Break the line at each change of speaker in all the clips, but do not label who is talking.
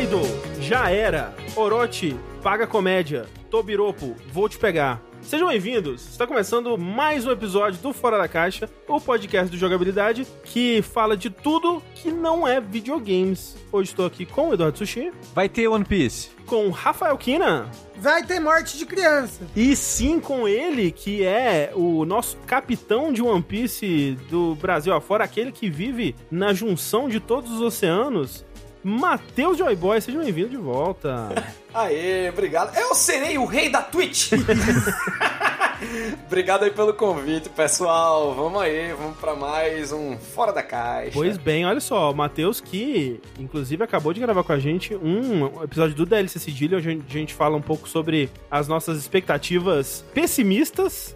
Kaido, já era. Orochi, paga comédia. Tobiropo, vou te pegar. Sejam bem-vindos! Está começando mais um episódio do Fora da Caixa, o podcast do Jogabilidade, que fala de tudo que não é videogames. Hoje estou aqui com o Eduardo Sushi,
Vai ter One Piece.
com o Rafael Kina
Vai ter morte de criança.
e sim com ele, que é o nosso capitão de One Piece do Brasil afora, aquele que vive na junção de todos os oceanos, Matheus Joyboy. Seja bem-vindo de volta.
Aê, obrigado. Eu serei o rei da Twitch. obrigado aí pelo convite, pessoal. Vamos aí, vamos pra mais um Fora da Caixa.
Pois bem, olha só, o Matheus que, inclusive, acabou de gravar com a gente um episódio do DLC Sigilho, onde a gente fala um pouco sobre as nossas expectativas pessimistas.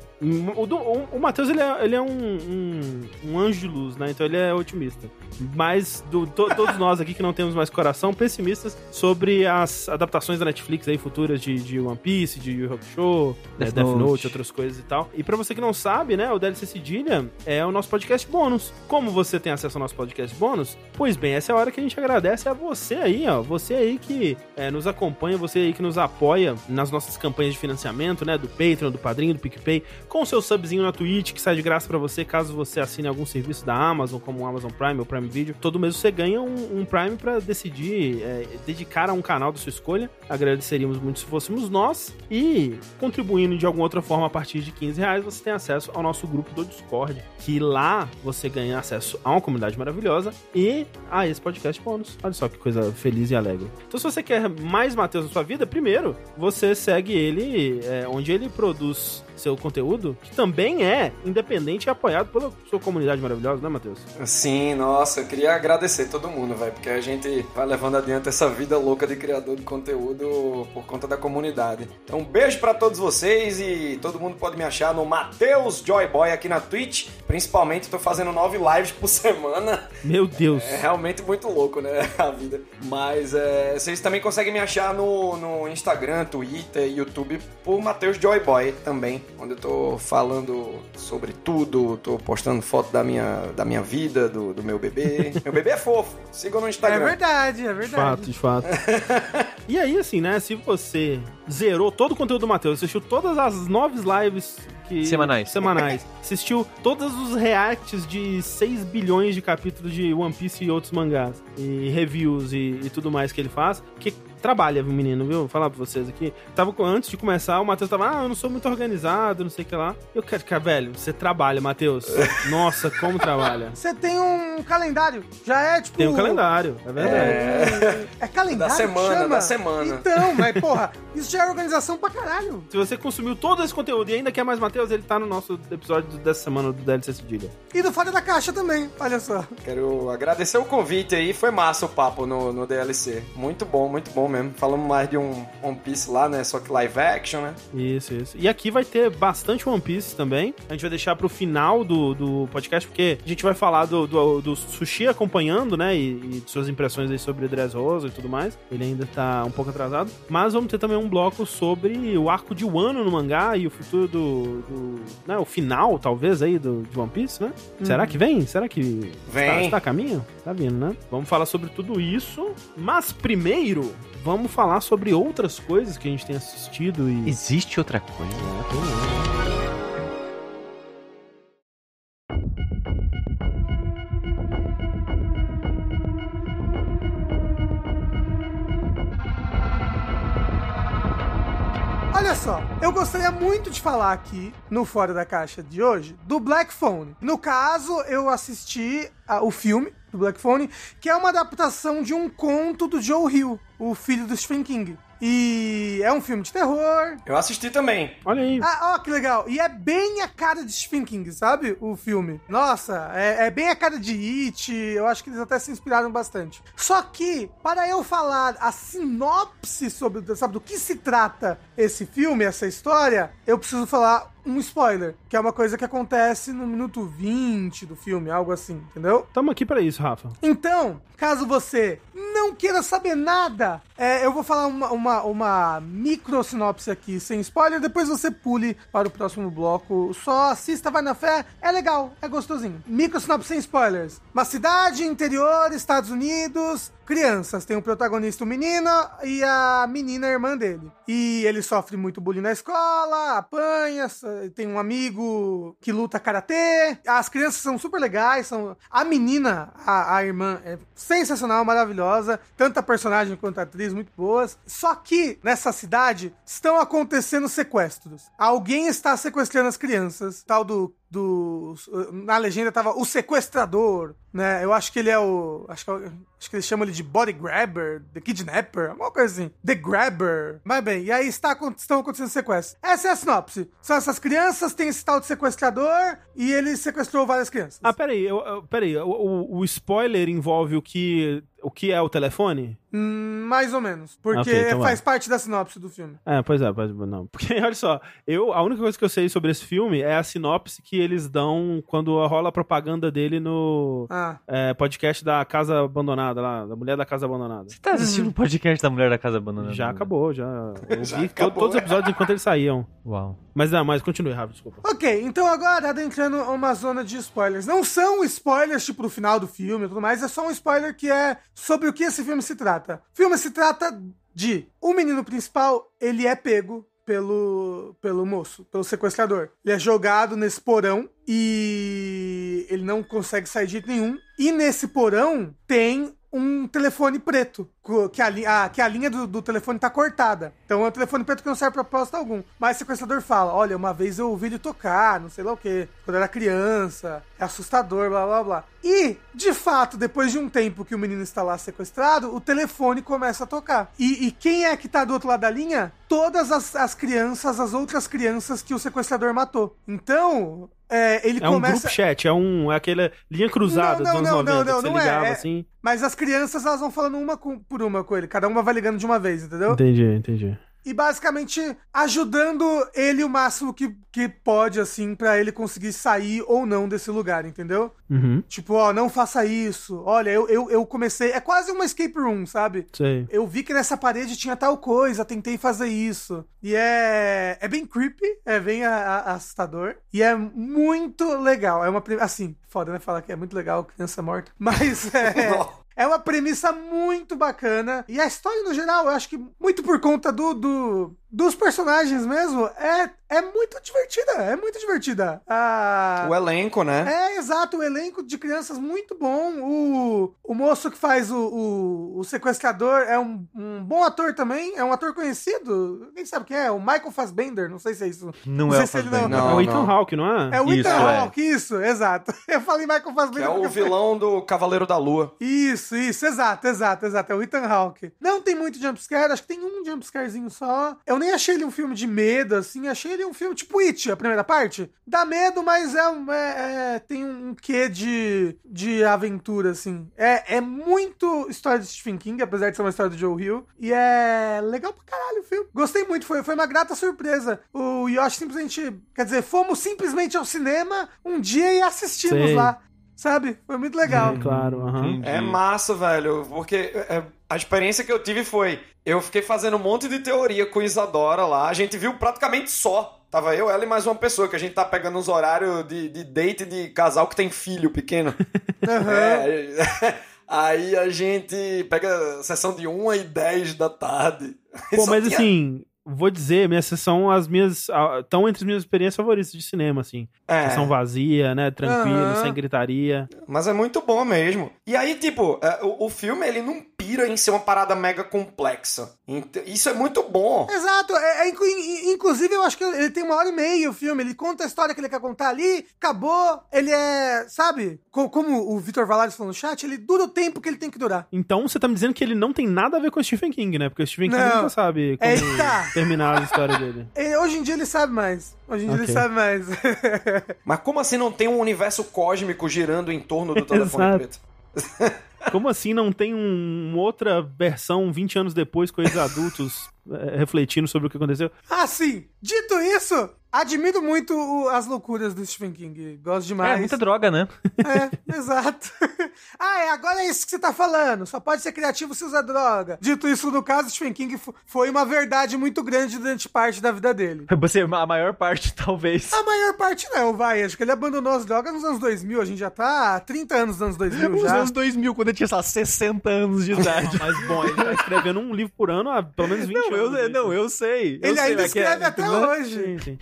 O, do- o- o Matheus, ele é, ele é um, um, um anjo de luz, né? Então ele é otimista. Mas do- to- todos nós aqui que não temos mais coração, pessimistas sobre as adaptações da Netflix aí futuras de, de One Piece, de Yu Yu Hakusho,
Death
é, Death Note.
Note.
outras coisas e tal. E pra você que não sabe, né, o DLC Cedilha é o nosso podcast bônus. Como você tem acesso ao nosso podcast bônus? Pois bem, essa é a hora que a gente agradece a você aí, ó. Você aí que é, nos acompanha, você aí que nos apoia nas nossas campanhas de financiamento, né, do Patreon, do Padrinho, do PicPay, com o seu subzinho na Twitch, que sai de graça pra você caso você assine algum serviço da Amazon, como o Amazon Prime ou Prime Video. Todo mês você ganha um, um Prime pra decidir é, dedicar a um canal da sua escolha. Agradeceríamos muito se fôssemos nós. E contribuindo de alguma outra forma a partir de 15 reais, você tem acesso ao nosso grupo do Discord. Que lá você ganha acesso a uma comunidade maravilhosa e a esse podcast bônus. Olha só que coisa feliz e alegre. Então, se você quer mais Matheus na sua vida, primeiro você segue ele é, onde ele produz seu conteúdo, que também é independente e apoiado pela sua comunidade maravilhosa, né, Matheus?
Sim, nossa, eu queria agradecer todo mundo, velho, porque a gente vai levando adiante essa vida louca de criador de conteúdo por conta da comunidade. Então, um beijo pra todos vocês e todo mundo pode me achar no Matheus Joyboy aqui na Twitch. Principalmente, tô fazendo nove lives por semana.
Meu Deus.
É realmente muito louco, né? A vida. Mas é, vocês também conseguem me achar no, no Instagram, Twitter, YouTube por Matheus Joyboy também, onde eu tô falando sobre tudo, tô postando foto da minha, da minha vida, do, do meu bebê. meu bebê é fofo. Sigam no
É
Instagram.
verdade, é
De
verdade.
fato, de fato. e aí, assim, né? Se você zerou todo o conteúdo do Matheus, assistiu todas as nove lives que...
Semanais.
semanais, assistiu todos os reacts de 6 bilhões de capítulos de One Piece e outros mangás, e reviews e, e tudo mais que ele faz, que trabalha, viu, menino, viu? Vou falar pra vocês aqui. Tava com- antes de começar, o Matheus tava, ah, eu não sou muito organizado, não sei o que lá. Eu quero ficar, velho, você trabalha, Matheus. Nossa, como trabalha.
Você tem um calendário. Já é tipo.
Tem um calendário, é verdade.
É.
É calendário.
Da semana,
chama?
da semana.
Então, mas porra, isso já é organização pra caralho.
Se você consumiu todo esse conteúdo e ainda quer mais Matheus, ele tá no nosso episódio dessa semana do DLC Cedilha.
E do Fora da Caixa também, olha só.
Quero agradecer o convite aí, foi massa o papo no, no DLC. Muito bom, muito bom mesmo. Falamos mais de um One Piece lá, né? Só que live action, né?
Isso, isso. E aqui vai ter bastante One Piece também. A gente vai deixar pro final do, do podcast, porque a gente vai falar do, do, do Sushi acompanhando, né? E, e de suas impressões aí sobre Dressrosa e tudo mais. Ele ainda tá um pouco atrasado. Mas vamos ter também um bloco sobre o arco de Wano no mangá e o futuro do. do né, o final, talvez, aí, do, de One Piece, né? Será que vem? Será que
Vem.
Está, está a caminho? Tá vindo, né? Vamos falar sobre tudo isso. Mas primeiro, vamos falar sobre outras coisas que a gente tem assistido e.
Existe outra coisa?
Olha só, eu gostaria muito de falar aqui no Fora da Caixa de hoje do Black Phone. No caso, eu assisti ah, o filme do Black Phone, que é uma adaptação de um conto do Joe Hill, o filho do Stephen King. E é um filme de terror.
Eu assisti também.
Olha aí.
Ah, ó, que legal. E é bem a cara de Stephen King, sabe? O filme. Nossa, é, é bem a cara de It. Eu acho que eles até se inspiraram bastante. Só que, para eu falar a sinopse sobre, sabe, do que se trata esse filme, essa história, eu preciso falar um spoiler, que é uma coisa que acontece no minuto 20 do filme, algo assim, entendeu?
Tamo aqui pra isso, Rafa.
Então, caso você não queira saber nada, é, eu vou falar uma, uma, uma micro sinopse aqui, sem spoiler, depois você pule para o próximo bloco. Só assista, vai na fé, é legal, é gostosinho. Micro sinopse sem spoilers. Uma cidade, interior, Estados Unidos, crianças. Tem o protagonista, o menino, e a menina, a irmã dele. E ele sofre muito bullying na escola, apanha, tem um amigo que luta karatê. As crianças são super legais, são... A menina, a, a irmã, é sensacional, maravilhosa. Tanto a personagem quanto a atriz, muito boas. Só que, nessa cidade, estão acontecendo sequestros. Alguém está sequestrando as crianças, tal do do. Na legenda tava o sequestrador, né? Eu acho que ele é o. Acho que, é acho que eles chamam ele de body grabber, the kidnapper, alguma coisa assim. The grabber. Mas bem, e aí está, estão acontecendo sequestros. Essa é a sinopse. São essas crianças, tem esse tal de sequestrador e ele sequestrou várias crianças.
Ah, peraí, eu, eu, peraí. O, o, o spoiler envolve o que o que é o telefone?
Hum, mais ou menos. Porque okay, então faz vai. parte da sinopse do filme.
É, pois é, pois, não. Porque, olha só, eu, a única coisa que eu sei sobre esse filme é a sinopse que eles dão quando rola a propaganda dele no ah. é, podcast da Casa Abandonada, lá, da Mulher da Casa Abandonada.
Você tá assistindo o podcast da Mulher da Casa Abandonada?
Já acabou, já. Eu já vi acabou, todos os episódios enquanto eles saíam.
Uau.
Mas não, mas continue rápido, desculpa.
Ok, então agora adentrando uma zona de spoilers. Não são spoilers, tipo, o final do filme e tudo mais, é só um spoiler que é sobre o que esse filme se trata. O filme se trata de o menino principal, ele é pego pelo, pelo moço, pelo sequestrador. Ele é jogado nesse porão e ele não consegue sair de jeito nenhum. E nesse porão tem um telefone preto, que a, a, que a linha do, do, telefone tá cortada. Então é um telefone preto que não serve pra propósito algum. Mas o sequestrador fala: olha, uma vez eu ouvi ele tocar, não sei lá o que, quando era criança, é assustador, blá blá blá. E, de fato, depois de um tempo que o menino está lá sequestrado, o telefone começa a tocar. E, e quem é que tá do outro lado da linha? Todas as, as crianças, as outras crianças que o sequestrador matou. Então, é, ele
é
começa...
um group chat, é, um, é aquela linha cruzada não, não, dos anos não, 90, não, não, não ligava, é, assim.
Mas as crianças, elas vão falando uma por uma com ele, cada uma vai ligando de uma vez, entendeu?
Entendi, entendi
e basicamente ajudando ele o máximo que, que pode, assim, para ele conseguir sair ou não desse lugar, entendeu?
Uhum.
Tipo, ó, não faça isso. Olha, eu, eu, eu comecei. É quase uma escape room, sabe?
Sei.
Eu vi que nessa parede tinha tal coisa, tentei fazer isso. E é. É bem creepy, é bem a, a, assustador. E é muito legal. É uma. Assim, foda, né? Falar que é muito legal criança morta. Mas é. É uma premissa muito bacana. E a história, no geral, eu acho que muito por conta do, do dos personagens mesmo, é, é muito divertida. É muito divertida. Ah,
o elenco, né?
É, exato. O elenco de crianças muito bom. O, o moço que faz o, o, o sequestrador é um, um, bom ator também. É um ator conhecido. Quem sabe quem é? O Michael Fassbender. Não sei se é isso.
Não, não é o Fassbender.
Não, é o Ethan Hawke, não é?
É o Ethan é. Hawke, isso. Exato. Eu falei Michael Fassbender.
Que é o vilão do Cavaleiro da Lua.
Isso, isso. Exato, exato, exato. É o Ethan Hawke. Não tem muito jumpscare. Acho que tem um jumpscarezinho só. Eu nem achei ele um filme de medo, assim. Achei ele um filme tipo It, a primeira parte. Dá medo, mas é, é, é tem um quê de, de aventura, assim. É, é muito história de Stephen King, apesar de ser uma história do Joe Hill. E é legal pra caralho o filme. Gostei muito, foi, foi uma grata surpresa. O Yoshi simplesmente. Quer dizer, fomos simplesmente ao cinema um dia e assistimos Sei. lá. Sabe? Foi muito legal.
É, claro, uhum.
É massa, velho. Porque é, a experiência que eu tive foi. Eu fiquei fazendo um monte de teoria com Isadora lá. A gente viu praticamente só. Tava eu, ela e mais uma pessoa, que a gente tá pegando uns horários de, de date de casal que tem filho pequeno.
Uhum.
É, aí a gente pega sessão de 1 e 10 da tarde.
Pô, mas tinha... assim, vou dizer, minhas sessão, as minhas. estão entre as minhas experiências favoritas de cinema, assim. É. Sessão vazia, né? Tranquilo, uhum. sem gritaria.
Mas é muito bom mesmo. E aí, tipo, é, o, o filme, ele não pira em ser uma parada mega complexa. Isso é muito bom.
Exato. É, é, inclusive, eu acho que ele tem uma hora e meia o filme. Ele conta a história que ele quer contar ali, acabou. Ele é, sabe? Como, como o Vitor Valares falou no chat, ele dura o tempo que ele tem que durar.
Então você tá me dizendo que ele não tem nada a ver com o Stephen King, né? Porque o Stephen King
não.
nunca sabe como Eita. terminar a história dele.
E hoje em dia ele sabe mais. Hoje em dia okay. ele sabe mais.
Mas como assim não tem um universo cósmico girando em torno do telefone preto?
Como assim não tem um, outra versão 20 anos depois com eles adultos é, refletindo sobre o que aconteceu?
Ah, sim! Dito isso, admiro muito o- as loucuras do Stephen King. Gosto demais.
É, muita droga, né?
É, exato. ah, é, agora é isso que você tá falando. Só pode ser criativo se usa droga. Dito isso, no caso, Stephen King fo- foi uma verdade muito grande durante parte da vida dele.
Você, a maior parte, talvez.
A maior parte não, vai. Acho que ele abandonou as drogas nos anos 2000. A gente já tá há 30 anos nos anos 2000
Nos anos 2000, quando eu tinha, sei lá, 60 anos de idade.
Mas bom, ele tá escrevendo um livro por ano há pelo menos 20
não,
anos.
eu, não, eu sei. eu
Ele
sei,
ainda
que é-
escreve até hoje.
Sim, sim.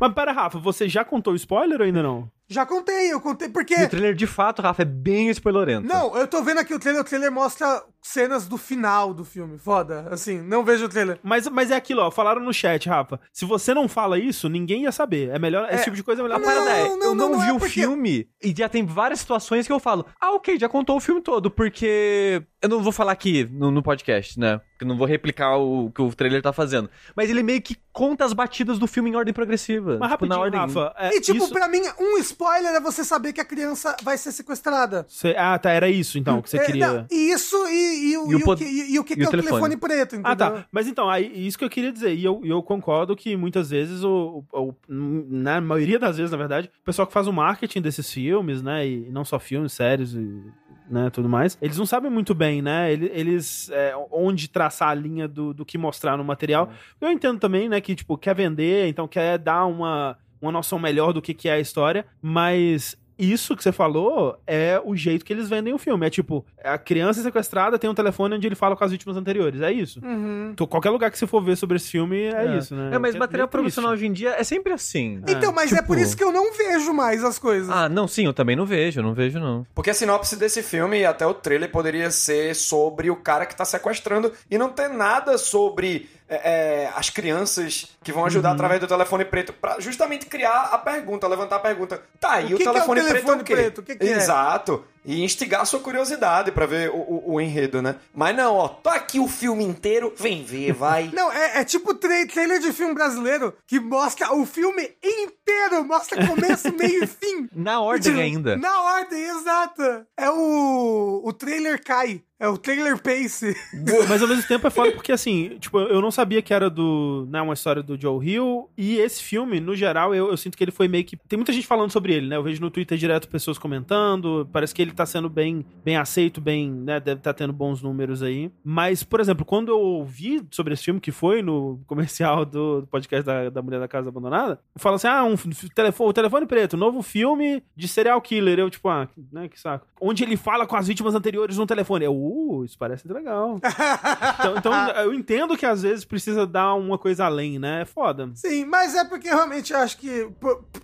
Mas pera, Rafa, você já contou o spoiler ou ainda não?
Já contei, eu contei porque...
E o trailer, de fato, Rafa, é bem spoilerento.
Não, eu tô vendo aqui o trailer, o trailer mostra cenas do final do filme. Foda, assim, não vejo o trailer.
Mas, mas é aquilo, ó, falaram no chat, Rafa. Se você não fala isso, ninguém ia saber. É melhor, esse tipo de coisa é melhor
Não,
parada é,
não,
eu
não,
não,
não
vi
é
o
porque-
filme e já tem várias situações que eu falo, ah, ok, já contou o filme todo, porque eu não vou falar aqui no, no podcast, né? Eu não vou replicar o que o trailer tá fazendo. Mas ele meio que conta as batidas do filme em ordem progressiva.
Mas
tipo,
rapidinho,
na ordem...
Rafa. é,
e, tipo,
isso-
pra mim, um spoiler é você saber que a criança vai ser sequestrada.
Cê- ah, tá, era isso então que você
É,
queria.
não, e isso e, e, o-
E o
e o
pod-
que, e, o que, que
o
é o
telefone.
preto, entendeu?
Ah, tá. Mas então, aí, isso que eu queria dizer. E eu, eu concordo que muitas vezes, o, o- o- na maioria das vezes, na verdade, o pessoal que faz o marketing desses filmes, né? E não só filmes, séries e né, tudo mais, eles não sabem muito bem, né? Eles, eles, é, onde traçar a linha do, do que mostrar no material. Eu entendo também, né, que, tipo, quer vender, então quer dar uma, uma noção melhor do que, que é a história, mas isso que você falou é o jeito que eles vendem o filme. É tipo, a criança sequestrada tem um telefone onde ele fala com as vítimas anteriores. É isso.
Uhum.
Então, qualquer lugar que você for ver sobre esse filme é, isso, né?
É, mas
É
material
triste.
hoje em dia é sempre assim.
Então, mas é
tipo-
por isso que eu não vejo mais as coisas.
Ah, não, sim, eu também não vejo, não vejo, não.
Porque a sinopse desse filme e até o trailer poderia ser sobre o cara que tá sequestrando e não ter nada sobre é, é, as crianças que vão ajudar através do telefone preto pra justamente criar a pergunta, levantar a pergunta. Tá,
O
e
que
o,
que é o
telefone,
telefone
preto é o quê?
preto? O que que é?
Exato. E instigar a sua curiosidade pra ver o, o- o enredo, né? Mas não, ó, tô aqui o filme inteiro, vem ver, vai.
Não, é, é tipo tra trailer de filme brasileiro que mostra o filme inteiro, mostra começo, meio e fim.
Na ordem
Tipo,
ainda.
Na ordem, exato. É o. O trailer cai. É o trailer pace.
Mas ao mesmo tempo é foda porque, assim, tipo, eu não sabia que era do. Né, uma história do Joe Hill. E esse filme, no geral, eu, eu sinto que ele foi meio que. Tem muita gente falando sobre ele, né? Eu vejo no Twitter direto pessoas comentando. Parece que ele tá sendo bem, bem aceito, bem. né? Deve estar tendo bons números aí. Mas, por exemplo, quando eu ouvi sobre esse filme, que foi no comercial do, do podcast da, da Mulher da Casa Abandonada, fala assim: ah, um telefone, o telefone preto, novo filme de serial killer. Eu, tipo, ah, né, que saco. Onde ele fala com as vítimas anteriores no telefone. Eu, uh, isso parece legal. Então, então, eu entendo que às vezes precisa dar uma coisa além, né? É foda.
Sim, mas é porque realmente eu acho que.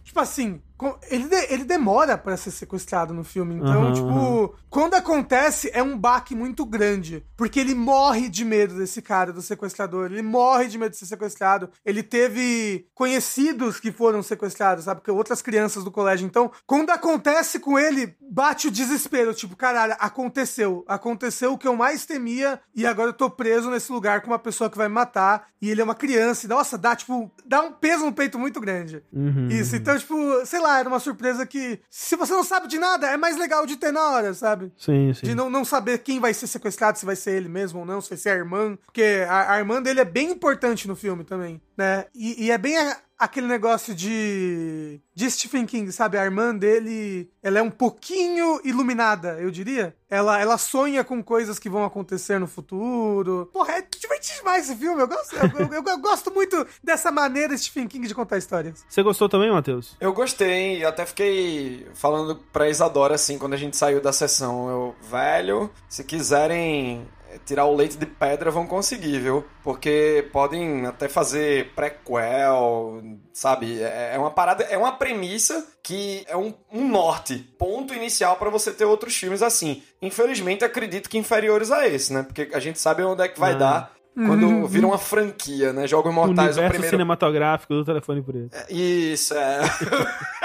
Tipo assim. Ele, de- ele demora pra ser sequestrado no filme. Então,
Aham,
tipo, quando acontece, é um baque muito grande. Porque ele morre de medo desse cara, do sequestrador. Ele morre de medo de ser sequestrado. Ele teve conhecidos que foram sequestrados, sabe? Porque outras crianças do colégio. Então, quando acontece com ele, bate o desespero. Tipo, caralho, aconteceu. Aconteceu o que eu mais temia. E agora eu tô preso nesse lugar com uma pessoa que vai me matar. E ele é uma criança. E, nossa, dá, tipo, dá um peso no peito muito grande.
Uhum.
Isso, então, tipo, sei lá, era uma surpresa que, se você não sabe de nada, é mais legal de ter na hora, sabe?
Sim, sim.
De não, não saber quem vai ser sequestrado, se vai ser ele mesmo ou não, se vai ser a irmã. Porque a, a irmã dele é bem importante no filme também, né? E, e é bem a- aquele negócio de. de Stephen King, sabe? A irmã dele, ela é um pouquinho iluminada, eu diria. Ela, ela sonha com coisas que vão acontecer no futuro. Porra, é divertido demais esse filme. Eu gosto, eu, eu- eu gosto muito dessa maneira Stephen King de contar histórias.
Você gostou também, Matheus?
Eu gostei, e até fiquei falando pra Isadora assim quando a gente saiu da sessão. Eu, velho, se quiserem tirar o leite de pedra, vão conseguir, viu? Porque podem até fazer prequel, sabe? É é uma parada, é uma premissa que é um, um norte, ponto inicial pra você ter outros filmes assim. Infelizmente, acredito que inferiores a esse, né? Porque a gente sabe onde é que vai
Ah.
dar. Quando vira uma franquia, né? Jogos
O
Mortais, o
universo
primeiro.
cinematográfico do telefone preto.
Isso, é.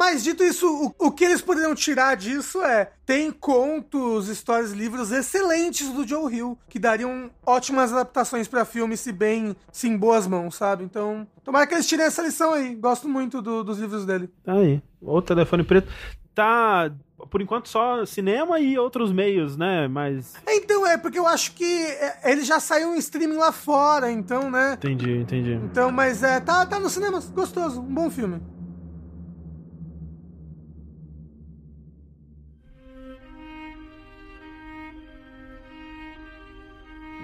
Mas dito isso, o, o que eles poderiam tirar disso é tem contos, histórias, livros excelentes do Joe Hill que dariam ótimas adaptações pra filme se bem, se em boas mãos, sabe? Então, tomara que eles tirem essa lição aí. Gosto muito do- dos livros dele.
Tá aí. O telefone preto. Tá por enquanto, só cinema e outros meios, né? Mas.
Então, é, porque eu acho que é, ele já saiu em streaming lá fora, então, né?
Entendi, entendi.
Então, mas é, tá, tá no cinema, gostoso, um bom filme.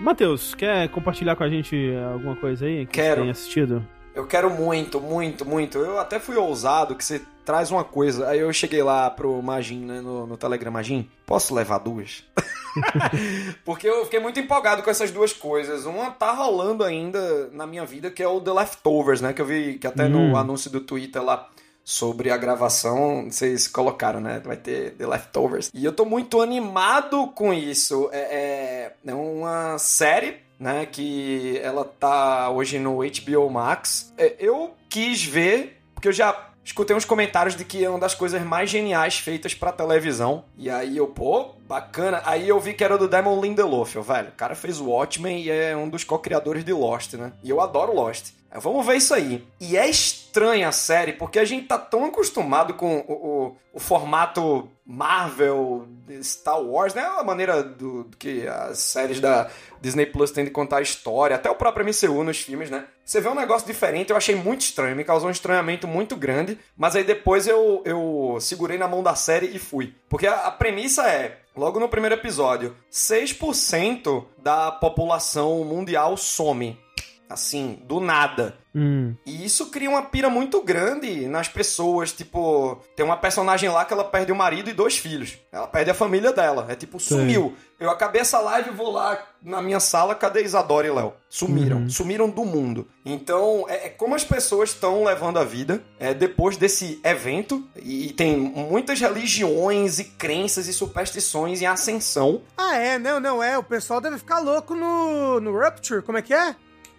Matheus, quer compartilhar com a gente alguma coisa aí que
Quero.
você tem assistido?
Eu quero muito, muito, muito. Eu até fui ousado que você traz uma coisa. Aí eu cheguei lá pro Magin, né, no, no Telegram Magin. Posso levar duas? Porque eu fiquei muito empolgado com essas duas coisas. Uma tá rolando ainda na minha vida, que é o The Leftovers, né? Que eu vi que até
Hum.
no anúncio do Twitter lá sobre a gravação, vocês colocaram, né? Vai ter The Leftovers. E eu tô muito animado com isso. É, é, é uma série, né? Que ela tá hoje no HBO Max. É, eu quis ver, porque eu já escutei uns comentários de que é uma das coisas mais geniais feitas pra televisão. E aí eu, pô, bacana. Aí eu vi que era do Damon Lindelof, velho. O cara fez o Watchmen e é um dos co-criadores de Lost, né? E eu adoro Lost. Vamos ver isso aí. E é estranha a série, porque a gente tá tão acostumado com o, o, o formato Marvel, Star Wars, né? A maneira do, do que as séries da Disney Plus têm de contar a história, até o próprio MCU nos filmes, né? Você vê um negócio diferente, eu achei muito estranho, me causou um estranhamento muito grande, mas aí depois eu, eu segurei na mão da série e fui. Porque a, a premissa é, logo no primeiro episódio, 6% da população mundial some. Assim, do nada.
Hum.
E isso cria uma pira muito grande nas pessoas. Tipo, tem uma personagem lá que ela perde o marido e dois filhos. Ela perde a família dela. É tipo, sumiu. Eu acabei essa live e vou lá na minha sala, cadê Isadora e Léo? Sumiram.
Uhum.
Sumiram do mundo. Então, é, é como as pessoas estão levando a vida é, depois desse evento. E, e tem muitas religiões e crenças e superstições em ascensão.
Ah, é, não, não, é. O pessoal deve ficar louco no, no Rupture, como é que é?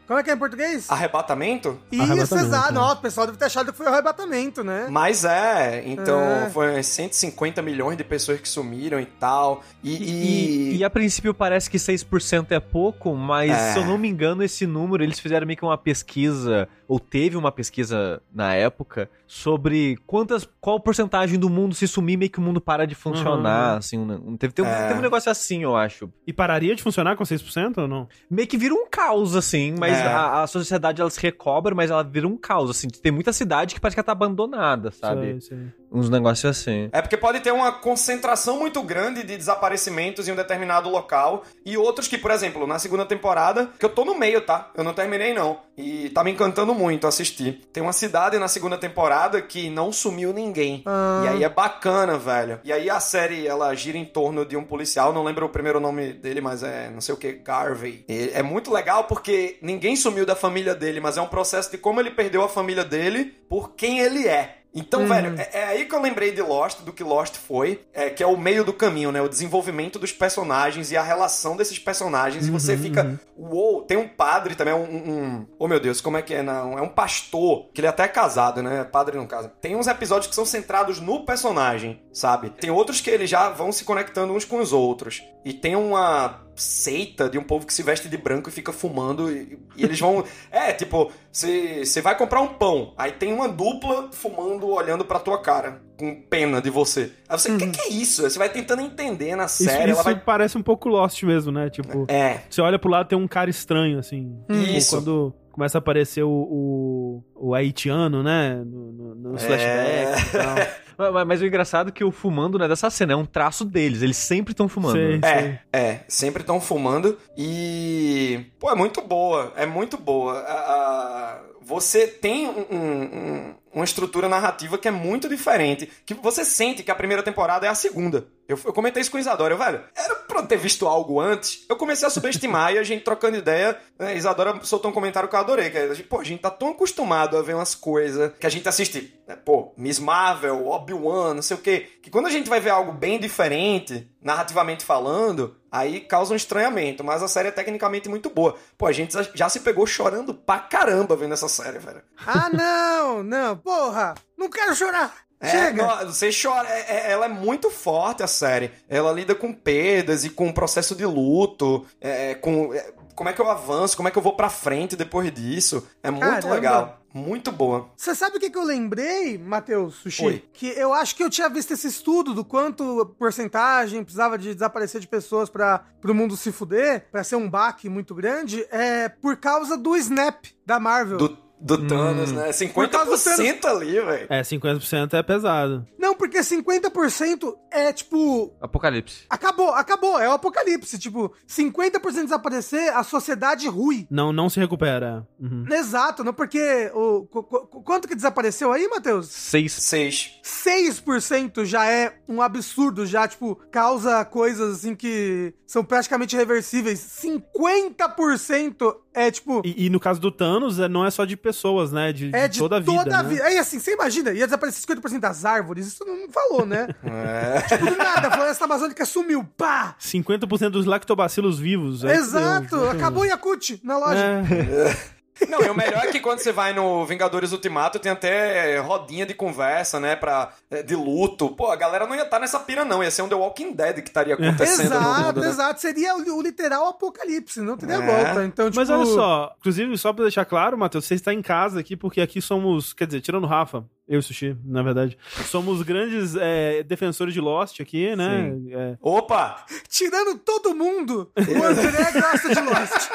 Como é que é em português?
Arrebatamento?
Isso, exato.
né?
O pessoal deve ter achado que foi o arrebatamento, né?
Mas é, então
É.
foi 150 milhões de pessoas que sumiram e tal. E,
E,
e-
e a princípio parece que 6% é pouco, mas
É.
se eu não me engano, esse número eles fizeram meio que uma pesquisa, ou teve uma pesquisa na época, sobre quantas. qual porcentagem do mundo se sumir, meio que o mundo para de funcionar. Assim, um, teve, teve, um,
É.
teve um negócio assim, eu acho.
E pararia de funcionar com 6% ou não?
Meio que vira um caos, assim, mas
É.
a, a sociedade ela se recobra, mas ela vira um caos, assim. Tem muita cidade que parece que ela tá abandonada, sabe?
Sei, sei.
Uns negócios assim.
É porque pode ter uma concentração muito grande de desaparecimentos em um determinado local e outros que, por exemplo, na segunda temporada, que eu tô no meio, tá? Eu não terminei não. E tá me encantando muito assistir. Tem uma cidade na segunda temporada que não sumiu ninguém.
Ah.
E aí é bacana, velho. E aí a série, ela gira em torno de um policial, não lembro o primeiro nome dele, mas é não sei o que, Garvey. E é muito legal porque ninguém sumiu da família dele, mas é um processo de como ele perdeu a família dele por quem ele é. Então,
Uhum.
velho, é, é aí que eu lembrei de Lost, do que Lost foi, é, que é o meio do caminho, né? O desenvolvimento dos personagens e a relação desses personagens. E você
Uhum,
fica, uou, tem um padre também, um, um- Oh meu Deus, como é que é? Não, é um pastor, que ele até é casado, né? Padre não casa. Tem uns episódios que são centrados no personagem, sabe? Tem outros que eles já vão se conectando uns com os outros. E tem uma seita de um povo que se veste de branco e fica fumando e, e eles vão. É, tipo, você vai comprar um pão, aí tem uma dupla fumando, olhando pra tua cara, com pena de você. Aí você, o que, que é isso? Você vai tentando entender na
Isso,
série,
isso
ela vai.
parece um pouco Lost mesmo, né? Tipo,
É,
você olha pro lado tem um cara estranho, assim.
Isso.
Tipo, Quando começa a aparecer o, o, o haitiano, né? No, no, nos
É.
flashbacks e tal.
Mas, mas- mas o engraçado é que o fumando não é dessa cena, é um traço deles. Eles sempre estão fumando.
Sei, sei.
É, é, sempre estão fumando e. Pô, é muito boa, é muito boa. A- a- você tem um- um- um- uma estrutura narrativa que é muito diferente. Que você sente que a primeira temporada é a segunda. Eu, eu comentei isso com o Isadora, eu, velho, era pra ter visto algo antes. Eu comecei a subestimar e a gente trocando ideia. Né, Isadora soltou um comentário que eu adorei. Que é, pô, a gente tá tão acostumado a ver umas coisas que a gente assiste. né, pô, Miss Marvel, Obi-Wan, não sei o quê. Que quando a gente vai ver algo bem diferente, narrativamente falando, aí causa um estranhamento. Mas a série é tecnicamente muito boa. Pô, a gente já se pegou chorando pra caramba vendo essa série, velho.
Ah, não, não, porra! Não quero chorar!
É,
Chega!
você chora. é- é- ela é muito forte, a série. Ela lida com perdas e com o processo de luto, é, com. é, como é que eu avanço, como é que eu vou pra frente depois disso. É muito
Caramba.
legal. Muito boa.
Você sabe o que, que eu lembrei, Matheus Sushi?
Oi.
Que eu acho que eu tinha visto esse estudo do quanto porcentagem precisava de desaparecer de pessoas para o mundo se fuder, pra ser um baque muito grande, é por causa do Snap da Marvel.
Do, do Thanos, né?
Por causa do
50% ali, velho.
É, 50% é pesado.
Não, porque 50% é tipo.
Apocalipse.
Acabou, acabou, é o apocalipse. Tipo, 50% desaparecer, a sociedade rui.
Não, não se recupera. Uhum.
Exato, não porque. O, qu- qu- quanto que desapareceu aí, Matheus?
Seis.
6.
6% já é um absurdo, já, tipo, causa coisas assim que são praticamente irreversíveis. 50% é, tipo.
E, e no caso do Thanos, é, não é só de pessoas, né? De,
É
de toda a vida.
Toda a
né?
vida. Aí assim, você imagina, ia desaparecer 50% das árvores, isso não falou, né?
É.
tipo, do nada, a floresta amazônica sumiu, pá!
50% dos lactobacilos vivos. aí
Exato, acabou Yakut na loja.
É.
Não, e o melhor é que quando você vai no Vingadores Ultimato, tem até rodinha de conversa, né? Pra, é, de luto. Pô, a galera não ia estar nessa pira, não. Ia ser um The Walking Dead que estaria acontecendo no
Exato,
mundo, né?
exato. Seria o, o literal apocalipse, não teria
É.
volta. Então, tipo,
Mas olha só, inclusive, só pra deixar claro, Matheus, você está em casa aqui, porque aqui somos, quer dizer, tirando o Rafa, eu e o Sushi, na verdade, somos grandes é, defensores de Lost aqui, né? É,
Opa!
tirando todo mundo, o André gosta de Lost.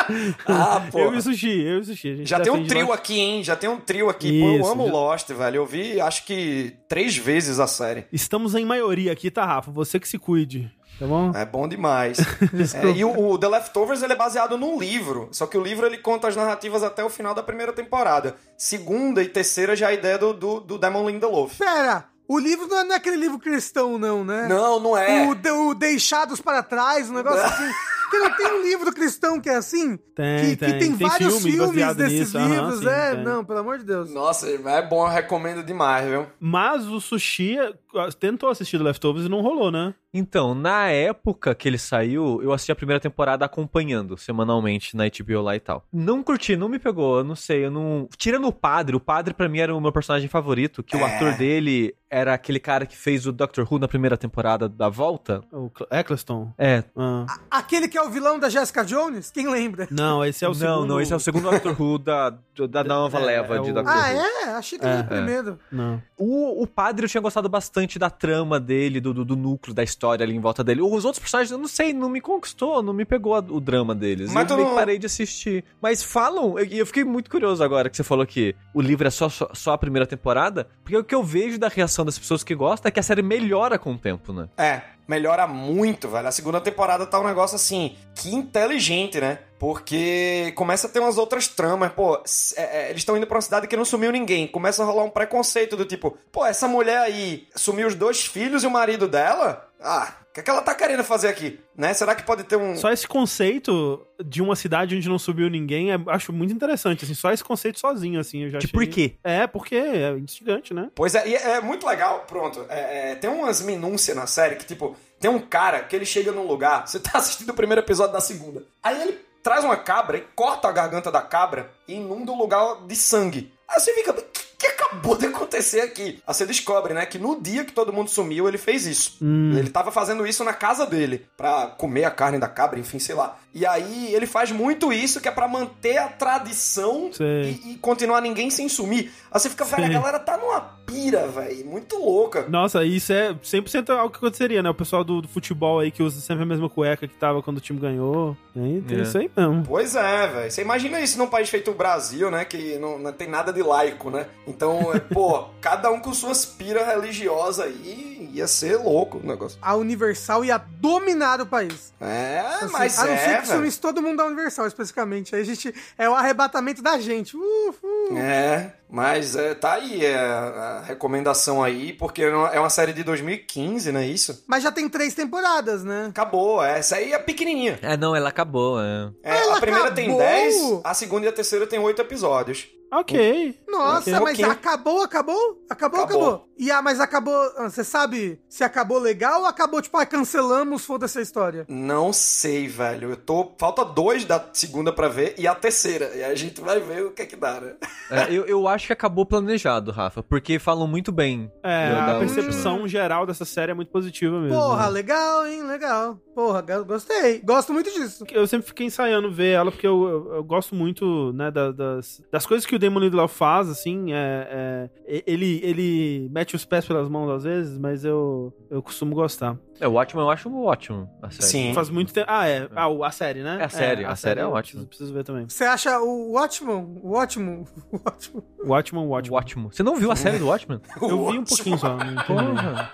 Ah, pô.
eu e o Sushi, eu e o Sushi. A gente
Já tem um trio
Lost.
aqui, hein? Já tem um trio aqui. Pô, eu
Isso,
amo
já-
Lost, velho. Eu vi, acho que três vezes a série.
Estamos em maioria aqui, tá, Rafa? Você que se cuide, tá bom?
É bom demais. É, e o, o The Leftovers ele é baseado num livro. Só que o livro ele conta as narrativas até o final da primeira temporada. Segunda e terceira já é a ideia do, do, do Damon Lindelof.
Pera, o livro não é, não é aquele livro cristão, não, né?
Não, não é.
O, de- o Deixados para Trás, um negócio assim. Não tem um livro cristão que é assim?
Tem,
que,
tem.
que tem,
Tem
vários
filme
filmes desses
nisso,
livros.
sim,
é,
tem.
não, pelo amor de Deus.
Nossa, é bom, eu recomendo demais, viu?
Mas o Sushi ah, tentou assistir The Leftovers e não rolou, né?
Então, na época que ele saiu, eu assisti a primeira temporada acompanhando semanalmente na HBO lá e tal. Não curti, não me pegou, eu não sei, eu não. Tirando o padre, o padre pra mim era o meu personagem favorito, que o
É.
ator dele era aquele cara que fez o Doctor Who na primeira temporada da volta.
O Cl- Eccleston.
É.
Ah.
Aquele que é o vilão da Jessica Jones? Quem lembra?
Não, esse é o
não,
segundo.
não, esse é o segundo Doctor Who da, da nova
É,
leva
é
de
o-
Doctor
Ah,
Who.
é? Achei que era
É.
o primeiro.
Não.
O, o padre eu tinha gostado bastante da trama dele, do, do, do núcleo da história ali em volta dele. Os outros personagens, eu não sei, não me conquistou, não me pegou a- o drama deles.
Mas
eu
não-
parei de assistir. Mas falam, e eu, fiquei muito curioso agora que você falou que o livro é só, só, só a primeira temporada, porque o que eu vejo da reação das pessoas que gostam é que a série melhora com o tempo, né?
É, melhora muito, velho. A segunda temporada tá um negócio assim, que inteligente, né? Porque começa a ter umas outras tramas. Pô, é, é, eles estão indo pra uma cidade que não sumiu ninguém. Começa a rolar um preconceito do tipo, pô, essa mulher aí sumiu os dois filhos e o marido dela? Ah, o que, é que ela tá querendo fazer aqui? Né? Será que pode ter um.
Só esse conceito de uma cidade onde não subiu ninguém, é- acho muito interessante, assim, só esse conceito sozinho, assim, eu já
Tipo,
achei...
por quê?
É, porque é instigante, né?
Pois é, e é muito legal, pronto. é, é, tem umas minúcias na série que, tipo, tem um cara que ele chega num lugar, você tá assistindo o primeiro episódio da segunda. Aí ele traz uma cabra e corta a garganta da cabra e inunda o lugar de sangue. Aí você fica, o que, que acabou de acontecer aqui? Aí você descobre, né, que no dia que todo mundo sumiu, ele fez isso.
Hum.
Ele tava fazendo isso na casa dele, pra comer a carne da cabra, enfim, sei lá. E aí ele faz muito isso, que é pra manter a tradição e, e continuar ninguém sem sumir. Aí você fica, velho, a galera tá numa pira, velho, muito louca.
Nossa, isso é 100% algo que aconteceria, né? O pessoal do, do futebol aí que usa sempre a mesma cueca que tava quando o time ganhou. Tem, tem
É.
isso aí mesmo.
Pois é, velho. Você imagina isso num país feito o Brasil, né? Que não, não tem nada de laico, né? Então, é, pô, cada um com suas piras religiosas aí, ia ser louco o negócio.
A Universal ia dominar o país.
É,
Assim,
mas
a não ser
é,
que
velho.
sumisse todo mundo da Universal, especificamente. Aí a gente. É o arrebatamento da gente. Uh, uh.
É, mas é, tá aí é, a recomendação aí, porque é uma série de 2015, não é isso?
Mas já tem três temporadas, né?
Acabou, é, essa aí é pequenininha.
É, não, ela acabou, é.
É,
Ela
a primeira tem
acabou?
10, a segunda e a terceira tem 8 episódios.
Ok.
Nossa,
Ok.
mas
Ok.
acabou, acabou? Acabou,
Acabou.
acabou. E ah, mas acabou. ah, Você sabe se acabou legal ou acabou, tipo, ah, cancelamos, foda-se a história?
Não sei, velho. Eu tô. Falta dois da segunda pra ver e a terceira. E aí a gente vai ver o que é que dá, né?
É, eu, eu acho que acabou planejado, Rafa, porque falam muito bem.
É, a percepção geral dessa série é muito positiva mesmo.
Porra, legal, hein? Legal. Porra, go- gostei. Gosto muito disso.
Eu sempre fiquei ensaiando ver ela, porque eu, eu, eu gosto muito, né, da- das, das coisas que o Damon Lindelof faz, assim, é, é- ele, ele mete os pés pelas mãos às vezes, mas eu, eu costumo gostar.
É, o Watchmen eu acho ótimo, a série.
Sim.
Faz muito tempo... Ah, é. Ah, o- a série, né?
É a série, a série é
eu
ótima.
Preciso, preciso ver também.
Você acha o ótimo, o ótimo, o ótimo.
Watchman,
O
Watchman.
Ótimo. Você não viu a série do Watchmen?
Eu vi um pouquinho só.
Porra.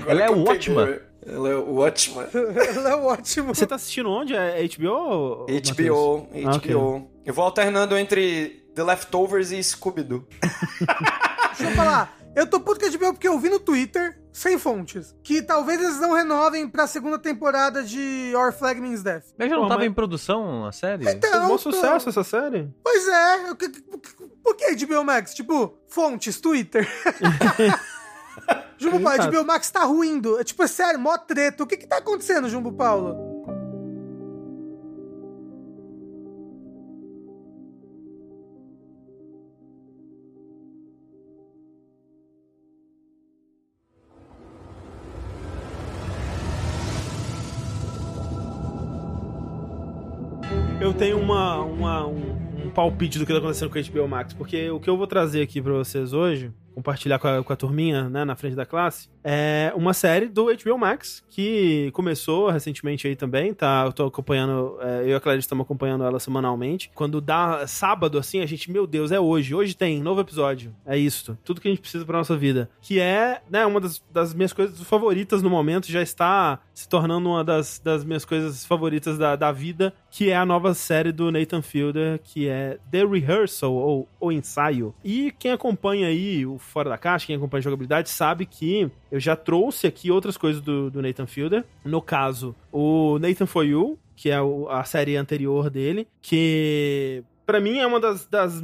Agora
Ela é ótima.
peguei. Ela é ótima.
Ela é ótimo.
Você tá assistindo onde? É HBO? Matheus?
HBO,
Ah, ok.
HBO. Eu vou alternando entre The Leftovers e Scooby-Doo.
Deixa eu falar. Eu tô puto com a HBO porque eu vi no Twitter, sem fontes, que talvez eles não renovem pra segunda temporada de Our Flag Means Death.
Mas já não
Pô,
tava
mas-
em produção a série?
Então,
um bom sucesso essa série.
Pois é. eu- que- que- Por que HBO Max? Tipo, fontes, Twitter. Jumbo Paulo,
Exato.
HBO Max tá ruindo. É tipo, é sério, mó treta. O que que tá acontecendo, Jumbo Paulo?
Tenho uma, uma- um, um palpite do que tá acontecendo com a HBO Max, porque o que eu vou trazer aqui pra vocês hoje, compartilhar com a, com a turminha, né, na frente da classe, é uma série do HBO Max, que começou recentemente aí também, tá? Eu tô acompanhando, é, eu e a Clarice estamos acompanhando ela semanalmente. Quando dá sábado, assim, a gente, meu Deus, é hoje. Hoje tem novo episódio. É isso. Tudo que a gente precisa pra nossa vida. Que é, né, uma das, das minhas coisas favoritas no momento, já está se tornando uma das, das minhas coisas favoritas da, da vida, que é a nova série do Nathan Fielder, que é The Rehearsal, ou O Ensaio. E quem acompanha aí o Fora da Caixa, quem acompanha jogabilidade, sabe que eu já trouxe aqui outras coisas do, do Nathan Fielder. No caso, o Nathan For You, que é a série anterior dele, que Pra mim é uma das, das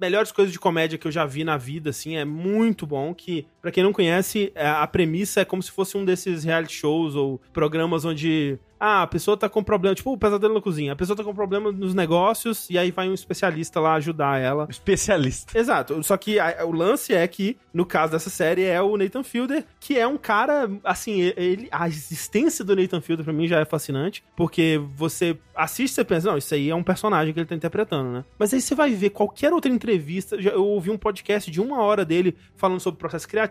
melhores coisas de comédia que eu já vi na vida, assim, é muito bom, que, pra quem não conhece, é, a premissa é como se fosse um desses reality shows ou programas onde, ah, a pessoa tá com problema, tipo o Pesadelo na Cozinha, a pessoa tá com problema nos negócios e aí vai um especialista lá ajudar ela.
Especialista.
Exato, só que a- o lance é que, no caso dessa série, é o Nathan Fielder, que é um cara, assim, ele, a existência do Nathan Fielder pra mim já é fascinante, porque você assiste e pensa, não, isso aí é um personagem que ele tá interpretando, né? Mas aí você vai ver qualquer outra entrevista, eu ouvi um podcast de uma hora dele falando sobre o processo criativo,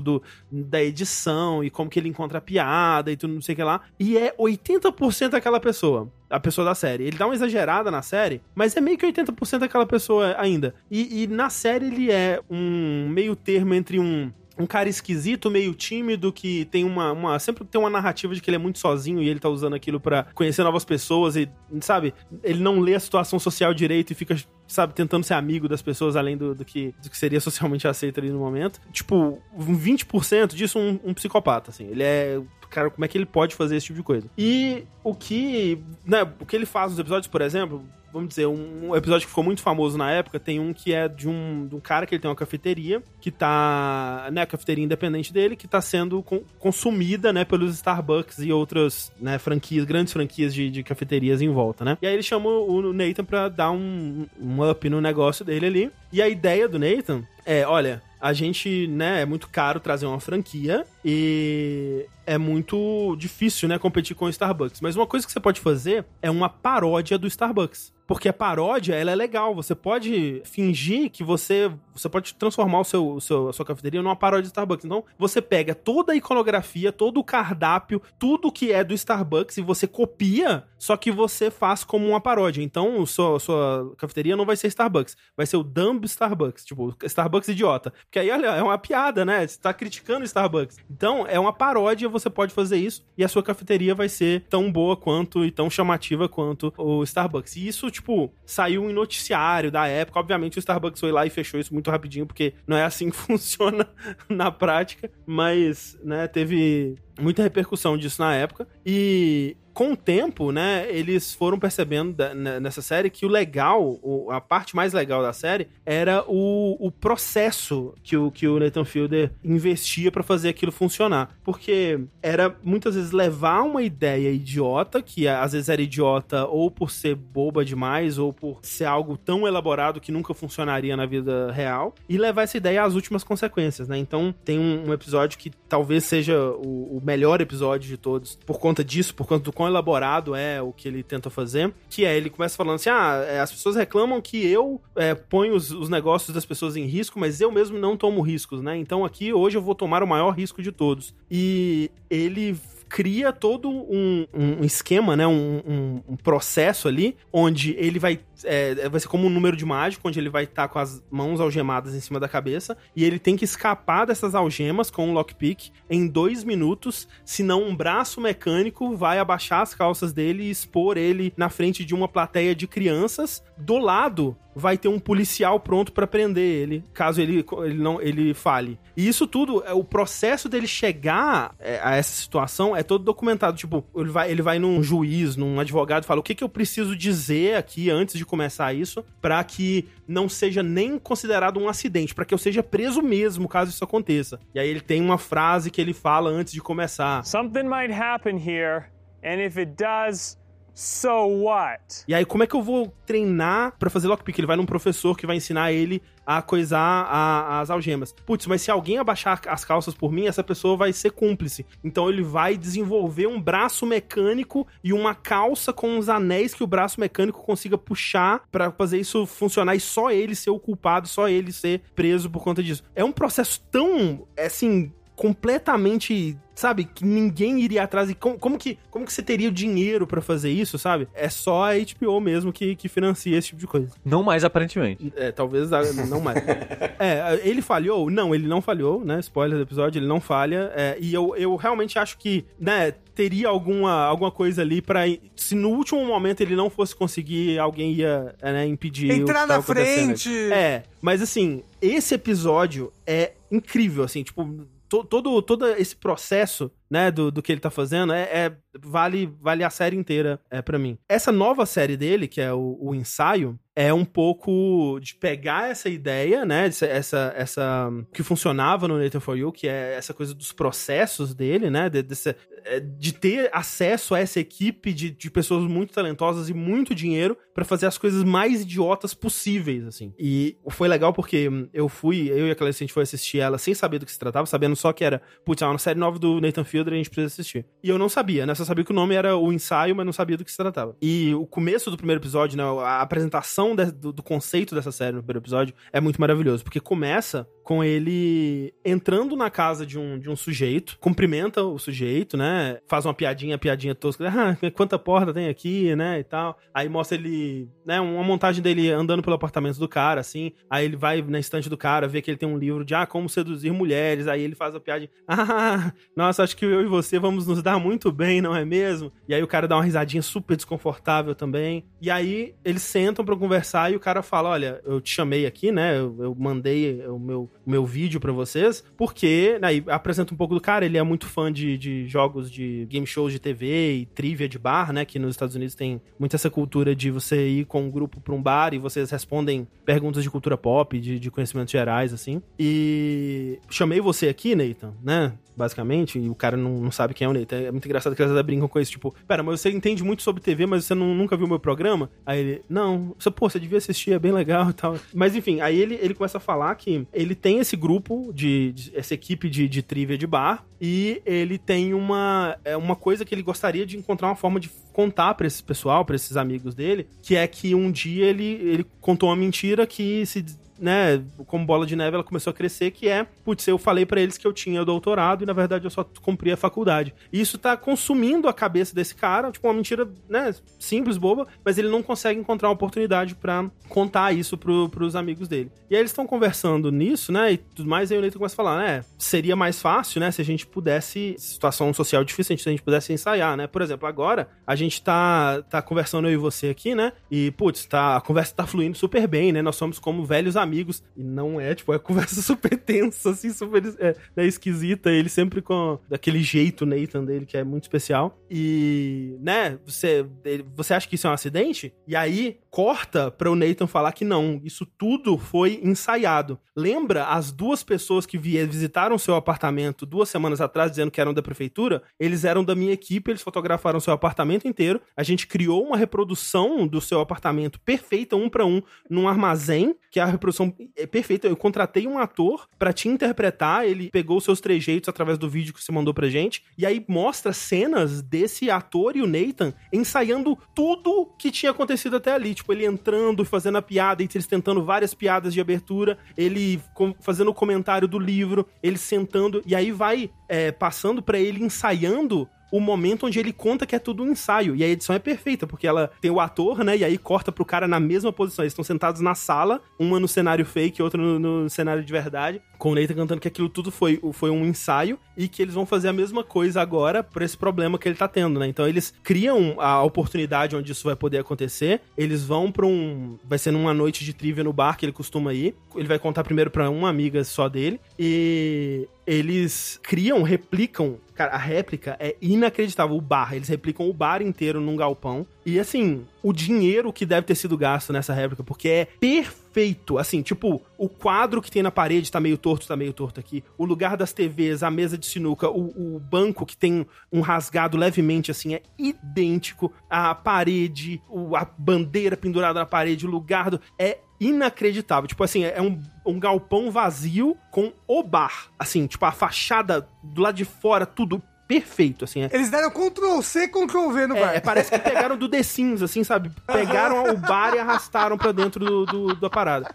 do, da edição e como que ele encontra a piada e tudo, não sei o que lá, e é 80% aquela pessoa a pessoa da série. Ele dá uma exagerada na série, mas é meio que 80% aquela pessoa ainda. E, e na série ele é um meio termo entre um. Um cara esquisito, meio tímido, que tem uma, uma. Sempre tem uma narrativa de que ele é muito sozinho e ele tá usando aquilo pra conhecer novas pessoas e, sabe? Ele não lê a situação social direito e fica, sabe, tentando ser amigo das pessoas além do, do, que, do que seria socialmente aceito ali no momento. Tipo, um 20% disso um, um psicopata, assim. Ele é cara, como é que ele pode fazer esse tipo de coisa? E o que, né, o que ele faz nos episódios, por exemplo, vamos dizer, um episódio que ficou muito famoso na época, tem um que é de um, de um cara que ele tem uma cafeteria, que tá, né, a cafeteria independente dele, que tá sendo con- consumida, né, pelos Starbucks e outras, né, franquias, grandes franquias de, de cafeterias em volta, né? E aí ele chama o Nathan pra dar um, um up no negócio dele ali, e a ideia do Nathan é, olha, a gente, né, é muito caro trazer uma franquia e é muito difícil, né, competir com o Starbucks. Mas uma coisa que você pode fazer é uma paródia do Starbucks. Porque a paródia, ela é legal. Você pode fingir que você... Você pode transformar o seu, o seu, a sua cafeteria numa paródia do Starbucks. Então, você pega toda a iconografia, todo o cardápio, tudo que é do Starbucks e você copia, só que você faz como uma paródia. Então, sua, sua cafeteria não vai ser Starbucks. Vai ser o Dumb Starbucks. Tipo, Starbucks idiota. Porque aí, olha, é uma piada, né? Você tá criticando o Starbucks. Então, é uma paródia, você pode fazer isso e a sua cafeteria vai ser tão boa quanto e tão chamativa quanto o Starbucks. E isso, tipo, saiu em noticiário da época. Obviamente, o Starbucks foi lá e fechou isso muito rapidinho, porque não é assim que funciona na prática. Mas, né, teve muita repercussão disso na época. E com o tempo, né, eles foram percebendo da, nessa série que o legal, o, a parte mais legal da série era o, o processo que o, que o Nathan Fielder investia para fazer aquilo funcionar. Porque era muitas vezes levar uma ideia idiota, que às vezes era idiota ou por ser boba demais, ou por ser algo tão elaborado que nunca funcionaria na vida real, e levar essa ideia às últimas consequências, né? Então tem um, um episódio que talvez seja o, o melhor episódio de todos, por conta disso, por conta do quão elaborado é o que ele tenta fazer, que é, ele começa falando assim, ah, é, as pessoas reclamam que eu é, ponho os, os negócios das pessoas em risco, mas eu mesmo não tomo riscos, né? Então aqui, hoje, eu vou tomar o maior risco de todos. E ele cria todo um, um esquema, né? Um, um, um, processo ali, onde ele vai. É, vai ser como um número de mágico, onde ele vai estar tá com as mãos algemadas em cima da cabeça, e ele tem que escapar dessas algemas com um lockpick em dois minutos, senão um braço mecânico vai abaixar as calças dele e expor ele na frente de uma plateia de crianças. Do lado vai ter um policial pronto para prender ele, caso ele, ele não ele fale. E isso tudo, é o processo dele chegar é, a essa situação é todo documentado. Tipo, ele vai, ele vai num juiz, num advogado, fala o que, que eu preciso dizer aqui antes de começar isso, para que não seja nem considerado um acidente, para que eu seja preso mesmo caso isso aconteça. E aí ele tem uma frase que ele fala antes de começar. Something might happen here, and if it does, So what? E aí, como é que eu vou treinar para fazer lockpick? Ele vai num professor que vai ensinar ele a coisar a, as algemas. Putz, mas se alguém abaixar as calças por mim, essa pessoa vai ser cúmplice. Então ele vai desenvolver um braço mecânico e uma calça com os anéis que o braço mecânico consiga puxar para fazer isso funcionar e só ele ser o culpado, só ele ser preso por conta disso. É um processo tão, assim, completamente sabe, que ninguém iria atrás. E como, como, que, como que você teria o dinheiro para fazer isso, sabe? É só a HBO mesmo que, que financia esse tipo de coisa.
Não mais, aparentemente.
É, talvez não mais. é, ele falhou? Não, ele não falhou, né? Spoiler do episódio, ele não falha. É, e eu, eu realmente acho que, né, teria alguma, alguma coisa ali para se no último momento ele não fosse conseguir, alguém ia né, impedir.
Entrar na frente!
É, mas assim, esse episódio é incrível, assim, tipo to, todo, todo esse processo, né, do, do que ele tá fazendo, é, é vale, vale a série inteira é, para mim. Essa nova série dele, que é o, o, ensaio, é um pouco de pegar essa ideia, né, essa, essa que funcionava no Nathan For You, que é essa coisa dos processos dele, né, de, desse, é, de ter acesso a essa equipe de, de pessoas muito talentosas e muito dinheiro para fazer as coisas mais idiotas possíveis, assim. E foi legal porque eu fui, eu e a Clarice, a gente foi assistir ela sem saber do que se tratava, sabendo só que era, putz, é uma série nova do Nathan Fielder, a gente precisa assistir. E eu não sabia, né? Só sabia que o nome era o ensaio, mas não sabia do que se tratava. E o começo do primeiro episódio, né? A apresentação de, do, do conceito dessa série no primeiro episódio é muito maravilhoso, porque começa com ele entrando na casa de um, de um sujeito, cumprimenta o sujeito, né? Faz uma piadinha, piadinha tosca, ah, quanta porta tem aqui, né? E tal. Aí mostra ele, né? Uma montagem dele andando pelo apartamento do cara, assim. Aí ele vai na estante do cara, vê que ele tem um livro de, ah, como seduzir mulheres. Aí ele faz a piadinha, ah, nossa, acho que eu e você vamos nos dar muito bem, não é mesmo? E aí o cara dá uma risadinha super desconfortável também. E aí eles sentam para conversar e o cara fala, olha, eu te chamei aqui, né? Eu, eu mandei o meu meu vídeo para vocês, porque né, apresenta um pouco do cara, ele é muito fã de, de jogos de game shows de TV e trivia de bar, né? Que nos Estados Unidos tem muito essa cultura de você ir com um grupo pra um bar e vocês respondem perguntas de cultura pop, de, de conhecimentos gerais, assim. E chamei você aqui, Nathan, né? Basicamente, e o cara não, não sabe quem é o Nathan. É muito engraçado que eles até brincam com isso, tipo, pera, mas você entende muito sobre TV, mas você não, nunca viu meu programa? Aí ele, não, você, pô, você devia assistir, é bem legal e tal. Mas enfim, aí ele, ele começa a falar que ele tem esse grupo, de, de essa equipe de, de trivia de bar, e ele tem uma, é uma coisa que ele gostaria de encontrar uma forma de contar para esse pessoal, para esses amigos dele, que é que um dia ele, ele contou uma mentira que se né, como bola de neve, ela começou a crescer, que é, putz, eu falei para eles que eu tinha doutorado e na verdade eu só cumpri a faculdade. E isso tá consumindo a cabeça desse cara, tipo uma mentira, né, simples, boba, mas ele não consegue encontrar uma oportunidade para contar isso pro, pros amigos dele. E aí eles estão conversando nisso, né, e tudo mais, aí o Neito começa a falar, né, seria mais fácil, né, se a gente pudesse, situação social difícil, se a gente pudesse ensaiar, né, por exemplo, agora a gente tá, tá conversando eu e você aqui, né, e, putz, tá, a conversa tá fluindo super bem, né, nós somos como velhos amigos amigos. E não é, tipo, é conversa super tensa, assim, super é, né, esquisita. Ele sempre com daquele jeito, Nathan dele, que é muito especial. E, né, você, você acha que isso é um acidente? E aí corta para o Nathan falar que não, isso tudo foi ensaiado. Lembra as duas pessoas que visitaram seu apartamento duas semanas atrás dizendo que eram da prefeitura? Eles eram da minha equipe, eles fotografaram seu apartamento inteiro. A gente criou uma reprodução do seu apartamento perfeita, um para um, num armazém, que a reprodução é perfeita. Eu contratei um ator para te interpretar, ele pegou os seus trejeitos através do vídeo que você mandou pra gente, e aí mostra cenas desse ator e o Nathan ensaiando tudo que tinha acontecido até ali tipo, ele entrando, fazendo a piada, e eles tentando várias piadas de abertura, ele fazendo o comentário do livro, ele sentando, e aí vai é, passando para ele ensaiando o momento onde ele conta que é tudo um ensaio. E a edição é perfeita, porque ela tem o ator, né? E aí corta pro cara na mesma posição. Eles estão sentados na sala, uma no cenário fake, outra no, no, cenário de verdade, com o Nathan cantando que aquilo tudo foi, foi um ensaio e que eles vão fazer a mesma coisa agora por esse problema que ele tá tendo, né? Então eles criam a oportunidade onde isso vai poder acontecer. Eles vão pra um. Vai ser numa noite de trivia no bar que ele costuma ir. Ele vai contar primeiro pra uma amiga só dele. E eles criam, replicam. Cara, a réplica é inacreditável. O bar, eles replicam o bar inteiro num galpão. E assim, o dinheiro que deve ter sido gasto nessa réplica, porque é perfeito. Assim, tipo, o quadro que tem na parede tá meio torto, tá meio torto aqui. O lugar das TVs, a mesa de sinuca, o, o banco que tem um rasgado levemente, assim, é idêntico. A parede, a bandeira pendurada na parede, o lugar do. É inacreditável. Tipo assim, é um, um galpão vazio com o bar. Assim, tipo, a fachada do lado de fora, tudo perfeito, assim. É.
Eles deram Ctrl C, Ctrl V no
é,
bar.
É, parece que pegaram do The Sims, assim, sabe? Pegaram o bar e arrastaram pra dentro do, do, da parada.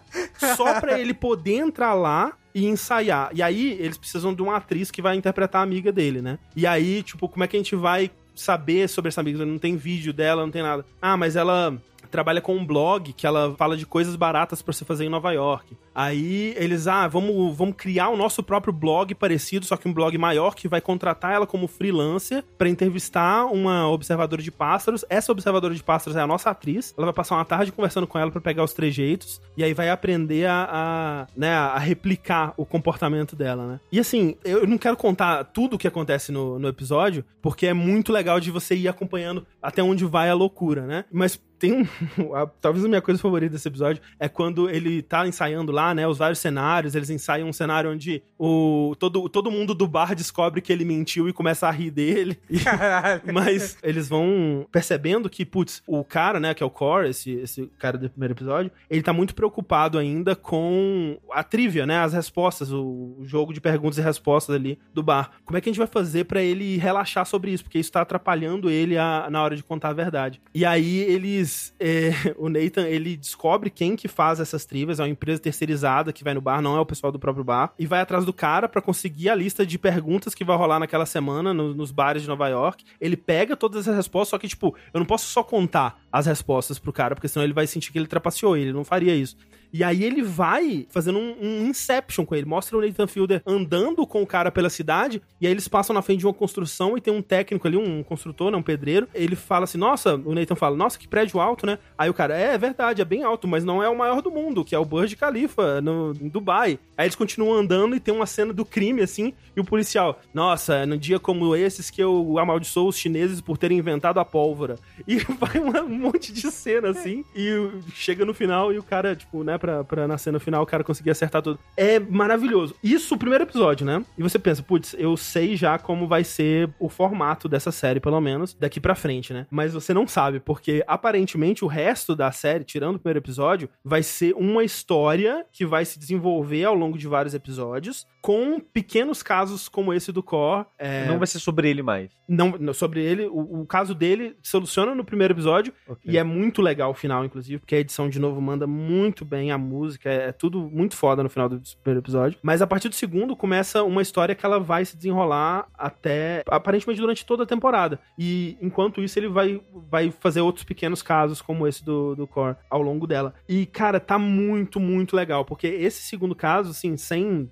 Só pra ele poder entrar lá e ensaiar. E aí, eles precisam de uma atriz que vai interpretar a amiga dele, né? E aí, tipo, como é que a gente vai saber sobre essa amiga? Não tem vídeo dela, não tem nada. Ah, mas ela trabalha com um blog que ela fala de coisas baratas para você fazer em Nova York. Aí eles, ah, vamos, vamos criar o nosso próprio blog parecido, só que um blog maior que vai contratar ela como freelancer para entrevistar uma observadora de pássaros. Essa observadora de pássaros é a nossa atriz. Ela vai passar uma tarde conversando com ela para pegar os trejeitos e aí vai aprender a, a, né, a replicar o comportamento dela, né? E assim, eu não quero contar tudo o que acontece no, no episódio, porque é muito legal de você ir acompanhando até onde vai a loucura, né? Mas tem um. talvez a minha coisa favorita desse episódio é quando ele tá ensaiando lá, né? Os vários cenários. Eles ensaiam um cenário onde o, todo, todo mundo do bar descobre que ele mentiu e começa a rir dele. mas eles vão percebendo que, putz, o cara, né, que é o Core, esse, esse cara do primeiro episódio, ele tá muito preocupado ainda com a trivia, né? As respostas, o, jogo de perguntas e respostas ali do bar. Como é que a gente vai fazer para ele relaxar sobre isso? Porque isso tá atrapalhando ele a, na hora de contar a verdade. E aí eles eles. É, o Nathan, ele descobre quem que faz essas trivias, é uma empresa terceirizada que vai no bar, não é o pessoal do próprio bar, e vai atrás do cara para conseguir a lista de perguntas que vai rolar naquela semana no, nos bares de Nova York. Ele pega todas essas respostas, só que, tipo, eu não posso só contar as respostas pro cara, porque senão ele vai sentir que ele trapaceou, ele não faria isso. E aí ele vai fazendo um, um, Inception com ele. Mostra o Nathan Fielder andando com o cara pela cidade, e aí eles passam na frente de uma construção e tem um técnico ali, um construtor, né, um pedreiro. Ele fala assim: Nossa, o Nathan fala, nossa, que prédio alto, né? Aí o cara, é, é verdade, é bem alto, mas não é o maior do mundo, que é o Burj Khalifa, no, em Dubai. Aí eles continuam andando e tem uma cena do crime, assim, e o policial, nossa, num dia como esses que eu amaldiçoo os chineses por terem inventado a pólvora. E vai um monte de cena, assim, e chega no final e o cara, tipo, né, pra, pra na cena final o cara conseguir acertar tudo. É maravilhoso. Isso, o primeiro episódio, né? E você pensa, putz, eu sei já como vai ser o formato dessa série, pelo menos, daqui pra frente, né? Mas você não sabe, porque aparentemente o resto da série, tirando o primeiro episódio, vai ser uma história que vai se desenvolver ao longo de vários episódios, com pequenos casos como esse do Core.
É... Não vai ser sobre ele mais.
Não, sobre ele. O, o caso dele soluciona no primeiro episódio, okay. e é muito legal o final, inclusive, porque a edição, de novo, manda muito bem a música, é, é, tudo muito foda no final do primeiro episódio. Mas a partir do segundo começa uma história que ela vai se desenrolar até aparentemente durante toda a temporada. E enquanto isso ele vai, vai fazer outros pequenos casos como esse do, do Core ao longo dela. E cara, tá muito, muito legal, porque esse segundo caso, assim, sem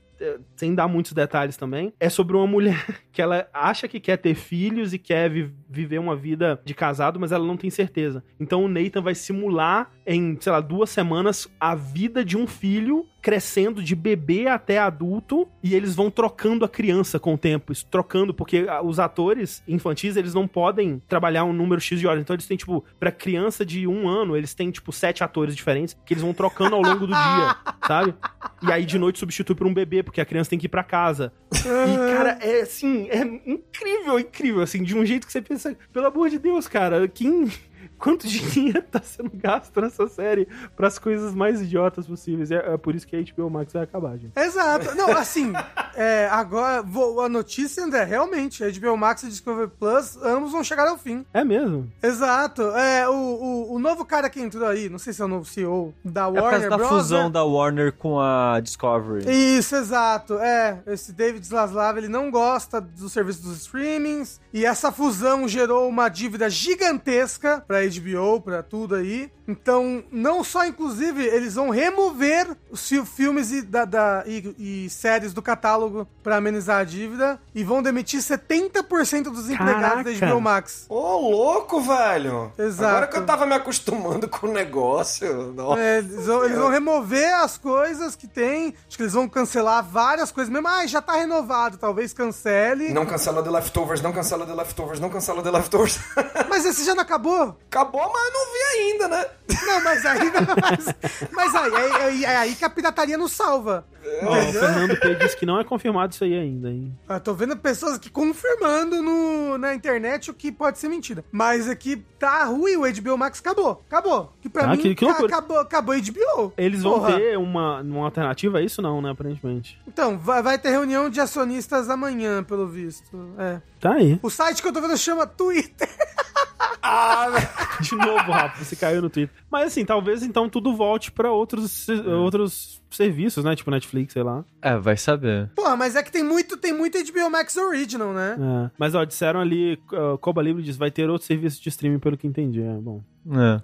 sem dar muitos detalhes também, é sobre uma mulher que ela acha que quer ter filhos e quer vi viver uma vida de casado, mas ela não tem certeza. Então o Nathan vai simular em, sei lá, duas semanas a vida de um filho crescendo de bebê até adulto e eles vão trocando a criança com o tempo, isso, trocando, porque os atores infantis, eles não podem trabalhar um número X de horas, então eles têm, tipo, pra criança de um ano, eles têm, tipo, sete atores diferentes que eles vão trocando ao longo do dia, sabe? E aí de noite substitui por um bebê, porque a criança tem que ir pra casa. E, cara, é assim, é incrível, incrível, assim, de um jeito que você pensa, pelo amor de Deus, cara, quem quanto dinheiro tá sendo gasto nessa série para as coisas mais idiotas possíveis. É, é, por isso que a HBO Max vai acabar, gente.
Exato. Não, assim, é, agora vou, a notícia, André, realmente, a HBO Max e Discovery Plus, ambos vão chegar ao fim.
É mesmo?
Exato. É, o, o, o novo cara que entrou aí, não sei se é o novo CEO da Warner
É por causa da
Bros,
fusão
né?
da Warner com a Discovery.
Isso, exato. É, esse David Zaslav, ele não gosta do serviço dos streamings, e essa fusão gerou uma dívida gigantesca pra HBO, pra tudo aí. Então, não só, inclusive, eles vão remover os fi- filmes e, da, da- e- e séries do catálogo pra amenizar a dívida, e vão demitir 70% dos empregados da
Caraca.
HBO Max.
Ô, louco, velho.
Exato.
Agora que eu tava me acostumando com o negócio. Nossa.
É, eles, vão, eles vão remover as coisas que tem. Acho que eles vão cancelar várias coisas mesmo. Ah, já tá renovado, talvez cancele.
Não cancela The Leftovers, não cancela The Leftovers, não cancela The Leftovers.
Mas esse já não acabou?
Acabou, mas não vi ainda, né?
Não, mas aí. Mas, mas aí, aí, aí, é aí que a pirataria não salva.
Ó, o Fernando P disse que não é confirmado isso aí ainda, hein?
Eu tô vendo pessoas aqui confirmando no, na internet o que pode ser mentira. Mas aqui tá ruim, o HBO Max acabou. Acabou. Que pra
Ah,
mim
que- que loucura.
acabou, acabou o HBO.
Eles vão
Porra.
ter uma, uma alternativa a isso, não, né? Aparentemente.
Então, vai, vai ter reunião de acionistas amanhã, pelo visto. É.
Tá aí.
O site que eu tô vendo chama Twitter.
De novo, Rafa, você caiu no Twitter. Mas assim, talvez então tudo volte pra outros, outros serviços, né? Tipo Netflix, sei lá.
É, vai saber.
Porra, mas é que tem muito, tem muito HBO Max Original, né?
É. Mas ó, disseram ali, uh, Coba Libre diz, vai ter outro serviço de streaming, pelo que entendi. É bom.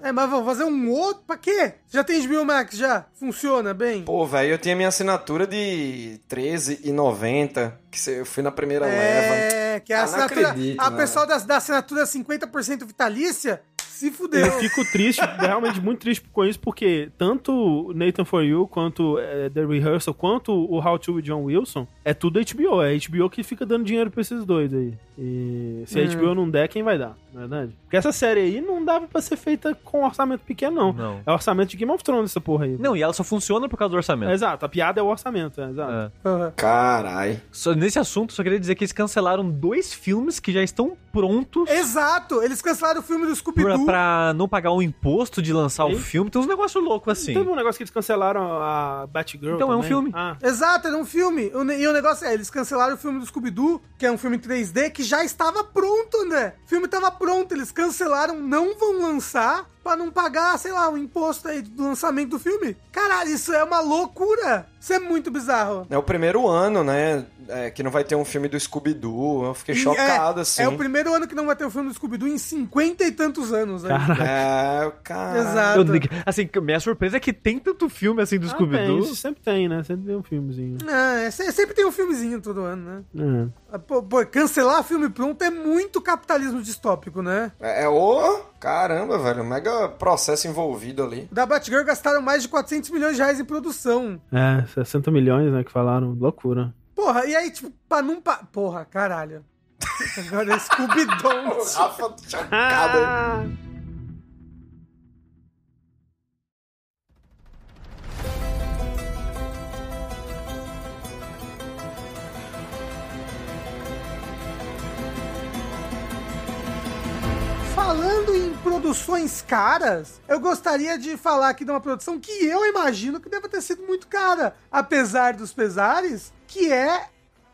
É.
É, mas vão fazer um outro? Pra quê? Já tem HBO Max, já? Funciona bem?
Pô, velho, eu tinha minha assinatura de R$13,90, que eu fui na primeira leva.
É, que a
Ah,
assinatura.
acredito,
a
né?
pessoal da, da assinatura 50% vitalícia se fudeu.
Eu fico triste, realmente muito triste com isso, porque tanto Nathan For You, quanto eh, The Rehearsal, quanto o How to with John Wilson, é tudo HBO. É HBO que fica dando dinheiro pra esses dois aí. E se a
Hum.
HBO não der, quem vai dar? Não é verdade? Porque essa série aí não dava pra ser feita com orçamento pequeno, não.
Não.
É orçamento de Game of Thrones essa porra aí.
Não, e ela só funciona por causa do orçamento.
Exato, a piada é o orçamento, é, exato.
É.
Aham.
Carai.
Só- nesse assunto, só queria dizer que eles cancelaram dois filmes que já estão prontos
Exato, eles cancelaram o filme do Scooby-Doo.
pra não pagar o imposto de lançar o
Ei?
filme. Tem uns negócios loucos assim.
Teve um negócio que eles cancelaram a Batgirl.
Então, é um
também.
filme.
Ah,
Exato, era um filme. O E o negócio é, eles cancelaram o filme do Scooby-Doo, que é um filme 3D, que já estava pronto, André. O filme estava pronto, eles cancelaram, não vão lançar pra não pagar, sei lá, o imposto aí do lançamento do filme. Caralho, isso é uma loucura. Isso é muito bizarro.
É o primeiro ano, né? é, que não vai ter um filme do Scooby-Doo. Eu fiquei
E
chocado,
é,
assim.
É o primeiro ano que não vai ter o filme do Scooby-Doo em cinquenta e tantos anos. aí.
Caraca.
É, cara.
Exato.
Eu, assim, minha surpresa é que tem tanto filme assim do
Ah,
Scooby-Doo.
tem, sempre tem, né? Sempre tem um filmezinho.
É, se- sempre tem um filmezinho todo ano, né?
É.
Ah, Pô, pô, cancelar filme pronto é muito capitalismo distópico, né?
É, é o. Caramba, velho. Mega processo envolvido ali.
Da Batgirl gastaram mais de 400 milhões de reais em produção.
É, 60 milhões, né, que falaram. Loucura.
Porra, e aí, tipo, pra não... Pa... Porra, caralho. Agora é Scooby-Doo.
Rafa chocado.
Ah!
Falando em produções caras, eu gostaria de falar aqui de uma produção que eu imagino que deve ter sido muito cara, apesar dos pesares, que é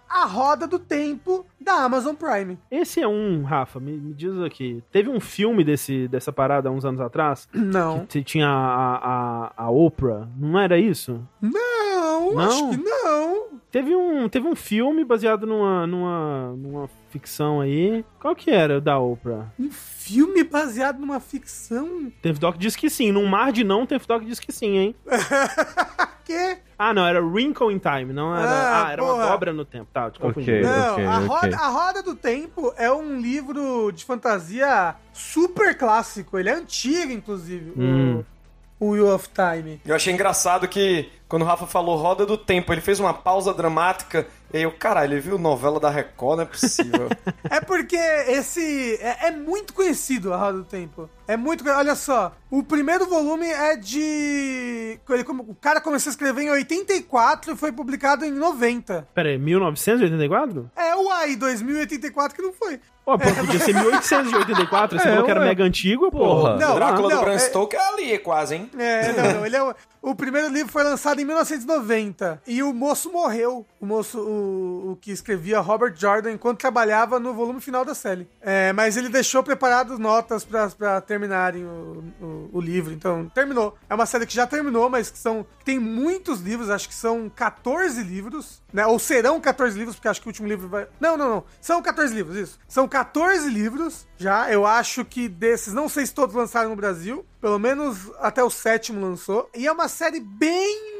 A Roda do Tempo da Amazon Prime.
Esse é um, Rafa, me, me diz aqui. Teve um filme desse, dessa parada há uns anos atrás?
Não.
Que tinha a, a, a Oprah, não era isso?
Não,
Não?
acho que não.
Teve um, teve um filme baseado numa, numa, numa ficção aí. Qual que era o da Oprah?
Um filme baseado numa ficção?
Teve Doc diz que sim. Num mar de não, Teve Doc diz que sim, hein?
quê?
Ah, não, era Wrinkle in Time, não era.
Ah,
Ah, era uma
porra.
dobra no tempo. Tá, te confundi.
Ok.
Não,
ok,
a,
ok.
roda, a Roda do Tempo é um livro de fantasia super clássico. Ele é antigo, inclusive, o-
Hum.
o Wheel of Time.
Eu achei engraçado que quando o Rafa falou Roda do Tempo, ele fez uma pausa dramática. E aí eu, caralho, ele viu novela da Record, não é possível.
É porque esse. É, é muito conhecido a Roda do Tempo. É muito. Olha só. O primeiro volume é de. ele o cara começou a escrever em 84 e foi publicado em 90.
Pera aí, 1984?
É, uai, 2084 que não foi.
Pô, pô, podia ser 1884, você
É,
falou que era
ué.
mega antigo,
Porra.
porra.
Não,
Drácula
não,
do Bram
é-
Stoker é ali, quase, hein?
É, não, não. Ele é o, primeiro livro foi lançado em 1990. E o moço morreu. O moço, o, o que escrevia Robert Jordan, enquanto trabalhava no volume final da série. É, mas ele deixou preparadas notas pra terminarem o, o, o livro. Então, terminou. É uma série que já terminou, mas que são. que tem muitos livros, acho que são 14 livros, né? Ou serão 14 livros, porque acho que o último livro vai. Não, não, não. São 14 livros, isso. São 14 livros já. Eu acho que desses, não sei se todos lançaram no Brasil. Pelo menos até o sétimo lançou. E é uma série bem.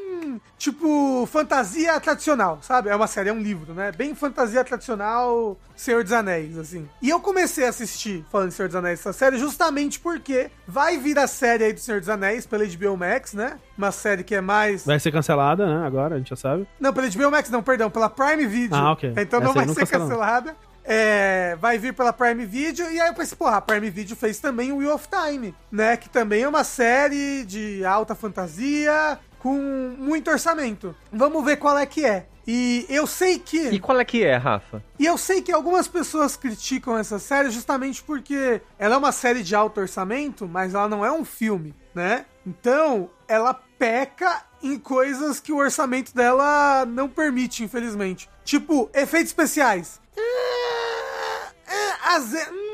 Tipo, fantasia tradicional, sabe? É uma série, é um livro, né? Bem fantasia tradicional, Senhor dos Anéis, assim. E eu comecei a assistir, falando de Senhor dos Anéis, essa série, justamente porque vai vir a série aí do Senhor dos Anéis pela HBO Max, né? Uma série que é mais.
Vai ser cancelada, né? Agora, a gente já sabe.
Não, pela HBO Max não, perdão, pela Prime Video.
Ah, ok.
Então não
Essa aí
vai
não
ser
cancela, não.
cancelada. É, vai vir pela Prime Video, e aí eu pensei, porra, a Prime Video fez também o Wheel of Time, né? Que também é uma série de alta fantasia com muito orçamento. Vamos ver qual é que é. E eu sei que.
E qual é que é, Rafa?
E eu sei que algumas pessoas criticam essa série justamente porque ela é uma série de alto orçamento, mas ela não é um filme, né? Então, ela peca em coisas que o orçamento dela não permite, infelizmente. Tipo, efeitos especiais. Ah, ah, às ve- hum.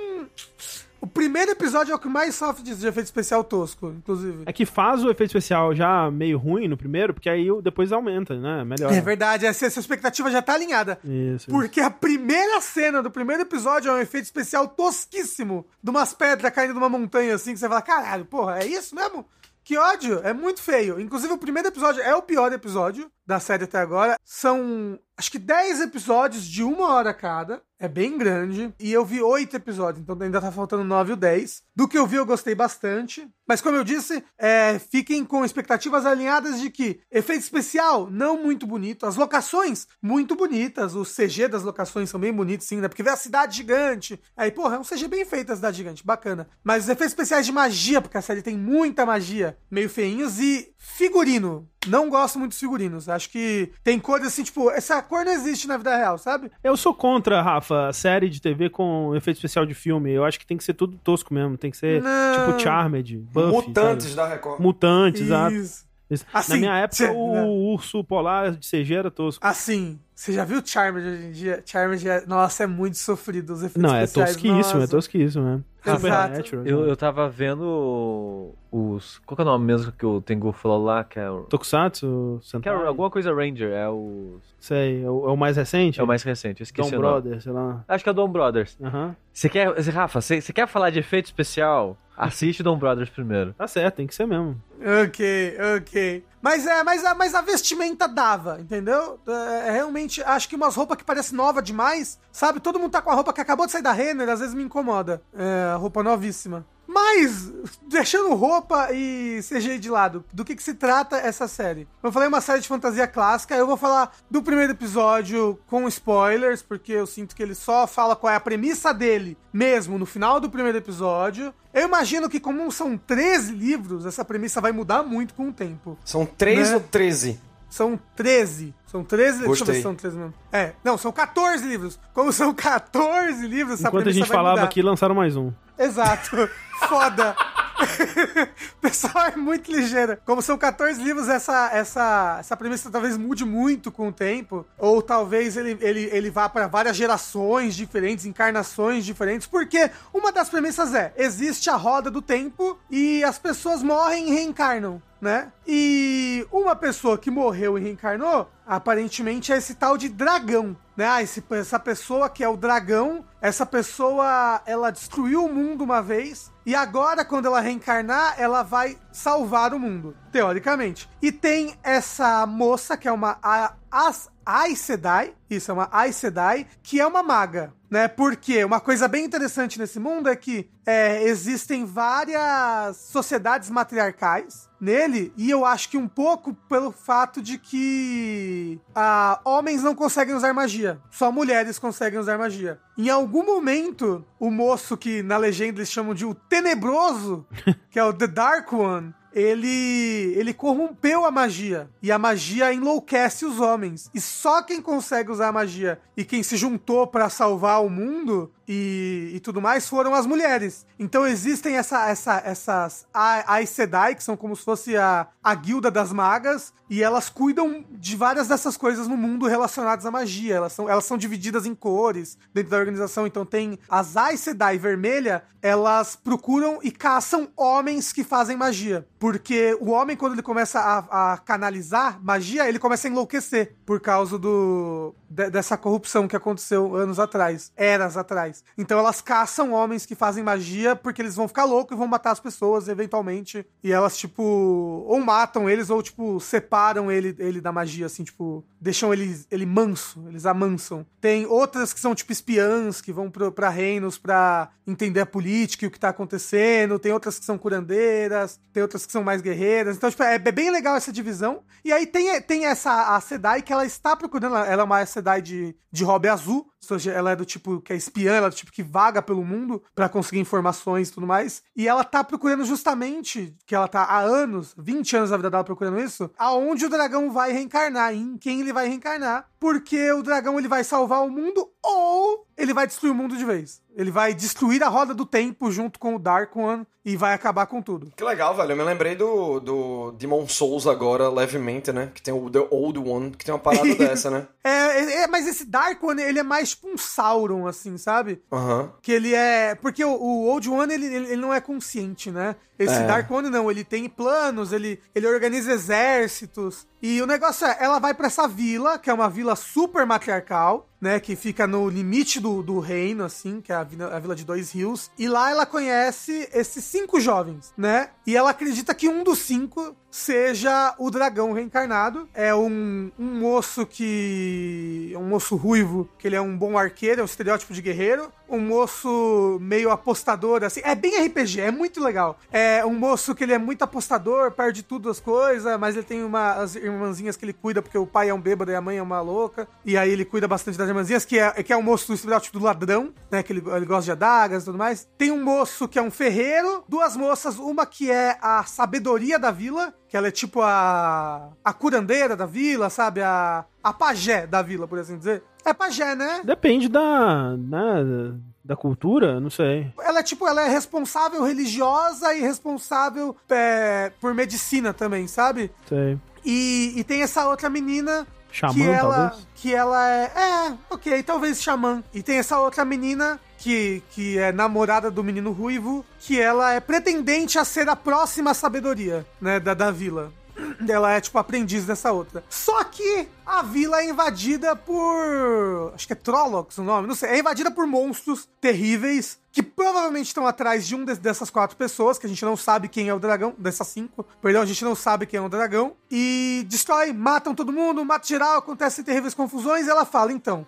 O primeiro episódio é o que mais sofre de efeito especial tosco, inclusive.
É que faz o efeito especial já meio ruim no primeiro, porque aí depois aumenta, né? Melhor.
É verdade, essa, essa expectativa já tá alinhada.
Isso.
Porque a primeira cena do primeiro episódio é um efeito especial tosquíssimo. De umas pedras caindo de uma montanha assim, que você fala, caralho, porra, é isso mesmo? Que ódio, é muito feio. Inclusive, o primeiro episódio é o pior episódio da série até agora. São, acho que 10 episódios de uma hora cada. É bem grande. E eu vi 8 episódios, então ainda tá faltando 9 ou 10. Do que eu vi, eu gostei bastante. Mas como eu disse, é, fiquem com expectativas alinhadas de que efeito especial, não muito bonito. As locações, muito bonitas. Os CG das locações são bem bonitos, sim, né? Porque vê a cidade gigante. Aí, porra, é um CG bem feito a cidade gigante, bacana. Mas os efeitos especiais de magia, porque a série tem muita magia, meio feinhos. E figurino. Não gosto muito dos figurinos. Acho que tem cores assim, tipo, essa cor não existe na vida real, sabe?
Eu sou contra, Rafa, série de TV com efeito especial de filme. Eu acho que tem que ser tudo tosco mesmo. Tem que ser
Não.
tipo Charmed, Buffy.
Mutantes
sabe?
da Record.
Mutantes, exato.
Isso.
Isso.
Assim,
Na minha época,
cê-
o urso polar de CG era tosco.
Assim, você já viu Charmed hoje em dia? Charmed, é, nossa, é muito sofrido os efeitos
Não, é tosquíssimo, é
nossa.
tosquíssimo, né?
Exato.
Supernatural,
Eu,
né?
eu tava vendo os. Qual que é o nome mesmo que o Tengu falou lá? Que é, o-
Tokusatsu,
que é alguma coisa Ranger, é o.
sei, é o, é o mais recente?
É o mais recente, eu esqueci
Dom
o nome.
Brother, sei lá.
Acho que é Dom Brothers.
Aham.
Você quer. Rafa, você, você quer falar de efeito especial? Assiste Dom Brothers primeiro.
Tá certo, tem que ser mesmo.
Ok, ok. Mas é, mas a, mas a vestimenta dava, entendeu? É, realmente, acho que umas roupas que parecem nova demais, sabe? Todo mundo tá com a roupa que acabou de sair da Renner, às vezes me incomoda. É, roupa novíssima. Mas, deixando roupa e CGI de lado, do que, que se trata essa série? Eu falei uma série de fantasia clássica, eu vou falar do primeiro episódio com spoilers, porque eu sinto que ele só fala qual é a premissa dele mesmo no final do primeiro episódio. Eu imagino que, como são 13 livros, essa premissa vai mudar muito com o tempo.
São três
Né?
ou 13?
São 13. São 13 livros. Deixa eu ver se são 13 mesmo. É, não, são 14 livros. Como são 14 livros, essa
Enquanto a gente falava
mudar.
aqui, lançaram mais um.
Exato. Foda. o pessoal é muito ligeiro. Como são 14 livros, essa, essa, essa premissa talvez mude muito com o tempo. Ou talvez ele, ele, ele vá para várias gerações diferentes, encarnações diferentes. Porque uma das premissas é: existe a roda do tempo e as pessoas morrem e reencarnam. Né? E uma pessoa que morreu e reencarnou aparentemente é esse tal de dragão. Né? Ah, esse, essa pessoa que é o dragão, essa pessoa ela destruiu o mundo uma vez e agora, quando ela reencarnar, ela vai salvar o mundo, teoricamente. E tem essa moça que é uma a, as, Aes Sedai, isso é uma Aes Sedai, que é uma maga, né? Porque uma coisa bem interessante nesse mundo é que é, existem várias sociedades matriarcais nele, e eu acho que um pouco pelo fato de que ah, homens não conseguem usar magia, só mulheres conseguem usar magia. Em algum momento, o moço que na legenda eles chamam de o Tenebroso, que é o The Dark One, ele ele corrompeu a magia e a magia enlouquece os homens. E só quem consegue usar a magia e quem se juntou para salvar o mundo e, e, tudo mais foram as mulheres. Então existem essa, essa, essas Aes Sedai, que são como se fosse a, a guilda das magas, e elas cuidam de várias dessas coisas no mundo relacionadas à magia. Elas são, elas são divididas em cores dentro da organização. Então tem as Aes Sedai vermelha, elas procuram e caçam homens que fazem magia. Porque o homem, quando ele começa a, a canalizar magia, ele começa a enlouquecer por causa do, de, dessa corrupção que aconteceu anos atrás, eras atrás. Então elas caçam homens que fazem magia porque eles vão ficar loucos e vão matar as pessoas eventualmente. E elas, tipo, ou matam eles ou, tipo, separam ele, ele da magia, assim, tipo, deixam ele, ele manso, eles amansam. Tem outras que são, tipo, espiãs que vão pro, pra reinos pra entender a política e o que tá acontecendo. Tem outras que são curandeiras, tem outras que são mais guerreiras. Então, tipo, é, é bem legal essa divisão. E aí tem, tem essa a Sedai que ela está procurando, ela é uma Sedai de, de hobby azul, ela é do tipo que é espiã, ela é do tipo que vaga pelo mundo para conseguir informações e tudo mais. E ela tá procurando justamente, que ela tá há anos, 20 anos da vida dela procurando isso, aonde o dragão vai reencarnar, em quem ele vai reencarnar, porque o dragão ele vai salvar o mundo ou ele vai destruir o mundo de vez. Ele vai destruir a roda do tempo junto com o Dark One e vai acabar com tudo.
Que legal, velho. Eu me lembrei do, do Demon Souls agora, levemente, né? Que tem o The Old One, que tem uma parada dessa, né?
É, é, mas esse Dark One, ele é mais tipo um Sauron, assim, sabe?
Aham. Uhum.
Que ele é... Porque o, o Old One, ele, ele, não é consciente, né? Esse é. Dark One, não. Ele tem planos, ele, ele organiza exércitos. E o negócio é, ela vai para essa vila, que é uma vila super matriarcal, né? Que fica no limite do, do reino, assim, que é a vila, a vila de Dois Rios. E lá ela conhece esses cinco jovens, né? E ela acredita que um dos cinco seja o dragão reencarnado. É um, um moço que. Um moço ruivo, que ele é um bom arqueiro, é um estereótipo de guerreiro. Um moço meio apostador, assim. É bem RPG, é muito legal. É um moço que ele é muito apostador, perde tudo as coisas, mas ele tem uma, as irmãzinhas que ele cuida, porque o pai é um bêbado e a mãe é uma louca. E aí ele cuida bastante das irmãzinhas, que é, que é um moço do estereótipo do ladrão, né? Que ele, ele gosta de adagas e tudo mais. Tem um moço que é um ferreiro, duas moças, uma que é a sabedoria da vila, que ela é tipo a a curandeira da vila, sabe? A, a pajé da vila, por assim dizer. É pajé, né?
Depende da, né, da cultura, não sei.
Ela é tipo, ela é responsável religiosa e responsável é, por medicina também, sabe?
Sei.
E, e tem essa outra menina
Xamã,
que ela,
talvez?
que ela é, é, ok, talvez xamã. E tem essa outra menina que, que é namorada do menino ruivo, que ela é pretendente a ser a próxima sabedoria, né, da, da vila. Ela é, tipo, aprendiz dessa outra. Só que a vila é invadida por. Acho que é Trollocs o nome, não sei. É invadida por monstros terríveis que provavelmente estão atrás de um de, dessas quatro pessoas, que a gente não sabe quem é o dragão, dessas cinco, perdão, a gente não sabe quem é o dragão, e destrói, matam todo mundo, mata geral, acontecem terríveis confusões, e ela fala, então,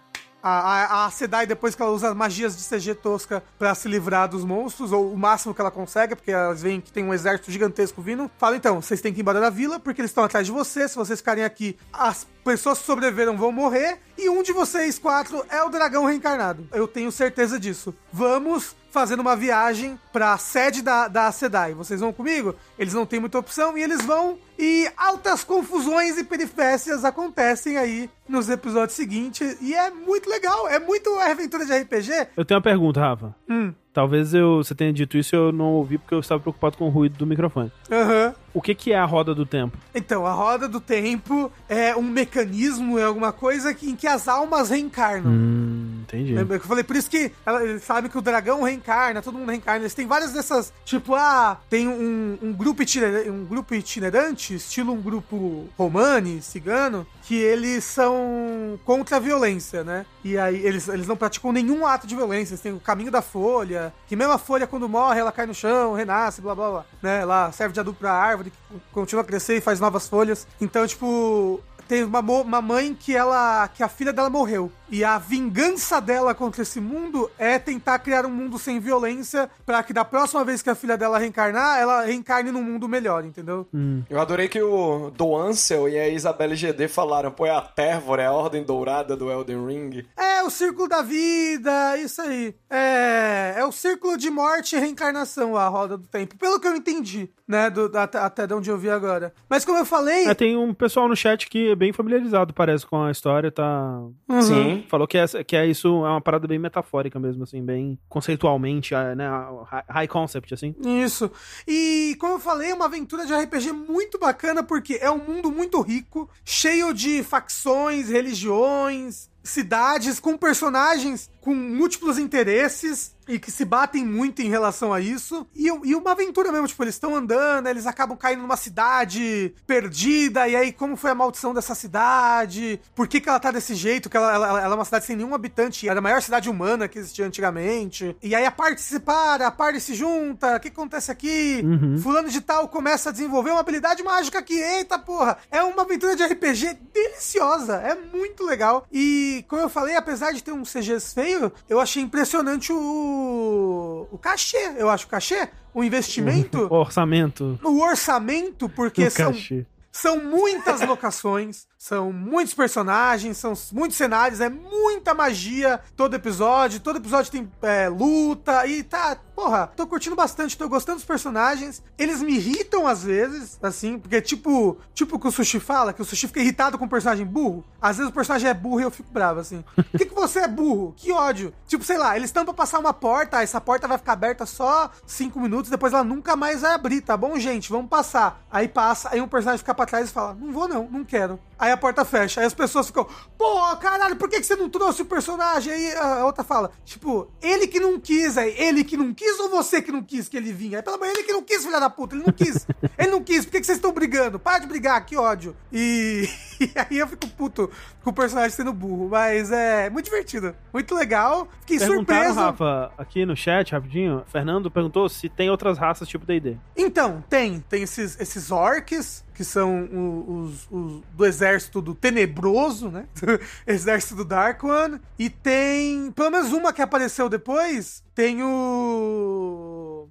a, a, a Sedai, depois que ela usa magias de CG tosca para se livrar dos monstros, ou o máximo que ela consegue, porque elas veem que tem um exército gigantesco vindo, fala então, vocês têm que ir embora da vila, porque eles estão atrás de vocês, se vocês ficarem aqui, as pessoas que sobreviveram vão morrer, e um de vocês quatro é o dragão reencarnado. Eu tenho certeza disso. Vamos fazendo uma viagem pra sede da, da Sedai. Vocês vão comigo? Eles não têm muita opção e eles vão. E altas confusões e peripécias acontecem aí nos episódios seguintes. E é muito legal, é muito aventura de RPG.
Eu tenho uma pergunta, Rafa.
Hum.
Talvez eu, você tenha dito isso e eu não ouvi porque eu estava preocupado com o ruído do microfone.
Aham. Uhum.
O que, que é a roda do tempo?
Então, a roda do tempo é um mecanismo, é alguma coisa que, em que as almas reencarnam.
Hum. Entendi.
Lembra que eu falei? Por isso que ela- sabem que o dragão reencarna, todo mundo reencarna. Eles têm várias dessas. Tipo, ah, tem um, um grupo itinerante, um grupo itinerante, estilo um grupo romani, cigano, que eles são contra a violência, né? E aí eles, eles não praticam nenhum ato de violência. Eles têm o caminho da folha, que mesmo a folha, quando morre, ela cai no chão, renasce, blá blá blá. Né? Ela serve de adubo pra árvore, que continua a crescer e faz novas folhas. Então, tipo, tem uma, uma mãe que ela que a filha dela morreu e a vingança dela contra esse mundo é tentar criar um mundo sem violência pra que da próxima vez que a filha dela reencarnar ela reencarne num mundo melhor entendeu
Eu adorei que o Do Ansel e a Isabelle GD falaram, pô, é a Térvora, é a Ordem Dourada do Elden Ring.
é o círculo da vida isso aí é é o círculo de morte e reencarnação a roda do tempo pelo que eu entendi né do, até, até de onde eu vi agora mas como eu falei
É, tem um pessoal no chat que é bem familiarizado, parece, com a história, tá.
Uhum.
Sim.
Falou que é, que é isso, é uma parada bem metafórica mesmo, assim, bem conceitualmente, é, né? high- High concept, assim.
Isso. E como eu falei, é uma aventura de RPG muito bacana porque é um mundo muito rico, cheio de facções, religiões, cidades com personagens com múltiplos interesses e que se batem muito em relação a isso. E, e uma aventura mesmo, tipo, eles estão andando, eles acabam caindo numa cidade perdida, e aí como foi a maldição dessa cidade? Por que, que ela tá desse jeito? Que ela, ela- ela é uma cidade sem nenhum habitante, era a maior cidade humana que existia antigamente. E aí a parte se separa, a parte se junta, o que acontece aqui?
Uhum.
Fulano de tal começa a desenvolver uma habilidade mágica aqui, eita porra! É uma aventura de RPG deliciosa, é muito legal. E como eu falei, apesar de ter um CGs feio, eu achei impressionante o, o cachê, eu acho, o cachê, o investimento,
O orçamento.
o orçamento, porque
do
são
cachê.
são muitas locações, são muitos personagens, são muitos cenários, é muita magia todo episódio. Todo episódio tem é, luta e tá. Porra, tô curtindo bastante, tô gostando dos personagens. Eles me irritam às vezes, assim, porque tipo, tipo o que o Sushi fala, que o Sushi fica irritado com o personagem burro. Às vezes o personagem é burro e eu fico bravo, assim. Por que, que você é burro? Que ódio. Tipo, sei lá, eles estão pra passar uma porta, essa porta vai ficar aberta só 5 minutos, depois ela nunca mais vai abrir, tá bom, gente? Vamos passar. Aí passa, aí um personagem fica pra trás e fala: Não vou, não, não quero. Aí a porta fecha, aí as pessoas ficam, pô, caralho, por que, que você não trouxe o personagem? Aí a outra fala, tipo, ele que não quis, aí ele que não quis ou você que não quis que ele vinha? Aí pelo menos ele que não quis, filha da puta, ele não quis. ele não quis, por que, que vocês estão brigando? Para de brigar, que ódio. E, e aí eu fico puto com o personagem sendo burro, mas é muito divertido, muito legal. Fiquei surpreso.
Rafa, aqui no chat, rapidinho, Fernando perguntou se tem outras raças tipo D&D.
Então, tem. Tem esses, esses orcs, que são os, os do exército do Tenebroso, né? exército do Dark One. E tem, pelo menos uma que apareceu depois, tem o...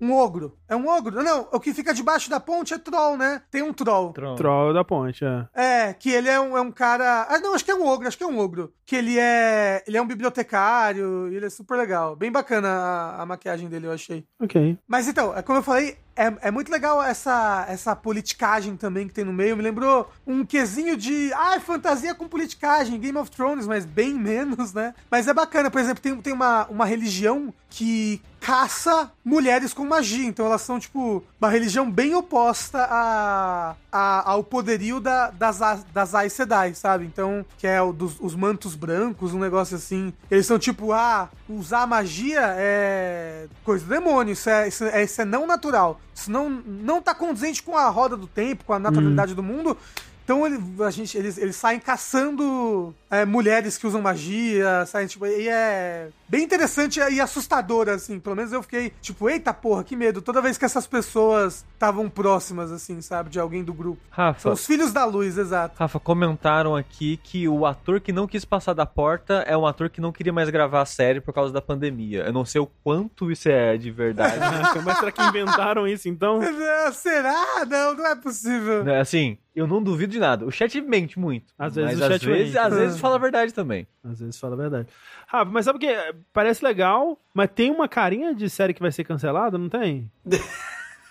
Um ogro. É um ogro? Não, o que fica debaixo da ponte é troll, né? Tem um troll.
Troll da ponte, é.
É, que ele é um, é um cara. Ah, não, acho que é um ogro, acho que é um ogro. Que ele é. Ele é um bibliotecário, e ele é super legal. Bem bacana a, a maquiagem dele, eu achei.
Ok.
Mas então, é como eu falei, é, é muito legal essa, essa politicagem também que tem no meio. Me lembrou um quesinho de. Ah, fantasia com politicagem, Game of Thrones, mas bem menos, né? Mas é bacana, por exemplo, tem, tem uma, uma religião que caça mulheres com magia. Então elas são, tipo, uma religião bem oposta a, a- ao poderio da, das, das Aes Sedai, sabe? Então, que é o dos os mantos brancos, um negócio assim. Eles são tipo, ah, usar magia é coisa do demônio, isso é, isso é, isso é não natural. Isso não, não tá condizente com a roda do tempo, com a naturalidade do mundo. Então ele, a gente, eles, eles saem caçando é, mulheres que usam magia, saem, tipo, e é bem interessante e assustador, assim. Pelo menos eu fiquei, tipo, eita porra, que medo. Toda vez que essas pessoas estavam próximas, assim, sabe, de alguém do grupo. São
Rafa,
os filhos da luz, exato.
Rafa, comentaram aqui que o ator que não quis passar da porta é um ator que não queria mais gravar a série por causa da pandemia. Eu não sei o quanto isso é de verdade.
Mas será que inventaram isso então?
Não, será? Não, não é possível.
Né, assim, eu não duvido de nada. O chat mente muito.
Às vezes
mas
o
às
chat
vezes,
mente.
às vezes fala a verdade também.
Às vezes fala a verdade. Rafa, mas sabe o que? Parece legal, mas tem uma carinha de série que vai ser cancelada, não tem?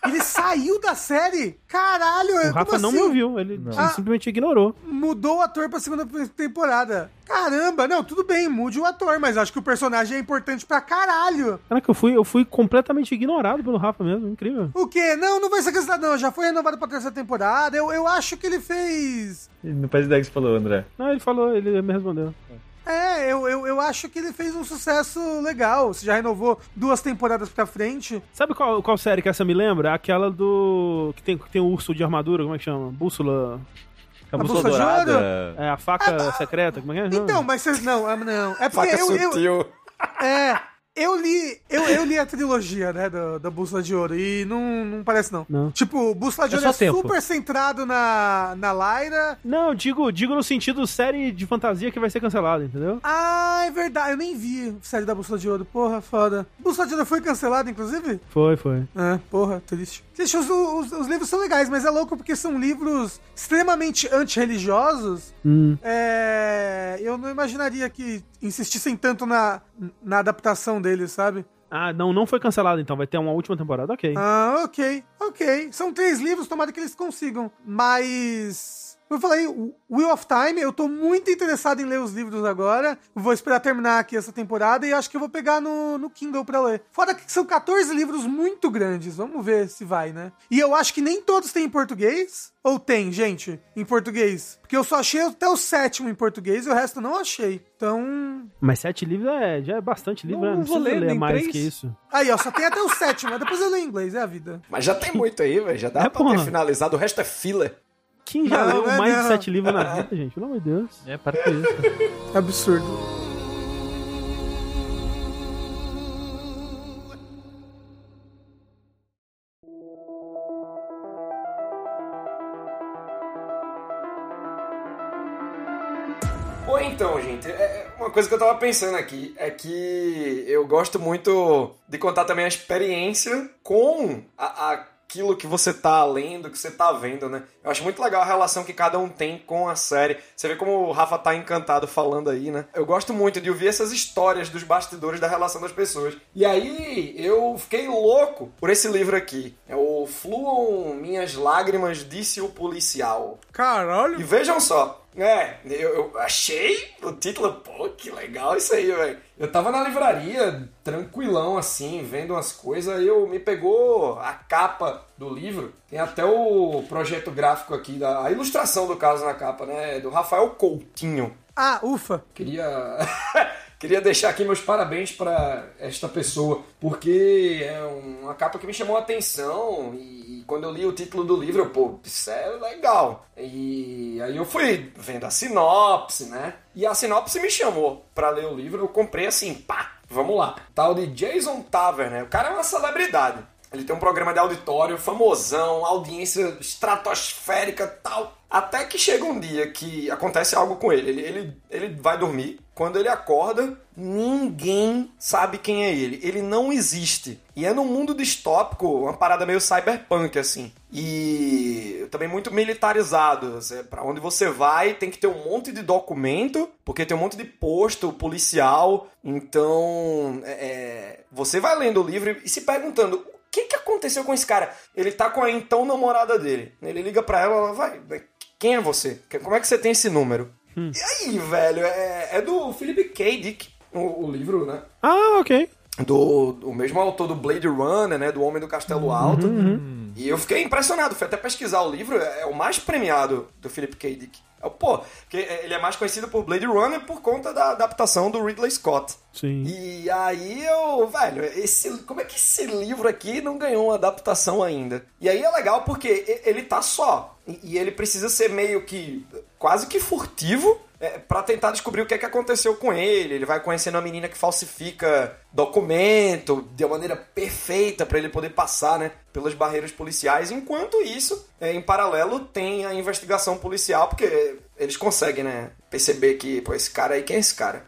Ele saiu da série? Caralho,
O Rafa não
assim?
me ouviu, ele
Não.
Ah.
simplesmente ignorou.
Mudou o ator pra segunda temporada. Caramba, não, tudo bem, mude o ator, mas acho que o personagem é importante pra caralho.
Caraca, eu fui, eu fui completamente ignorado pelo Rafa mesmo, incrível.
O quê? Não, não vai ser cancelado, não. Já foi renovado pra terceira temporada. Eu, eu acho que ele fez.
Não faz ideia que você falou, André.
Não, ele falou, ele me respondeu.
É, eu, eu, eu acho que ele fez um sucesso legal. Você já renovou duas temporadas pra frente.
Sabe qual, qual série que essa me lembra? Aquela do. que tem, que tem o urso de armadura, como é que chama? Bússola.
A
A
bússola
bússola de
dourada.
ouro?
É, a faca secreta, como é que é?
Então, mas vocês. Não, ah, não. É porque
Faca
eu, eu,
sutil.
É. Eu li, eu, eu li a trilogia, né, da, da Bússola de Ouro, e não, não parece não.
Não.
Tipo, Bússola de
É
Ouro é,
tempo.
super centrado na, na Lyra.
Não, digo, digo no sentido série de fantasia que vai ser cancelada, entendeu?
Ah, é verdade, eu nem vi a série da Bússola de Ouro, porra, foda. Bússola de Ouro foi cancelada, inclusive?
Foi, foi.
É, porra, triste. Gente, os, os, os livros são legais, mas é louco porque são livros extremamente antirreligiosos.
Hum.
É, eu não imaginaria que insistissem tanto na, na adaptação deles, sabe?
Ah, não, não foi cancelado então, vai ter uma última temporada, ok.
Ah, ok, ok. São três livros, tomara que eles consigam. Mas. Eu falei, o Wheel of Time, eu tô muito interessado em ler os livros agora. Vou esperar terminar aqui essa temporada e acho que eu vou pegar no, no Kindle pra ler. Fora que são 14 livros muito grandes, vamos ver se vai, né? E eu acho que nem todos têm em português. Ou tem, gente, em português? Porque eu só achei até o sétimo em português e o resto eu não achei. Então.
Mas sete livros é, já é bastante livro,
Não
né? Não
vou ler
ler,
nem
mais
três.
que isso.
Aí, ó, só tem até o sétimo, mas depois eu leio em inglês, é a vida.
Mas já tem muito aí, velho. Já dá
É,
pra ter
porra.
finalizado. O resto é filler.
Quem já
Não,
leu
não é
mais
não.
de sete livros na vida, gente? Pelo amor de Deus.
É, para com isso.
Absurdo.
Ou então, gente, é- é uma coisa que eu tava pensando aqui é que eu gosto muito de contar também a experiência com a- aquilo que você tá lendo, que você tá vendo, né? Eu acho muito legal a relação que cada um tem com a série. Você vê como o Rafa tá encantado falando aí, né? Eu gosto muito de ouvir essas histórias dos bastidores da relação das pessoas. E aí eu fiquei louco por esse livro aqui. É o Fluam Minhas Lágrimas, disse o policial.
Caralho.
E vejam só, é, eu, eu achei o título, pô, que legal isso aí, velho. Eu tava na livraria, tranquilão assim, vendo umas coisas, aí eu me pegou a capa do livro, tem até o projeto gráfico aqui, da, a ilustração do caso na capa, né, do Rafael Coutinho.
Ah, ufa.
Queria queria deixar aqui meus parabéns para esta pessoa, porque é uma capa que me chamou a atenção e quando eu li o título do livro, eu, pô, isso é legal. E aí eu fui vendo a sinopse, né? E a sinopse me chamou para ler o livro, eu comprei assim, pá, vamos lá. Tal de Jason Taverner, o cara é uma celebridade. Ele tem um programa de auditório famosão, audiência estratosférica tal. Até que chega um dia que acontece algo com ele. Ele, ele. ele vai dormir. Quando ele acorda, ninguém sabe quem é ele. Ele não existe. E é num mundo distópico, uma parada meio cyberpunk, assim. E também muito militarizado. Pra onde você vai, tem que ter um monte de documento, porque tem um monte de posto policial. Então, é, é, você vai lendo o livro e se perguntando: que, que aconteceu com esse cara? Ele tá com a então namorada dele. Ele liga pra ela, ela vai. Quem é você? Como é que você tem esse número? E aí, velho, é, é do Philip K. Dick, o, o livro, né?
Ah, ok.
Do, do mesmo autor do Blade Runner, né? Do Homem do Castelo Alto. E eu fiquei impressionado. Fui até pesquisar o livro. É, é o mais premiado do Philip K. Dick. É, Pô, porque ele é mais conhecido por Blade Runner por conta da adaptação do Ridley Scott.
Sim.
E aí eu, velho, esse, como é que esse livro aqui não ganhou uma adaptação ainda? E aí é legal porque ele tá só. E ele precisa ser meio que, quase que furtivo, é, para tentar descobrir o que é que aconteceu com ele. Ele vai conhecendo uma menina que falsifica documento de maneira perfeita para ele poder passar, né, pelas barreiras policiais. Enquanto isso, é, em paralelo, tem a investigação policial, porque eles conseguem, né, perceber que, pô, esse cara aí, quem é esse cara?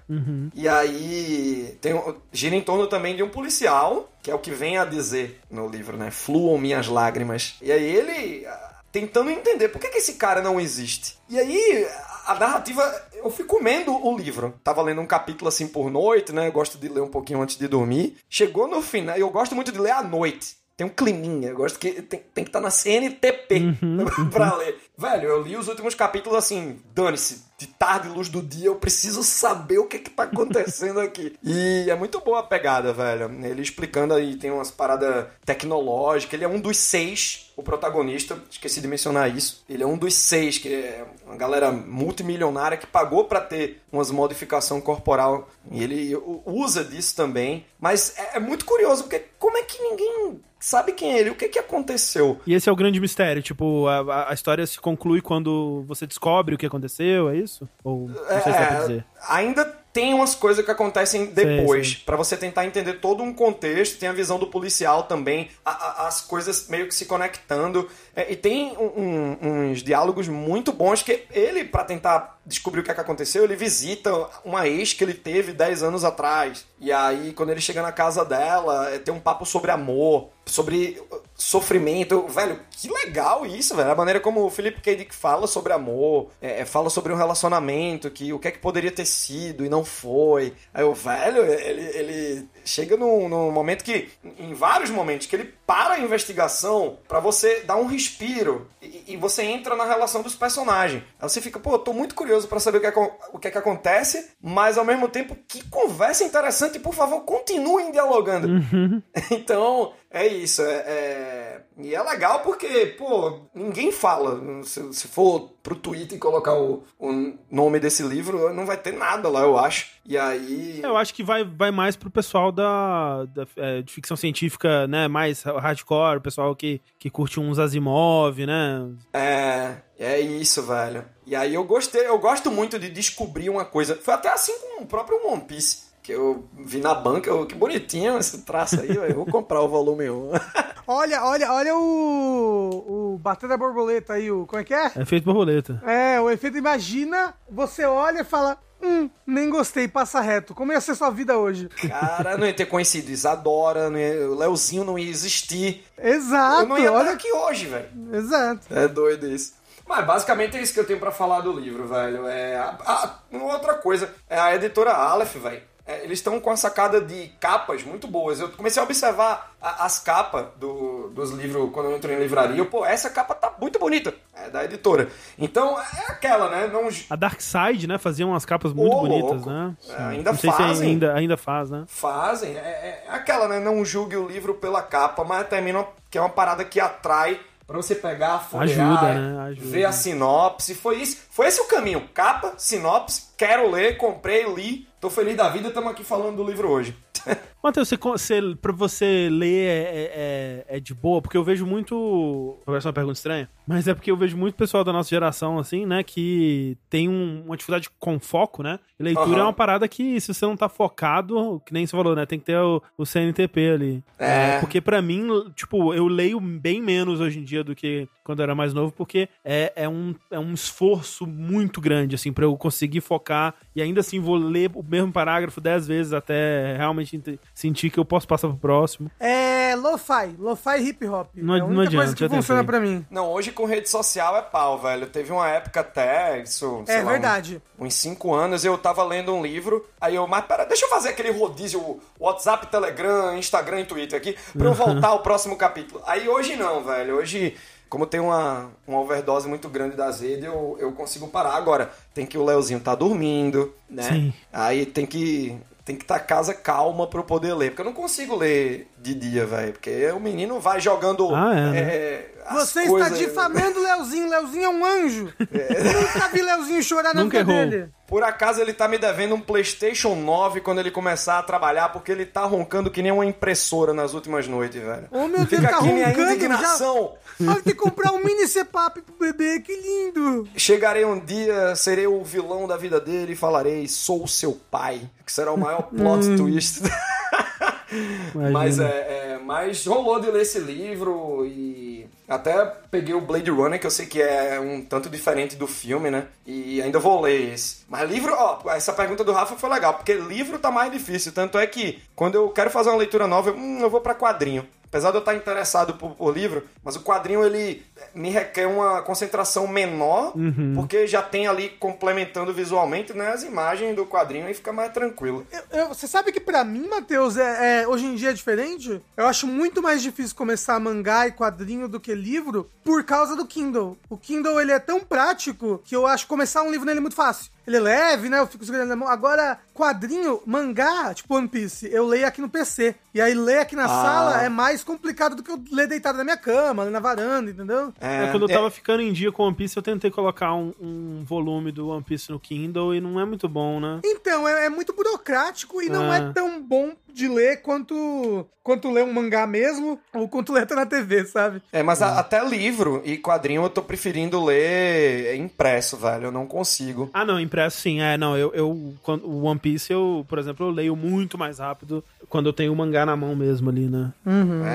E aí tem, gira em torno também de um policial, que é o que vem a dizer no livro, né? Fluam minhas lágrimas. E aí ele ah, tentando entender por que, que esse cara não existe. E aí a narrativa, eu fui comendo o livro. Tava lendo um capítulo assim por noite, né? Eu gosto de ler um pouquinho antes de dormir. Chegou no final, eu gosto muito de ler à noite. Tem um climinha, eu gosto que tem, tem que estar na CNTP pra ler. Velho, eu li os últimos capítulos assim, dane-se. De tarde, luz do dia, eu preciso saber o que que tá acontecendo aqui. E é muito boa a pegada, velho. Ele explicando aí, tem umas paradas tecnológicas, ele é um dos seis o protagonista, esqueci de mencionar isso, ele é um dos seis, que é uma galera multimilionária que pagou para ter umas modificação corporal e ele usa disso também. Mas é, é muito curioso, porque como é que ninguém sabe quem é ele, o que que aconteceu.
E esse é o grande mistério, tipo, a, a história se conclui quando você descobre o que aconteceu, é isso? Ou não sei
é,
se dá pra dizer.
Ainda tem umas coisas que acontecem depois, para você tentar entender todo um contexto, tem a visão do policial também, a, a, as coisas meio que se conectando, é, e tem um, um, uns diálogos muito bons que ele, para tentar descobrir o que, é que aconteceu, ele visita uma ex que ele teve 10 anos atrás, e aí quando ele chega na casa dela, é, tem um papo sobre amor, sobre uh, sofrimento, velho, que legal isso, velho, a maneira como o Philip K. Dick fala sobre amor, é, é, fala sobre um relacionamento, que o que é que poderia ter sido e não foi, aí o velho, ele, ele chega num, num momento que, em vários momentos, que ele para a investigação para você dar um respiro. E, e, você entra na relação dos personagens. Aí você fica, pô, tô muito curioso para saber o que, é, o que é que acontece, mas ao mesmo tempo, que conversa interessante, por favor, continuem dialogando.
Uhum.
então, é isso, é, é, E é legal porque, pô, ninguém fala. Se, se for pro Twitter e colocar o, o nome desse livro, não vai ter nada lá, eu acho. E aí.
Eu acho que vai, vai mais pro pessoal da, da é, de ficção científica, né? Mais hardcore, o pessoal que, que curte uns Asimov, né?
É, é isso, velho. E aí eu gostei, eu gosto muito de descobrir uma coisa. Foi até assim com o próprio One Piece que eu vi na banca, eu, que bonitinho esse traço aí, eu vou comprar o volume 1.
olha, olha, olha o, o bater da borboleta aí, o, como é que é?
Efeito borboleta.
É, o efeito, imagina, você olha e fala, hum, nem gostei, passa reto. Como ia ser sua vida hoje?
Cara, não ia ter conhecido Isadora, não ia, o Leozinho não ia existir.
Exato.
Eu não ia olha... estar aqui hoje, velho.
Exato.
É doido isso. Mas basicamente é isso que eu tenho para falar do livro, velho. É a, a, uma outra coisa, é a editora Aleph, velho é, eles estão com a sacada de capas muito boas. Eu comecei a observar a, as capas do, dos livros quando eu entrei em livraria. Pô, essa capa tá muito bonita. É da editora. Então, é aquela, né? Não...
A Dark Side, né? Fazia umas capas muito
Ô,
bonitas, né?
É, ainda fazem.
ainda, ainda faz, né?
Fazem. É, é, aquela, né? Não julgue o livro pela capa, mas termina que é uma parada que atrai para você pegar, folhear,
Ajuda, né? Ajuda.
ver a sinopse. Foi isso. Foi esse o caminho. Capa, sinopse, quero ler, comprei, li. Tô feliz da vida, estamos aqui falando do livro hoje.
Matheus, você, você, pra você ler é, é, é, é, de boa, porque eu vejo muito. Parece uma pergunta estranha, mas é porque eu vejo muito pessoal da nossa geração, assim, né, que tem um, uma dificuldade com foco, né? E leitura uhum. é uma parada que, se você não tá focado, que nem você falou, né, tem que ter o, o CNTP ali.
É.
é porque para mim, tipo, eu leio bem menos hoje em dia do que quando eu era mais novo, porque é, é, um, é um esforço muito grande, assim, para eu conseguir focar e ainda assim vou ler o mesmo parágrafo dez vezes até realmente sentir que eu posso passar pro próximo.
É lo-fi, lo-fi hip hop.
Não,
é a
não adianta,
coisa que funciona para mim.
Não, hoje com rede social é pau, velho. Teve uma época até, isso,
É lá, verdade.
Um, uns cinco anos, eu tava lendo um livro, aí eu, mas pera, deixa eu fazer aquele rodízio WhatsApp, Telegram, Instagram e Twitter aqui, pra eu voltar ao próximo capítulo. Aí hoje não, velho. Hoje como tem uma, uma overdose muito grande das redes, eu, eu consigo parar. Agora, tem que o Leozinho tá dormindo, né?
Sim.
Aí tem que tem que estar tá casa calma para eu poder ler. Porque eu não consigo ler de dia, velho. Porque o menino vai jogando.
Ah, é, né?
Você está difamando o Leozinho. Leozinho é um anjo. É. Eu nunca vi Leozinho chorar na
nunca
vida
errou.
dele.
Por acaso ele tá me devendo um PlayStation 9 quando ele começar a trabalhar, porque ele tá roncando que nem uma impressora nas últimas noites, velho.
Ô, meu Deus,
Fica
tá
aqui minha
roncando,
indignação.
Vai ter que comprar um mini CPAP pro bebê, que lindo.
Chegarei um dia, serei o vilão da vida dele e falarei: sou seu pai. Que será o maior plot
Hum.
twist. mas é, é, mas rolou de ler esse livro e até peguei o Blade Runner, que eu sei que é um tanto diferente do filme, né? E ainda vou ler esse. Mas livro, ó, essa pergunta do Rafa foi legal, porque livro tá mais difícil. Tanto é que quando eu quero fazer uma leitura nova, eu, hum, eu vou pra quadrinho. Apesar de eu estar interessado por, por livro, mas o quadrinho ele me requer uma concentração menor,
Uhum.
porque já tem ali complementando visualmente né, as imagens do quadrinho e fica mais tranquilo.
Eu- eu- você sabe que pra mim, Matheus, é, é- hoje em dia é diferente? Eu acho muito mais difícil começar mangá e quadrinho do que livro por causa do Kindle. O Kindle, ele é tão prático que eu acho começar um livro nele muito fácil. Ele é leve, né? Eu fico segurando na mão. Agora, quadrinho, mangá, tipo One Piece, eu leio aqui no PC. E aí ler aqui na
Ah.
sala é mais complicado do que eu ler deitado na minha cama, ler na varanda, entendeu?
É, quando eu tava ficando em dia com One Piece, eu tentei colocar um, um volume do One Piece no Kindle e não é muito bom, né?
Então, é, é muito burocrático e não
É.
é tão bom de ler quanto, quanto ler um mangá mesmo ou quanto ler até na TV, sabe?
É, mas a- até livro e quadrinho eu tô preferindo ler impresso, velho. Eu não consigo.
Ah, não, impresso sim. É, não, eu, eu quando, o One Piece, eu, por exemplo, eu leio muito mais rápido quando eu tenho o mangá na mão mesmo ali, né?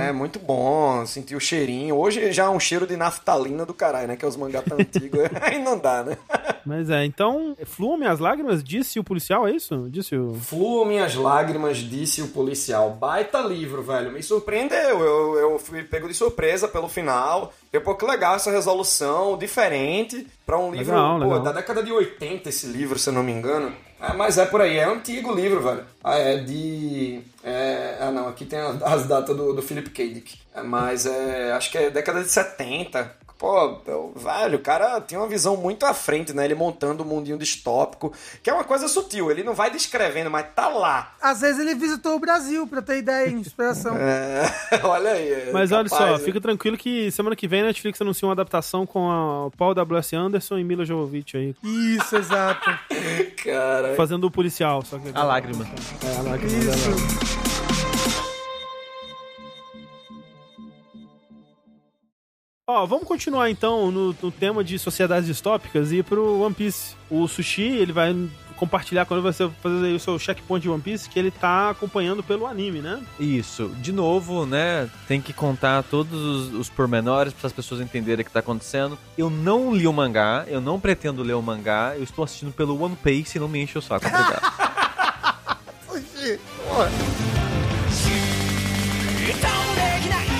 É muito bom, sentir o cheirinho. Hoje já é um cheiro de naftalina do caralho, né? Que é os mangá tão antigos. Aí não dá, né?
Mas é, então, fluam minhas lágrimas, disse o policial, é isso? Disse o...
Fluam minhas lágrimas, disse o policial. Baita livro, velho. Me surpreendeu. Eu, eu fui pego de surpresa pelo final. E, pô, que legal essa resolução, diferente. Pra um livro,
Legal,
pô,
legal.
da década de 80 esse livro, se eu não me engano. É, mas é por aí, é antigo o livro, velho. Ah, é de. é, ah, não, aqui tem as, as datas do, do Philip K. Dick. É, mas é. Acho que é década de 70. Pô, eu- velho, o cara tem uma visão muito à frente, né? Ele montando um mundinho distópico, que é uma coisa sutil. Ele não vai descrevendo, mas tá lá.
Às vezes ele visitou o Brasil pra ter ideia e inspiração.
É, olha aí. é
Mas olha só,
capaz, né?
fica tranquilo que semana que vem a Netflix anuncia uma adaptação com a, o Paul W.S. Anderson e Mila Jovovich aí,
Isso, exato.
Cara,
fazendo o policial. Só que
A lágrima.
É, a lágrima dela.
Isso.
Ó, vamos continuar então no, no tema de sociedades distópicas e ir pro One Piece. O Sushi, ele vai compartilhar quando você fazer aí o seu checkpoint de One Piece, que ele tá acompanhando pelo anime, né?
Isso. De novo, né? Tem que contar todos os, os pormenores para as pessoas entenderem o que tá acontecendo. Eu não li o mangá, eu não pretendo ler o mangá, eu estou assistindo pelo One Piece e não me enche o saco. Obrigado.
Sushi.
で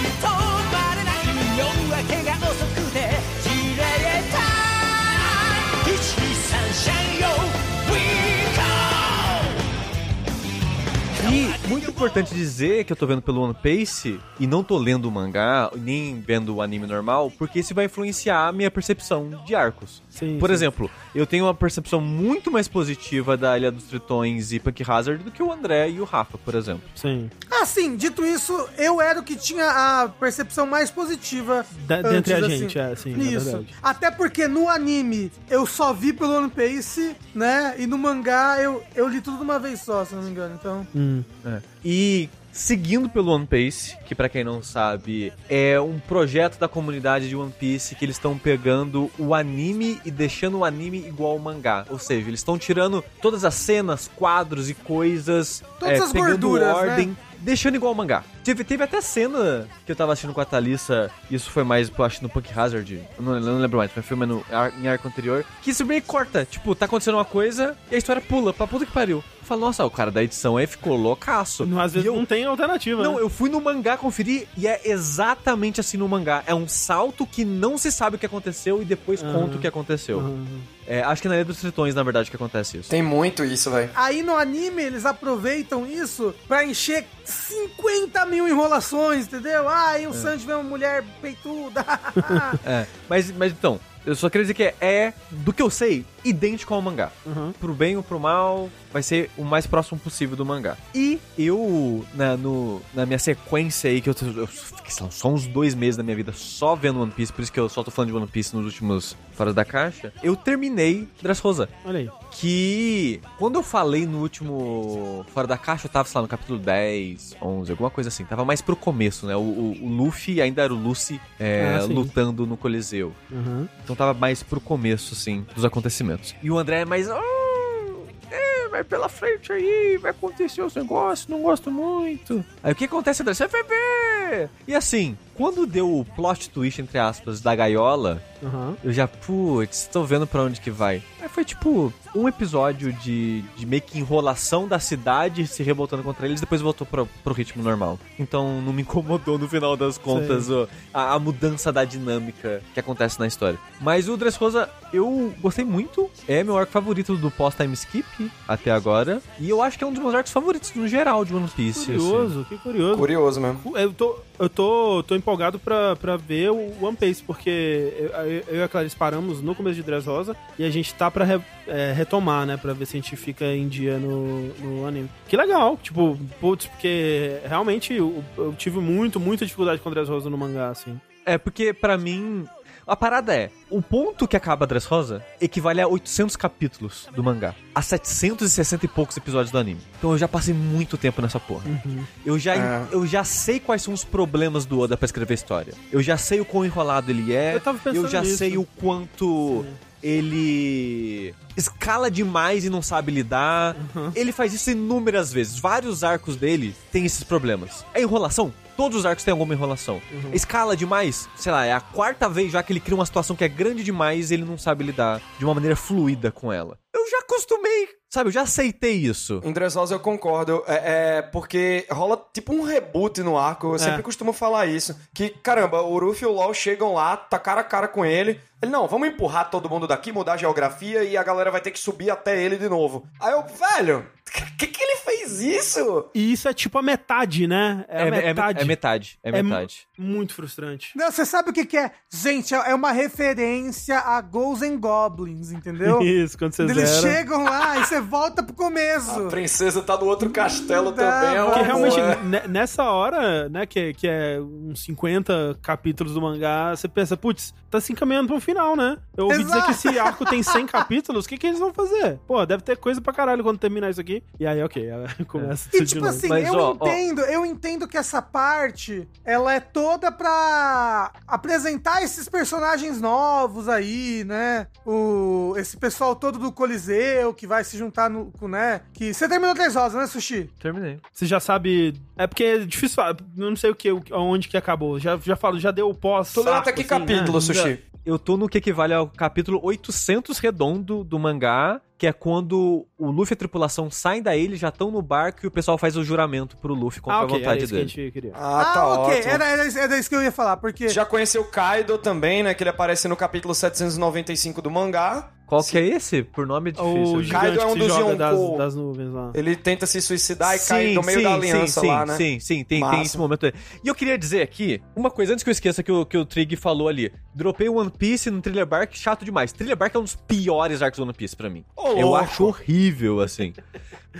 E muito importante dizer que eu tô vendo pelo One Piece e não tô lendo o mangá, nem vendo o anime normal, porque isso vai influenciar a minha percepção de arcos.
Sim,
Por
sim.
exemplo, eu tenho uma percepção muito mais positiva da Ilha dos Tritões e Punk Hazard do que o André e o Rafa, por exemplo.
Sim.
Assim, dito isso, eu era o que tinha a percepção mais positiva
Da-
antes,
dentre a
assim.
gente, é, sim, é
Isso.
verdade.
Até porque no anime eu só vi pelo One Piece, né? E no mangá eu, eu li tudo de uma vez só, se não me engano. Então,
Hum.
É. E seguindo pelo One Piece, que pra quem não sabe, é um projeto da comunidade de One Piece que eles estão pegando o anime e deixando o anime igual ao mangá. Ou seja, eles estão tirando todas as cenas, quadros e coisas,
Todas
é,
as
pegando
gorduras,
ordem.
né?
Deixando igual ao mangá. Teve, teve até cena que eu tava assistindo com a Thalissa, isso foi mais, eu acho, no Punk Hazard, eu não, não lembro mais, foi no, ar- em arco anterior, que isso meio que corta. Tipo, tá acontecendo uma coisa e a história pula pra puta que pariu. Eu falo, nossa, o cara da edição aí ficou loucaço.
Às vezes
eu-
não tem alternativa.
não,
né?
eu fui no mangá conferir e é exatamente assim no mangá. É um salto que não se sabe o que aconteceu e depois conta o que aconteceu.
Uhum.
É, acho que na Ilha dos Tritões, na verdade, que acontece isso.
Tem muito isso, velho.
aí no anime eles aproveitam isso pra encher 50 mil enrolações, entendeu? Ah, e o Sanji vê uma mulher peituda.
É, mas, mas então, eu só queria dizer que é, é, do que eu sei, idêntico ao mangá.
Uhum.
Pro bem ou pro mal, vai ser o mais próximo possível do mangá. E eu, na, no, na minha sequência aí, que eu, eu fiquei lá, só uns dois meses da minha vida só vendo One Piece, por isso que eu só tô falando de One Piece nos últimos Fora da Caixa, eu terminei Dressrosa.
Olha aí.
Que quando eu falei no último Fora da Caixa, eu tava, sei lá, no capítulo 10, 11, alguma coisa assim. Tava mais pro começo, né? O, o- o Luffy ainda era o Lucy é,
Ah,
lutando no Coliseu.
Uhum.
Então tava mais pro começo, assim, dos acontecimentos. E o André é mais. "Ah, é, vai pela frente aí, vai acontecer os negócios, não gosto muito. Aí o que acontece, André? Você vai ver! E assim, quando deu o plot twist, entre aspas, da gaiola,
Uhum.
eu já, putz, tô vendo pra onde que vai. Aí foi tipo um episódio de, de meio que enrolação da cidade se revoltando contra eles, depois voltou pro, pro ritmo normal. Então não me incomodou no final das contas o- a, a mudança da dinâmica que acontece na história. Mas o Dressrosa eu gostei muito, é meu arco favorito do pós-time skip até agora, e eu acho que é um dos meus arcos favoritos no geral de One Piece. assim.
Curioso, que curioso.
Curioso mesmo.
Eu tô, eu tô, tô empolgado pra, pra ver o One Piece, porque eu, eu- eu e a Clarice paramos no começo de Dressrosa e a gente tá pra re- é, retomar, né? Pra ver se a gente fica em dia no, no anime. Que legal, tipo, putz, porque realmente eu, eu tive muito, muita dificuldade com Dressrosa no mangá, assim.
É, porque pra mim. A parada é, o ponto que acaba a Dressrosa equivale a 800 capítulos do mangá. A 760 e poucos episódios do anime. Então eu já passei muito tempo nessa porra. Eu, já,
É.
eu já sei quais são os problemas do Oda pra escrever história. Eu já sei o quão enrolado ele é.
Eu tava pensando
já
nisso.
sei o quanto ele escala demais e não sabe lidar.
Uhum.
Ele faz isso inúmeras vezes. Vários arcos dele têm esses problemas. É enrolação? Todos os arcos têm alguma enrolação.
Uhum.
Escala demais? Sei lá, é a quarta vez já que ele cria uma situação que é grande demais e ele não sabe lidar de uma maneira fluida com ela. Eu já acostumei, sabe? Eu já aceitei isso.
Em Dressrosa eu concordo, é, é porque rola tipo um reboot no arco, eu sempre costumo falar isso, que caramba, o Ruffy e o LoL chegam lá, tá cara a cara com ele, ele, não, vamos empurrar todo mundo daqui, mudar a geografia e a galera vai ter que subir até ele de novo. Aí eu, velho, que que ele fez isso?
E isso é tipo a metade, né? É, a metade.
é metade. É
É mu-
metade.
Muito frustrante.
Não, você sabe o que, que é? Gente, é é uma referência a Ghosts and Goblins, entendeu?
Isso, quando você
Eles
zera.
chegam lá e você volta pro começo.
A princesa tá no outro castelo
Não,
também, é
Porque realmente, ne- nessa hora, né, que, que é uns 50 capítulos do mangá, você pensa, putz, tá se encaminhando um final, né? Eu ouvi dizer
Exato.
que esse arco tem 100 capítulos, o que, que eles vão fazer? Pô, deve ter coisa pra caralho quando terminar isso aqui. E aí, ok, ela começa
E
tudo de
tipo assim,
Mas,
eu
ó, ó.
entendo, eu entendo que essa parte, ela é toda pra apresentar esses personagens novos aí, né? O, esse pessoal todo do Coliseu que vai se juntar no, com, né? Que você terminou três rosas, né, Sushi?
Terminei.
Você já sabe. É porque é difícil falar. Eu não sei o que, o- onde que acabou. Já, já falo, já deu o pós.
Tu leu até que
assim,
capítulo,
né?
Sushi?
Eu tô no que equivale ao capítulo 800 redondo do mangá, que é quando o Luffy e a tripulação saem da ilha, já estão no barco e o pessoal faz o juramento pro Luffy contra
Ah,
a
ok, era
vontade
isso que a
dele.
gente queria.
Ah, tá
ok.
ótimo.
Era, era, isso- era isso que eu ia falar, porque.
Já conheceu o Kaido também, né? Que ele aparece no capítulo 795 do mangá.
Qual que é esse? Por nome é difícil.
O
né?
gigante
Kaido é um dos
joga das,
Yonkou.
das nuvens lá.
Ele tenta se suicidar e cai
Sim,
no meio
sim,
da aliança
sim,
lá,
sim,
né?
Sim, sim, tem, tem esse momento aí. E eu queria dizer aqui, uma coisa antes que eu esqueça que o, que o Trig falou ali. Dropei One Piece no Thriller Bark, chato demais. Thriller Bark é um dos piores arcos do One Piece pra mim.
Ô,
eu
louco.
acho horrível, assim.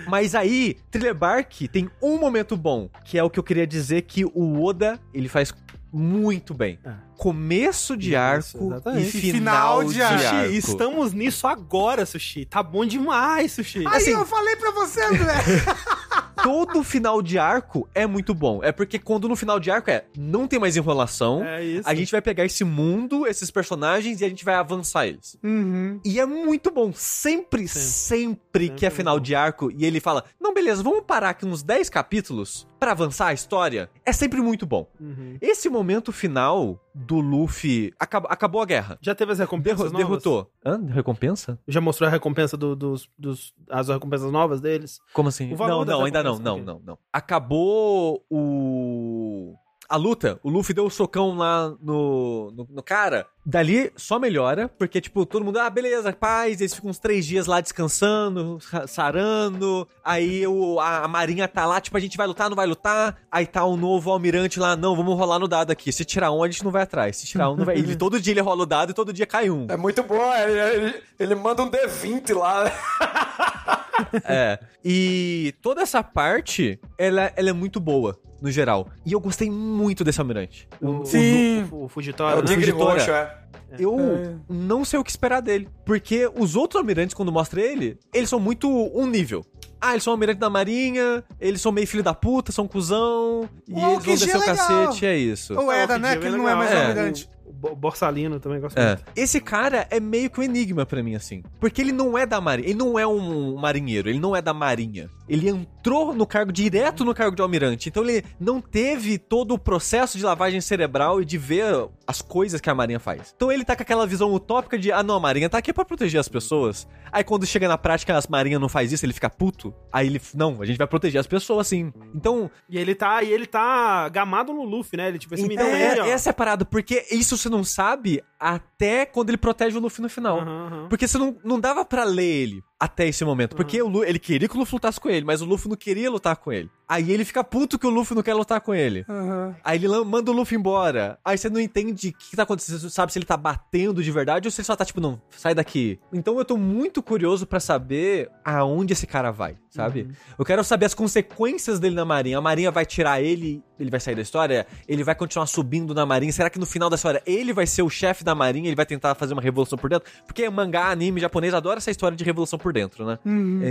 Mas aí, Thriller Bark tem um momento bom, que é o que eu queria dizer que o Oda, ele faz muito bem.
É.
Começo de
Isso,
arco
exatamente.
e final,
final
de
de
arco.
Sushi, estamos nisso agora, Sushi. Tá bom demais, Sushi.
Aí
assim-
eu falei pra você, André.
Todo final de arco é muito bom. É porque quando no final de arco é, não tem mais enrolação,
É isso.
A gente vai pegar esse mundo, esses personagens, e a gente vai avançar eles.
uhum.
E é muito bom. Sempre, sempre, que é final de arco, e ele fala: Não, beleza, vamos parar aqui uns 10 capítulos pra avançar a história. É sempre muito bom.
Uhum.
Esse momento final do Luffy. acab- acabou a guerra.
Já teve as recompensas
Derro-
novas?
derrotou. Hã? Recompensa?
Já mostrou a recompensa do- dos, dos. as recompensas novas deles?
Como assim? Não, não, ainda não, não, não, não. Acabou o. A luta, o Luffy deu o socão lá no, no, no cara. Dali só melhora, porque, tipo, todo mundo, ah, beleza, paz, eles ficam uns três dias lá descansando, sa- sarando. Aí o, a, a marinha tá lá, tipo, a gente vai lutar, não vai lutar. Aí tá o novo almirante lá, não, vamos rolar no dado aqui. Se tirar um, a gente não vai atrás. Se tirar um, não vai. Ele, todo dia ele rola o dado e todo dia cai um.
É muito bom, ele, ele, ele manda um D20 lá.
É. E toda essa parte, ela, ela é muito boa, no geral. E eu gostei muito desse almirante.
O,
Sim.
O, o, o
É
Fugitório.
o? Tigre
Fugitora.
Roxo, é.
Eu
É.
não sei o que esperar dele. Porque os outros almirantes, quando mostra ele, eles são muito um nível. Ah, eles são almirante da marinha, eles são meio filho da puta, são cuzão, e eles vão
Aokiji
descer
é
o
legal.
cacete, é isso.
Ou era, né?
Fidel
Que
é
ele não é mais
É.
almirante.
Borsalino também gosta
É.
muito.
Esse cara é meio que um enigma pra mim, assim. Porque ele não é da marinha. Ele não é um marinheiro. Ele não é da marinha. Ele entrou entrou no cargo direto no cargo de almirante. Então ele não teve todo o processo de lavagem cerebral e de ver as coisas que a Marinha faz. Então ele tá com aquela visão utópica de, ah não, a Marinha tá aqui pra proteger as pessoas. Aí quando chega na prática, as Marinha não faz isso, ele fica puto. Aí ele, não, a gente vai proteger as pessoas sim. Então,
E ele tá, e ele tá gamado no Luffy, né? Ele, tipo, esse menino
é,
ele, ó.
essa é a parada, porque isso você não sabe até quando ele protege o Luffy no final.
Aham, aham.
Porque você não, não dava pra ler ele até esse momento. Porque o ele queria que o Luffy lutasse com ele, mas o Luffy não queria lutar com ele. Aí ele fica puto que o Luffy não quer lutar com ele.
Aham.
Aí ele manda o Luffy embora. Aí você não entende o que, tá acontecendo. Você sabe se ele tá batendo de verdade ou se ele só tá tipo, não, sai daqui. Então eu tô muito curioso pra saber aonde esse cara vai, sabe? Eu quero saber as consequências dele na Marinha. A Marinha vai tirar ele, ele vai sair da história? Ele vai continuar subindo na Marinha? Será que no final da história ele vai ser o chefe da Marinha? Ele vai tentar fazer uma revolução por dentro? Porque mangá, anime japonês adora essa história de revolução por dentro, né?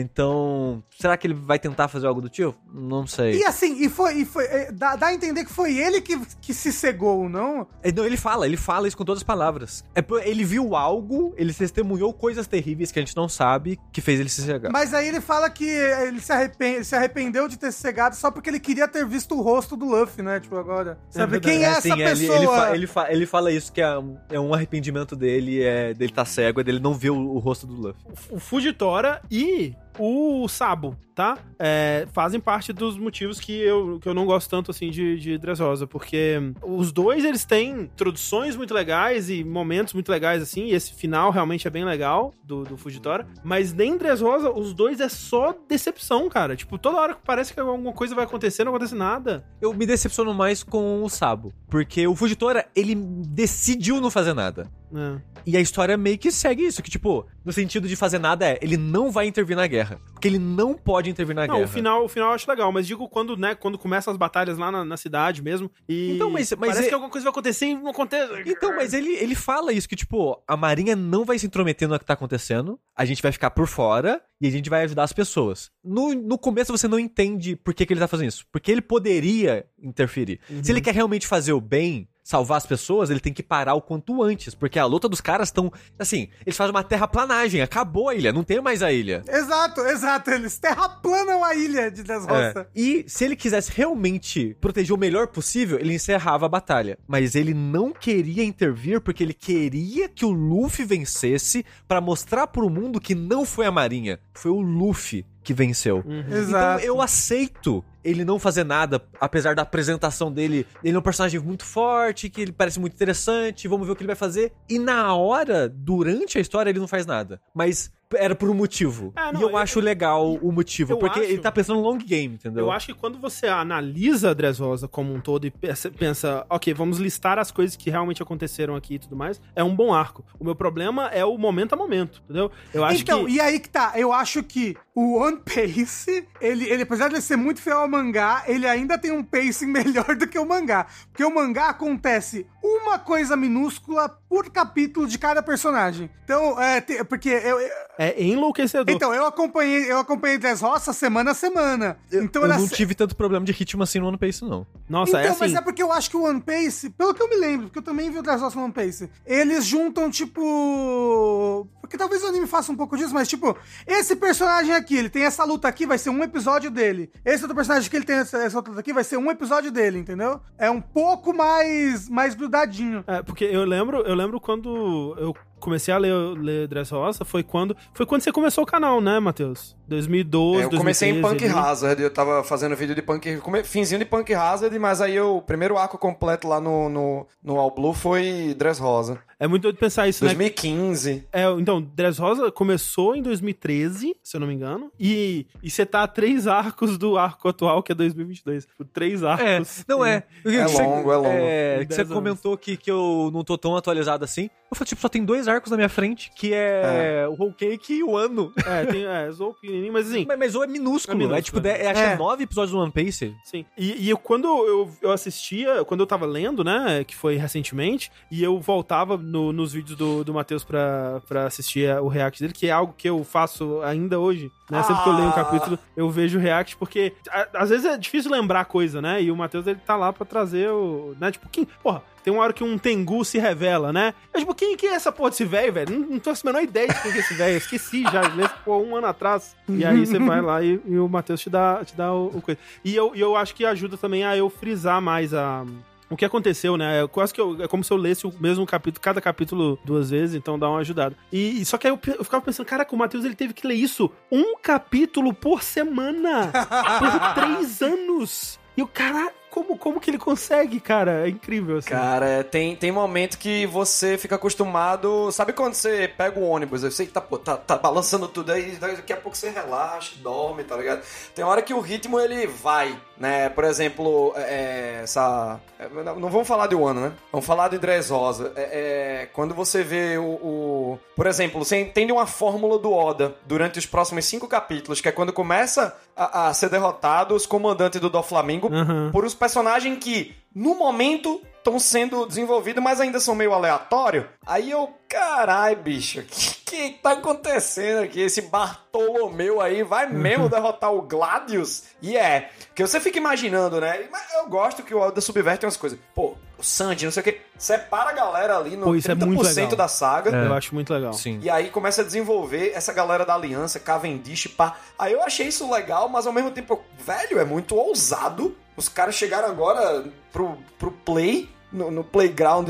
Então, será que ele vai tentar fazer algo do tipo? Não sei.
E assim, e foi. E foi é, dá, dá a entender que foi ele que, que se cegou, não?
É, Não, ele fala, ele fala isso com todas as palavras. É, ele viu algo, ele testemunhou coisas terríveis que a gente não sabe que fez ele se cegar.
Mas aí ele fala que ele se, arrepen- se arrependeu de ter se cegado só porque ele queria ter visto o rosto do Luffy, né? Tipo, agora. Sabe quem é, essa
assim, ele-
pessoa?
Ele, fa- ele fa- ele fala isso, que é um, é um arrependimento dele, é dele tá cego, é dele não ver o, o rosto do Luffy.
o Fujitora e o Sabo, tá? É, fazem parte dos motivos que eu, que eu não gosto tanto, assim, de, de Dressrosa, porque os dois, eles têm introduções muito legais e momentos muito legais, assim, e esse final realmente é bem legal, do, do Fujitora, mas nem em Dressrosa, os dois é só decepção, cara. Tipo, toda hora que parece que alguma coisa vai acontecer, não acontece nada.
Eu me decepciono mais com o Sabo, porque o Fujitora, ele decidiu não fazer nada.
É.
E a história meio que segue isso, que tipo, no sentido de fazer nada é, ele não vai intervir na guerra. Porque ele não pode intervir na
Não,
guerra.
o final, o final eu acho legal, mas digo quando, né, quando começam as batalhas lá na, na cidade mesmo, e
Então, mas- mas
parece
é-
que alguma coisa vai acontecer e não acontece.
Então, mas ele, ele fala isso, que, tipo, a Marinha não vai se intrometer no que tá acontecendo, a gente vai ficar por fora e a gente vai ajudar as pessoas. No, no começo você não entende por que, que ele tá fazendo isso. Porque ele poderia interferir. Se ele quer realmente fazer o bem, salvar as pessoas, ele tem que parar o quanto antes. Porque a luta dos caras estão. Assim, eles fazem uma terraplanagem, acabou a ilha, não tem mais a ilha.
Exato, exato. Eles terraplanam a ilha de Desroça.
É. E se ele quisesse realmente proteger o melhor possível, ele encerrava a batalha. Mas ele não queria intervir porque ele queria que o Luffy vencesse pra mostrar pro mundo que não foi a Marinha, foi o Luffy que venceu.
Exato.
Então eu aceito ele não fazer nada, apesar da apresentação dele. Ele é um personagem muito forte, que ele parece muito interessante, vamos ver o que ele vai fazer. E na hora, durante a história, ele não faz nada. Mas era por um motivo.
Ah, não,
e eu,
eu-
acho legal o motivo, porque
acho-
ele tá pensando no long game, entendeu?
Eu acho que quando você analisa a Dressrosa como um todo e pensa, pensa, ok, vamos listar as coisas que realmente aconteceram aqui e tudo mais, é um bom arco. O meu problema é o momento a momento, entendeu? Eu acho
então,
que...
e aí que tá. Eu acho que o One Piece, ele, ele, apesar de ele ser muito fiel ao mangá, ele ainda tem um pacing melhor do que o mangá. Porque o mangá acontece uma coisa minúscula por capítulo de cada personagem. Então, é, te- porque eu, eu-
É enlouquecedor.
então, eu acompanhei, eu acompanhei Dressrosa semana a semana. Então
eu
era
não
se-
tive tanto problema de ritmo assim no One Piece, não.
Nossa,
então,
é assim...
mas é porque eu acho que o One Piece, pelo que eu me lembro, porque eu também vi o Dressrosa no One Piece, eles juntam, tipo... Porque talvez o anime faça um pouco disso, mas, tipo, esse personagem aqui, ele tem essa luta aqui, vai ser um episódio dele. Esse outro personagem que ele tem essa, essa outra luta aqui, vai ser um episódio dele, entendeu? É um pouco mais, mais grudadinho.
É, porque eu lembro, eu lembro quando eu comecei a ler, ler Dressrosa, foi quando, foi quando você começou o canal, né, Matheus? 2012,
É, eu comecei em
2013
Punk
ali.
Hazard, eu tava fazendo vídeo de Punk... come- Finzinho de Punk Hazard, mas aí eu, o primeiro arco completo lá no, no, no All Blue foi Dress Rosa.
É muito doido pensar isso, né?
2015.
É, então, Dressrosa começou em 2013, se eu não me engano, e, e você tá a três arcos do arco atual, que é 2022. Tipo, Três
É,
arcos.
não é.
É longo, é longo.
É,
Tem
que você
10 anos.
comentou que, que eu não tô tão atualizado assim. Eu falei, tipo, só tem dois arcos na minha frente, que é, o Whole Cake e o Ano.
É, tem, é, Zou pequenininho, mas assim,
Mas, mas o é minúsculo.
É
É,
minúsculo,
tipo,
é.
de- acho que é
É.
nove episódios do One Piece.
Sim. E, e eu, quando eu, eu assistia, quando eu tava lendo, né, que foi recentemente, e eu voltava no- nos vídeos do, do Matheus pra, pra assistir o react dele, que é algo que eu faço ainda hoje, né? Sempre que eu leio um
Ah.
capítulo, eu vejo o react, porque a- às vezes é difícil lembrar coisa, né? E o Matheus, ele tá lá pra trazer o... Né? Tipo, quem, porra, Tem uma hora que um Tengu se revela, né? Eu, tipo, quem que é essa porra desse velho, velho? Não, não tô a menor ideia de quem que é esse velho. Esqueci já, ele ficou um ano atrás. E aí você vai lá e, e o Matheus te dá, te dá o, o coisa. E eu, eu acho que ajuda também a eu frisar mais a. O que aconteceu, né? É quase que eu, é como se eu lesse o mesmo capítulo, cada capítulo duas vezes, então dá uma ajudada. E, só que aí eu, eu ficava pensando, caraca, o Matheus ele teve que ler isso um capítulo por semana por três anos. E o cara, como, como que ele consegue, cara? É incrível, assim.
Cara, é, tem, tem momento que você fica acostumado. Sabe quando você pega o ônibus? Eu sei que tá, pô, tá, tá balançando tudo aí, daqui a pouco você relaxa, dorme, tá ligado? Tem hora que o ritmo ele vai, né? Por exemplo, é, essa. é, Não vamos falar de Wano, né? Vamos falar de Dressrosa. É, é, quando você vê o, o- Por exemplo, você entende uma fórmula do Oda durante os próximos cinco capítulos, que é quando começa a, a ser derrotado os comandantes do Doflamingo
Aham.
por uns personagens que, no momento, estão sendo desenvolvidos, mas ainda são meio aleatório. Aí eu, carai, bicho, o que, que tá acontecendo aqui? Esse Bartolomeu aí vai mesmo derrotar o Gladius? E é, que você fica imaginando, né? Mas eu gosto que o Oda subverte umas coisas. Pô, o Sanji, não sei o que, separa a galera ali no
Pô, isso é muito
30%
legal.
da saga.
Eu acho muito legal.
Sim.
E aí começa a desenvolver essa galera da aliança, Cavendish, pá. Aí eu achei isso legal, mas ao mesmo tempo, velho, é muito ousado. Os caras chegaram agora pro, pro play, no, no playground,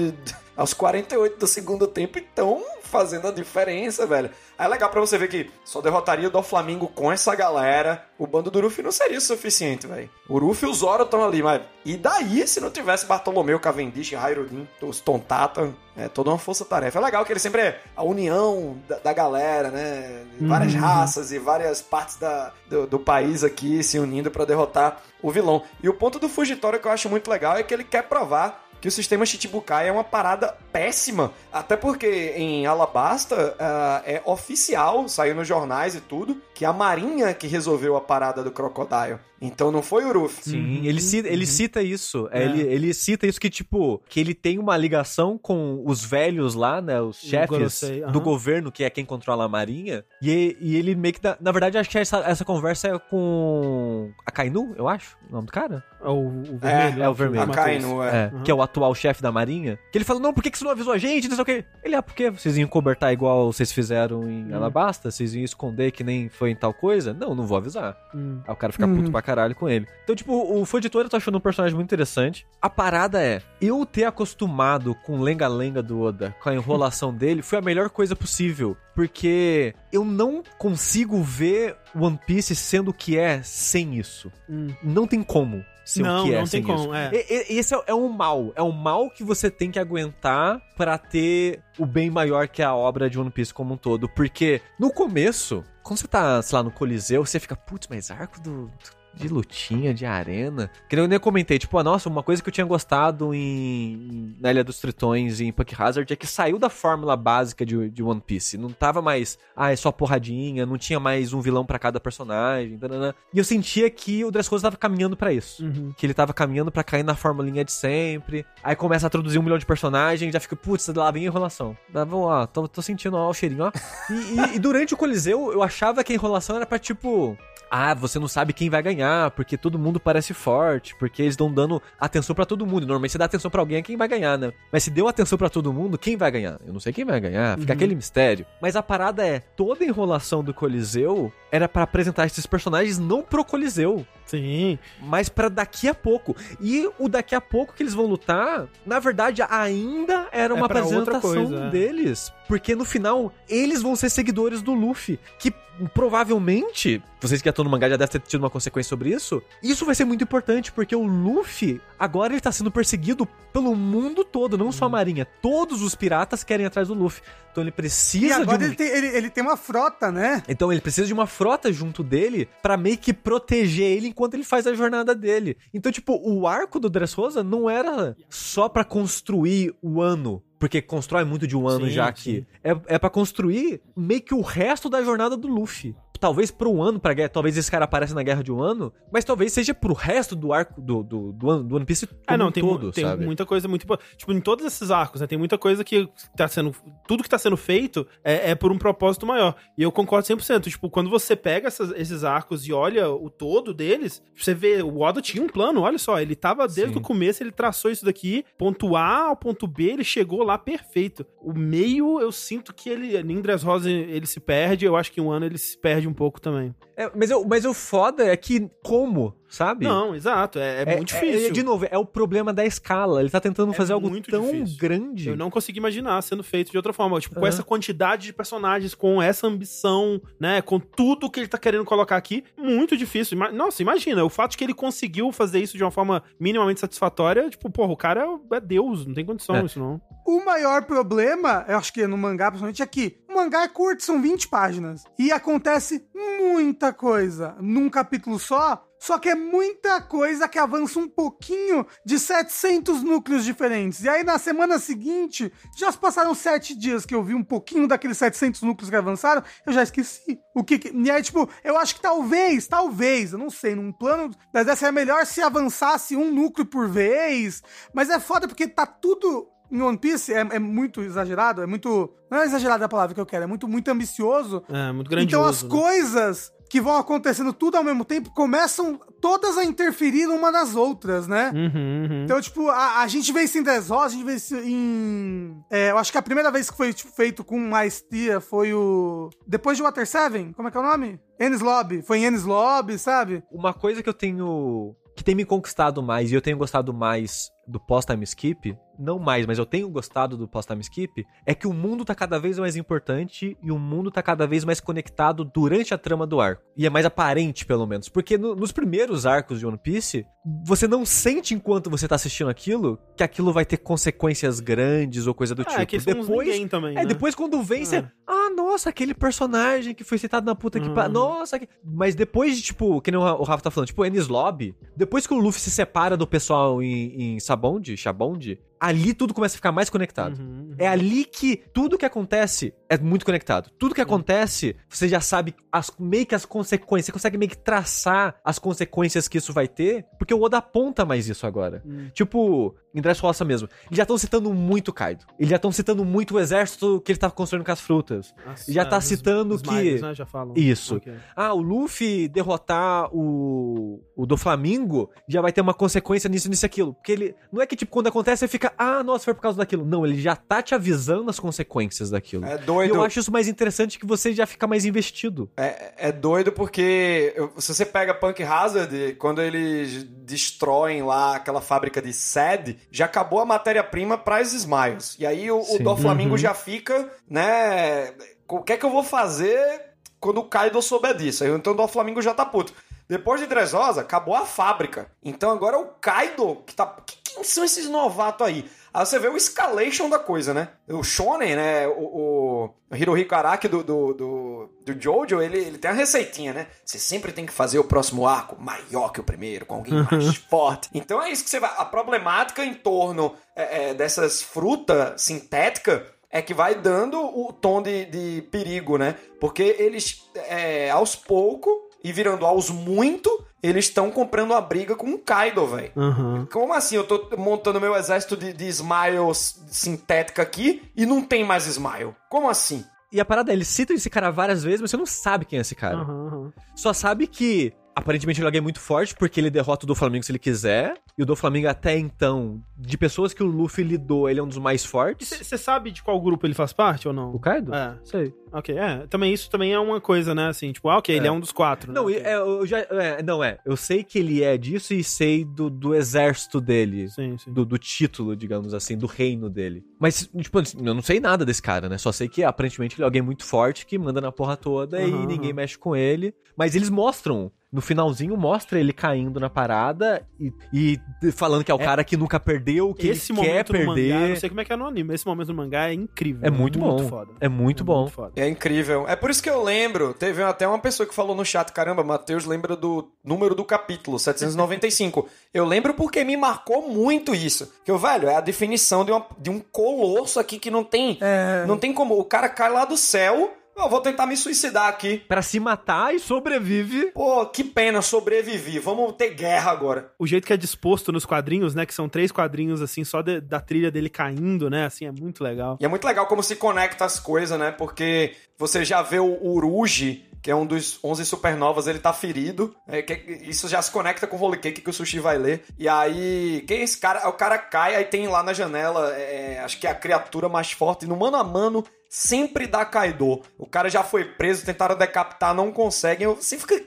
aos 48 do segundo tempo, e estão fazendo a diferença, velho. Aí é legal pra você ver que só derrotaria o do Flamengo com essa galera. O bando do Ruffy não seria o suficiente, velho. O Ruffy e o Zoro estão ali, mas. E daí se não tivesse Bartolomeu, Cavendish, Hairudin, os Tontata? É toda uma força-tarefa. É legal que ele sempre é a união da, da galera, né? Várias raças e várias partes da, do, do país aqui se unindo pra derrotar o vilão. E o ponto do Fugitório que eu acho muito legal é que ele quer provar que o sistema Chichibukai é uma parada péssima. Até porque em Alabasta ah, é oficial, saiu nos jornais e tudo, que a Marinha que resolveu a parada do Crocodile. Então não foi o Ruffy.
Sim, ele, cita, ele cita isso. É, Ele, ele cita isso que, tipo, que ele tem uma ligação com os velhos lá, né? Os chefes
aham.
do governo, que é quem controla a marinha. E, e ele meio que. dá- na verdade, acho que essa, essa conversa é com a Kainu, eu acho, o nome do cara.
É o, o vermelho.
é o vermelho.
A
Matheus.
Kainu, é.
É, que é o atual chefe da marinha. Que ele fala, não, por que, que você não avisou a gente? Não sei o quê. Ele, ah, por quê? Vocês iam cobertar igual vocês fizeram em Alabasta? Vocês iam esconder que nem foi em tal coisa? Não, não vou avisar.
Hum.
Aí o cara fica puto pra caralho com ele. Então, tipo, o fã editor eu tô achando um personagem muito interessante. A parada é, eu ter acostumado com o lenga-lenga do Oda, com a enrolação dele, foi a melhor coisa possível. Porque eu não consigo ver One Piece sendo o que é sem isso.
Hum.
Não tem como ser
Não,
o que é
não
sem
tem
isso.
como, é.
Esse é, é um mal. É um mal que você tem que aguentar pra ter o bem maior que a obra de One Piece como um todo. Porque no começo, quando você tá, sei lá, no Coliseu, você fica, putz, mas arco do. De lutinha, de arena. Que eu nem comentei, tipo, ah, nossa, uma coisa que eu tinha gostado em. Na Ilha dos Tritões e em Punk Hazard é que saiu da fórmula básica de, de One Piece. Não tava mais, ah, é só porradinha, não tinha mais um vilão pra cada personagem. tanana. E eu sentia que o Dressrosa tava caminhando pra isso
Uhum.
que ele tava caminhando pra cair na formulinha de sempre. Aí começa a introduzir um milhão de personagens, já fica, putz, lá vem a enrolação. Dava, ó, tô, tô sentindo ó, o cheirinho, ó. E, e- e durante o Coliseu, eu achava que a enrolação era pra tipo. Ah, você não sabe quem vai ganhar, porque todo mundo parece forte, porque eles estão dando atenção pra todo mundo. Normalmente você dá atenção pra alguém, é quem vai ganhar, né? Mas se deu atenção pra todo mundo, quem vai ganhar? Eu não sei quem vai ganhar, fica aquele mistério. Mas a parada é, toda a enrolação do Coliseu era pra apresentar esses personagens não pro Coliseu,
Sim.
mas pra daqui a pouco. E o daqui a pouco que eles vão lutar, na verdade, ainda era uma
É pra outra
apresentação
coisa, é.
deles. Porque no final, eles vão ser seguidores do Luffy. Que provavelmente, vocês que estão no mangá já devem ter tido uma consequência sobre isso. Isso vai ser muito importante, porque o Luffy, agora ele tá sendo perseguido pelo mundo todo, não
Uhum.
só a marinha. Todos os piratas querem ir atrás do Luffy. Então ele
E
precisa
agora
de um...
ele, tem, ele, ele tem uma frota, né?
Então ele precisa de uma frota junto dele pra meio que proteger ele enquanto ele faz a jornada dele. Então, tipo, o arco do Dressrosa não era só pra construir o ano. Porque constrói muito de um ano
Sim,
já
sim.
aqui. É, é para construir meio que o resto da jornada do Luffy. Talvez por um ano pra guerra, talvez esse cara apareça na guerra de um ano, mas talvez seja pro resto do arco do, do, do, do One Piece
Ah,
como
não, tem,
todo,
tem
sabe?
muita coisa muito. Tipo, em todos esses arcos, né? Tem muita coisa que tá sendo. Tudo que tá sendo feito é, é por um propósito maior. E eu concordo 100%. Tipo, quando você pega essas- esses arcos e olha o todo deles, você vê. O Oda tinha um plano, olha só. Ele tava desde
Sim.
o começo, ele traçou isso daqui. Ponto A ao ponto B, ele chegou lá perfeito. O meio, eu sinto que ele. Em Dressrosa ele se perde. Eu acho que em um ano ele se perde um pouco também.
É, mas, eu, mas o foda é que como, sabe?
Não, exato. É, é muito difícil.
de novo, é o problema da escala. Ele tá tentando
É
fazer algo
muito
tão
difícil.
grande.
Eu não consigo imaginar sendo feito de outra forma. Tipo, com
Aham.
essa quantidade de personagens, com essa ambição, né? Com tudo que ele tá querendo colocar aqui, muito difícil. Nossa, imagina, o fato de que ele conseguiu fazer isso de uma forma minimamente satisfatória, tipo, porra, o cara é, é Deus, não tem condição
É.
isso não.
O maior problema, eu acho que no mangá, principalmente, é que o mangá é curto, são 20 páginas. E acontece muita coisa num capítulo só. Só que é muita coisa que avança um pouquinho de 700 núcleos diferentes. E aí, na semana seguinte, já se passaram sete dias que eu vi um pouquinho daqueles 700 núcleos que avançaram, eu já esqueci. O que, que- E aí, tipo, eu acho que talvez, talvez, eu não sei, num plano das dessas é melhor se avançasse um núcleo por vez. Mas é foda porque tá tudo em One Piece é, é muito exagerado, é muito. Não é exagerado a palavra que eu quero, é muito, muito ambicioso.
É, muito
então
grandioso.
as
né?
coisas que vão acontecendo tudo ao mesmo tempo começam todas a interferir uma nas outras, né?
Uhum, uhum.
Então, tipo, a, a gente vê isso em Dressrosa, a gente vê isso em... é, eu acho que a primeira vez que foi tipo, feito com maestria foi o... Depois de Water Seven, como é que é o nome? Ennis Lobby. Foi em Ennis Lobby, sabe?
Uma coisa que eu tenho. que tem me conquistado mais e eu tenho gostado mais do pós-time skip, não mais, mas eu tenho gostado do pós-time skip, é que o mundo tá cada vez mais importante e o mundo tá cada vez mais conectado durante a trama do arco. E é mais aparente, pelo menos. Porque no- nos primeiros arcos de One Piece, você não sente enquanto você tá assistindo aquilo que aquilo vai ter consequências grandes ou coisa do
Ah,
tipo.
é que
depois,
também,
é,
né?
depois quando vem, você.
É.
Ah, nossa, aquele personagem que foi citado na puta que
Uhum.
pariu. Nossa, que... mas depois de, tipo, que nem o Rafa tá falando, tipo, Ennis Lobby, depois que o Luffy se separa do pessoal em, em Sabonde, Shabonde, ali tudo começa a ficar mais conectado.
Uhum, uhum.
É ali que tudo que acontece é muito conectado. Tudo que acontece, você já sabe as, meio que as consequências. Você consegue meio que traçar as consequências que isso vai ter, porque o Oda aponta mais isso agora.
Hum.
Tipo, em Dressrosa mesmo. Eles já estão citando muito Kaido. Eles já estão citando muito o exército que ele tá construindo com as frutas.
Nossa,
já tá
os-
citando
os
que-
Magos, né, já falam.
Isso.
Ok.
Ah, o Luffy derrotar o, o do Flamingo já vai ter uma consequência nisso, nisso e aquilo. Porque ele. Não é que, tipo, quando acontece, você fica, ah, nossa, foi por causa daquilo. Não, ele já tá te avisando as consequências daquilo.
É
E
doido.
eu acho isso mais interessante que você já fica mais investido.
É, é doido porque se você pega Punk Hazard, quando eles destroem lá aquela fábrica de sede, já acabou a matéria-prima para as Smiles. E aí o, o do Flamengo
Uhum.
já fica, né? O que é que eu vou fazer quando o Kaido souber disso? Então o do Flamengo já tá puto. Depois de Dressrosa, acabou a fábrica. Então agora é o Kaido que tá. que- Quem são esses novatos aí? Aí você vê o escalation da coisa, né? O Shonen, né? O, o Hirohiko Araki do, do, do, do Jojo, ele, ele tem a receitinha, né? Você sempre tem que fazer o próximo arco maior que o primeiro, com alguém mais forte. Então é isso que você vai. A problemática em torno é, é, dessas frutas sintéticas é que vai dando o tom de, de perigo, né? Porque eles, é, aos poucos, e virando aos muito, eles estão comprando uma briga com o Kaido, velho.
Aham.
Como assim? Eu tô montando meu exército de, de Smiles sintética aqui e não tem mais Smile. Como assim?
E a parada é, eles citam esse cara várias vezes, mas você não sabe quem é esse cara.
Aham.
Só sabe que aparentemente ele é alguém muito forte porque ele derrota o do Flamengo se ele quiser. E o do Flamengo até então, de pessoas que o Luffy lidou, ele é um dos mais fortes.
Você sabe de qual grupo ele faz parte ou não?
O Kaido?
É.
Sei.
Ok, é. Também isso também é uma coisa, né? Assim, tipo, ah, ok, ele
É.
é um dos quatro.
Não,
né?
e- é, eu já. é, não, é. Eu sei que ele é disso e sei do, do exército dele.
Sim, sim.
Do, do título, digamos assim, do reino dele. Mas, tipo, eu não sei nada desse cara, né? Só sei que aparentemente ele é alguém muito forte que manda na porra toda e
Aham,
ninguém mexe com ele. Mas eles mostram. No finalzinho, mostra ele caindo na parada e, e falando que é o cara que nunca perdeu, que
Esse
ele quer perder.
mangá, eu não sei como é que é no anime, esse momento no mangá é incrível.
É muito bom.
foda.
É muito bom.
foda.
É incrível. É por isso que eu lembro. Teve até uma pessoa que falou no chat: caramba, Matheus lembra do número do capítulo, 795. eu lembro porque me marcou muito isso. Que o velho é a definição de, uma- de um colosso aqui que não tem.
É.
Não tem como. O cara cai lá do céu. Eu vou tentar me suicidar aqui.
Pra se matar e sobrevive.
Pô, que pena, sobrevivi. Vamos ter guerra agora.
O jeito que é disposto nos quadrinhos, né? Que são três quadrinhos, assim, só de- da trilha dele caindo, né? Assim, é muito legal.
E é muito legal como se conecta as coisas, né? Porque você já vê o Uruji, que é um dos 11 supernovas, ele tá ferido. É, que- isso já se conecta com o Holy Cake que o Sushi vai ler. E aí, quem é esse cara? O cara cai, aí tem lá na janela, é, acho que é a criatura mais forte. No mano a mano, sempre dá Kaido. O cara já foi preso, tentaram decapitar, não conseguem. Você fica...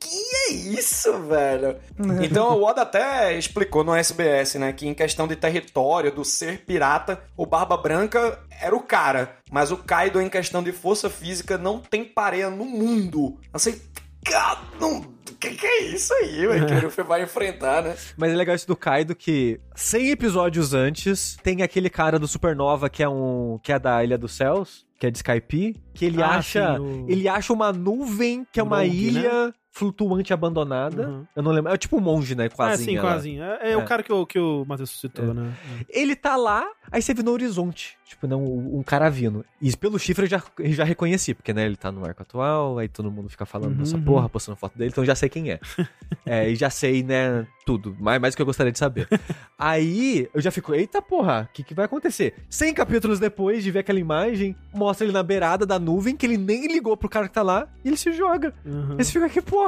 Que é isso, velho? Então o Oda até explicou no SBS, né, que em questão de território, do ser pirata, o Barba Branca era o cara, mas o Kaido em questão de força física não tem pareia no mundo. Assim, não... Que que é isso aí, velho, que o Luffy vai enfrentar, né?
Mas é legal isso do Kaido que 100 episódios antes tem aquele cara do Supernova que é um que é da Ilha dos Céus, que é de Skype, que ele
Ah,
acha,
sim, o-
ele acha uma nuvem que é uma
Rogue,
ilha flutuante abandonada.
Uhum.
Eu não lembro, é tipo um monge, né, quase.
sim, quase. É, é
É.
o cara que o, que o Matheus citou, né?
Ele tá lá, aí você vê no horizonte, tipo, não, um cara vindo. E pelo chifre eu já, eu já reconheci, porque, né, ele tá no arco atual, aí todo mundo fica falando
Uhum,
dessa
uhum.
porra, postando foto dele, então eu já sei quem é. é, e já sei, né, tudo, mais, mais do que eu gostaria de saber. aí eu já fico, eita porra, o que, que vai acontecer? 100 capítulos depois de ver aquela imagem, mostra ele na beirada da nuvem, que ele nem ligou pro cara que tá lá, e ele se joga.
Uhum.
Aí você fica, que porra?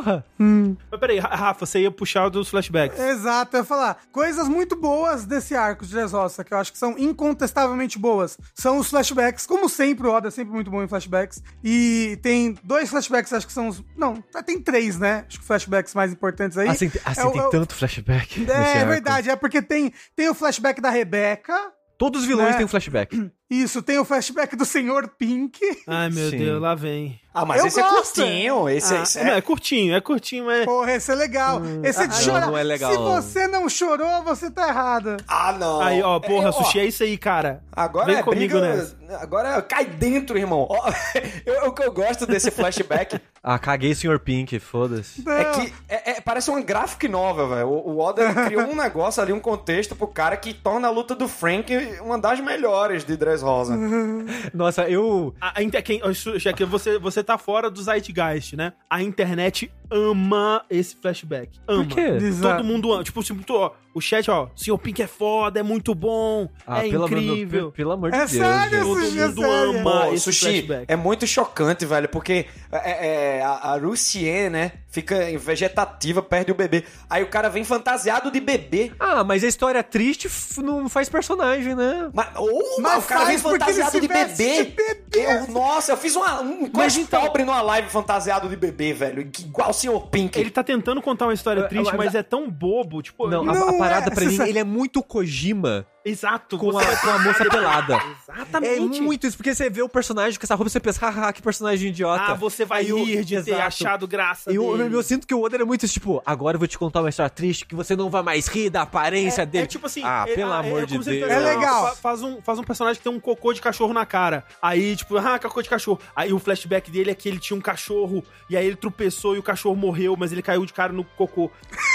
Mas peraí, Ra- Rafa, você ia puxar dos flashbacks.
Exato, eu ia falar. Coisas muito boas desse arco de Dressrosa, que eu acho que são incontestavelmente boas, são os flashbacks. Como sempre, o Oda é sempre muito bom em flashbacks. E tem dois flashbacks, acho que são os. Não, tem três, né? Acho que flashbacks mais importantes aí.
Assim, assim
é o-
tem
é o-
tanto flashback. nesse
É, é
arco.
verdade, é porque tem, tem o flashback da Rebeca.
Todos os vilões
Né?
têm um flashback.
Isso, tem o flashback do Senhor Pink.
Ai, meu
Sim.
Deus, lá vem.
Ah, mas
Eu
esse é
gosto.
curtinho, esse,
Ah,
esse
não,
é...
é curtinho, é curtinho, mas.
Porra, esse é legal. Esse é de
Não,
chorar.
não é legal,
Se
não.
você não chorou, você tá errado.
Ah, não.
Aí, ó, porra,
É, ó,
sushi, é isso aí, cara.
Agora
Vem
é
comigo
briga,
nessa.
Agora cai dentro, irmão. Ó, eu- o que eu gosto desse flashback
Ah, caguei Sr. Pink, foda-se.
é
Não.
que é- é- parece uma graphic novel, velho. O, o Oda criou um negócio ali, um contexto pro cara que torna a luta do Frank uma das melhores de Dressrosa.
Nossa, eu.
A, a já que você, você tá fora do Zeitgeist, né? A internet ama esse flashback. Ama.
Por quê?
Exato.
Todo mundo ama. Tipo, tipo, ó, o chat, ó, Sr. Pink é foda, é muito bom,
Ah,
é
pelo
incrível.
pelo, pelo amor de
É
Deus.
sério.
Todo
Sushi, é
mundo
sério.
ama
Pô,
esse
sushi
flashback.
é muito chocante, velho, porque é, é, a, a Lucien, né, fica vegetativa, perde o bebê. Aí o cara vem fantasiado de bebê.
Ah, mas a história triste não faz personagem, né?
Mas, ou,
Mas
o cara vem fantasiado de bebê.
de bebê.
Eu- nossa, eu fiz uma, um
Mas
quest
então-
pobre numa live fantasiado de bebê, velho. Igual Sr. Pink.
Ele tá tentando contar uma história triste, mas é tão bobo. Tipo,
Não, a-
Não
a, parada
é,
pra mim, ele é muito Kojima
exato.
com a,
vai-
com a moça pelada. É
Exatamente.
muito isso, porque você vê o personagem com essa roupa e você pensa, haha, que personagem idiota.
Ah, você vai
Aí eu-
rir de ter
Exato.
achado graça
E eu,
dele.
eu sinto que o Oda é muito isso, tipo, agora eu vou te contar uma história triste que você não vai mais rir da aparência dele.
É tipo assim,
ah,
é-
pelo
ah,
amor
é
de
se ele
Deus.
É legal.
fa- Faz um, faz um personagem que tem um cocô de cachorro na cara. Aí, tipo, ah, cocô de cachorro. Aí o flashback dele é que ele tinha um cachorro, e aí ele tropeçou e o cachorro morreu, mas ele caiu de cara no cocô.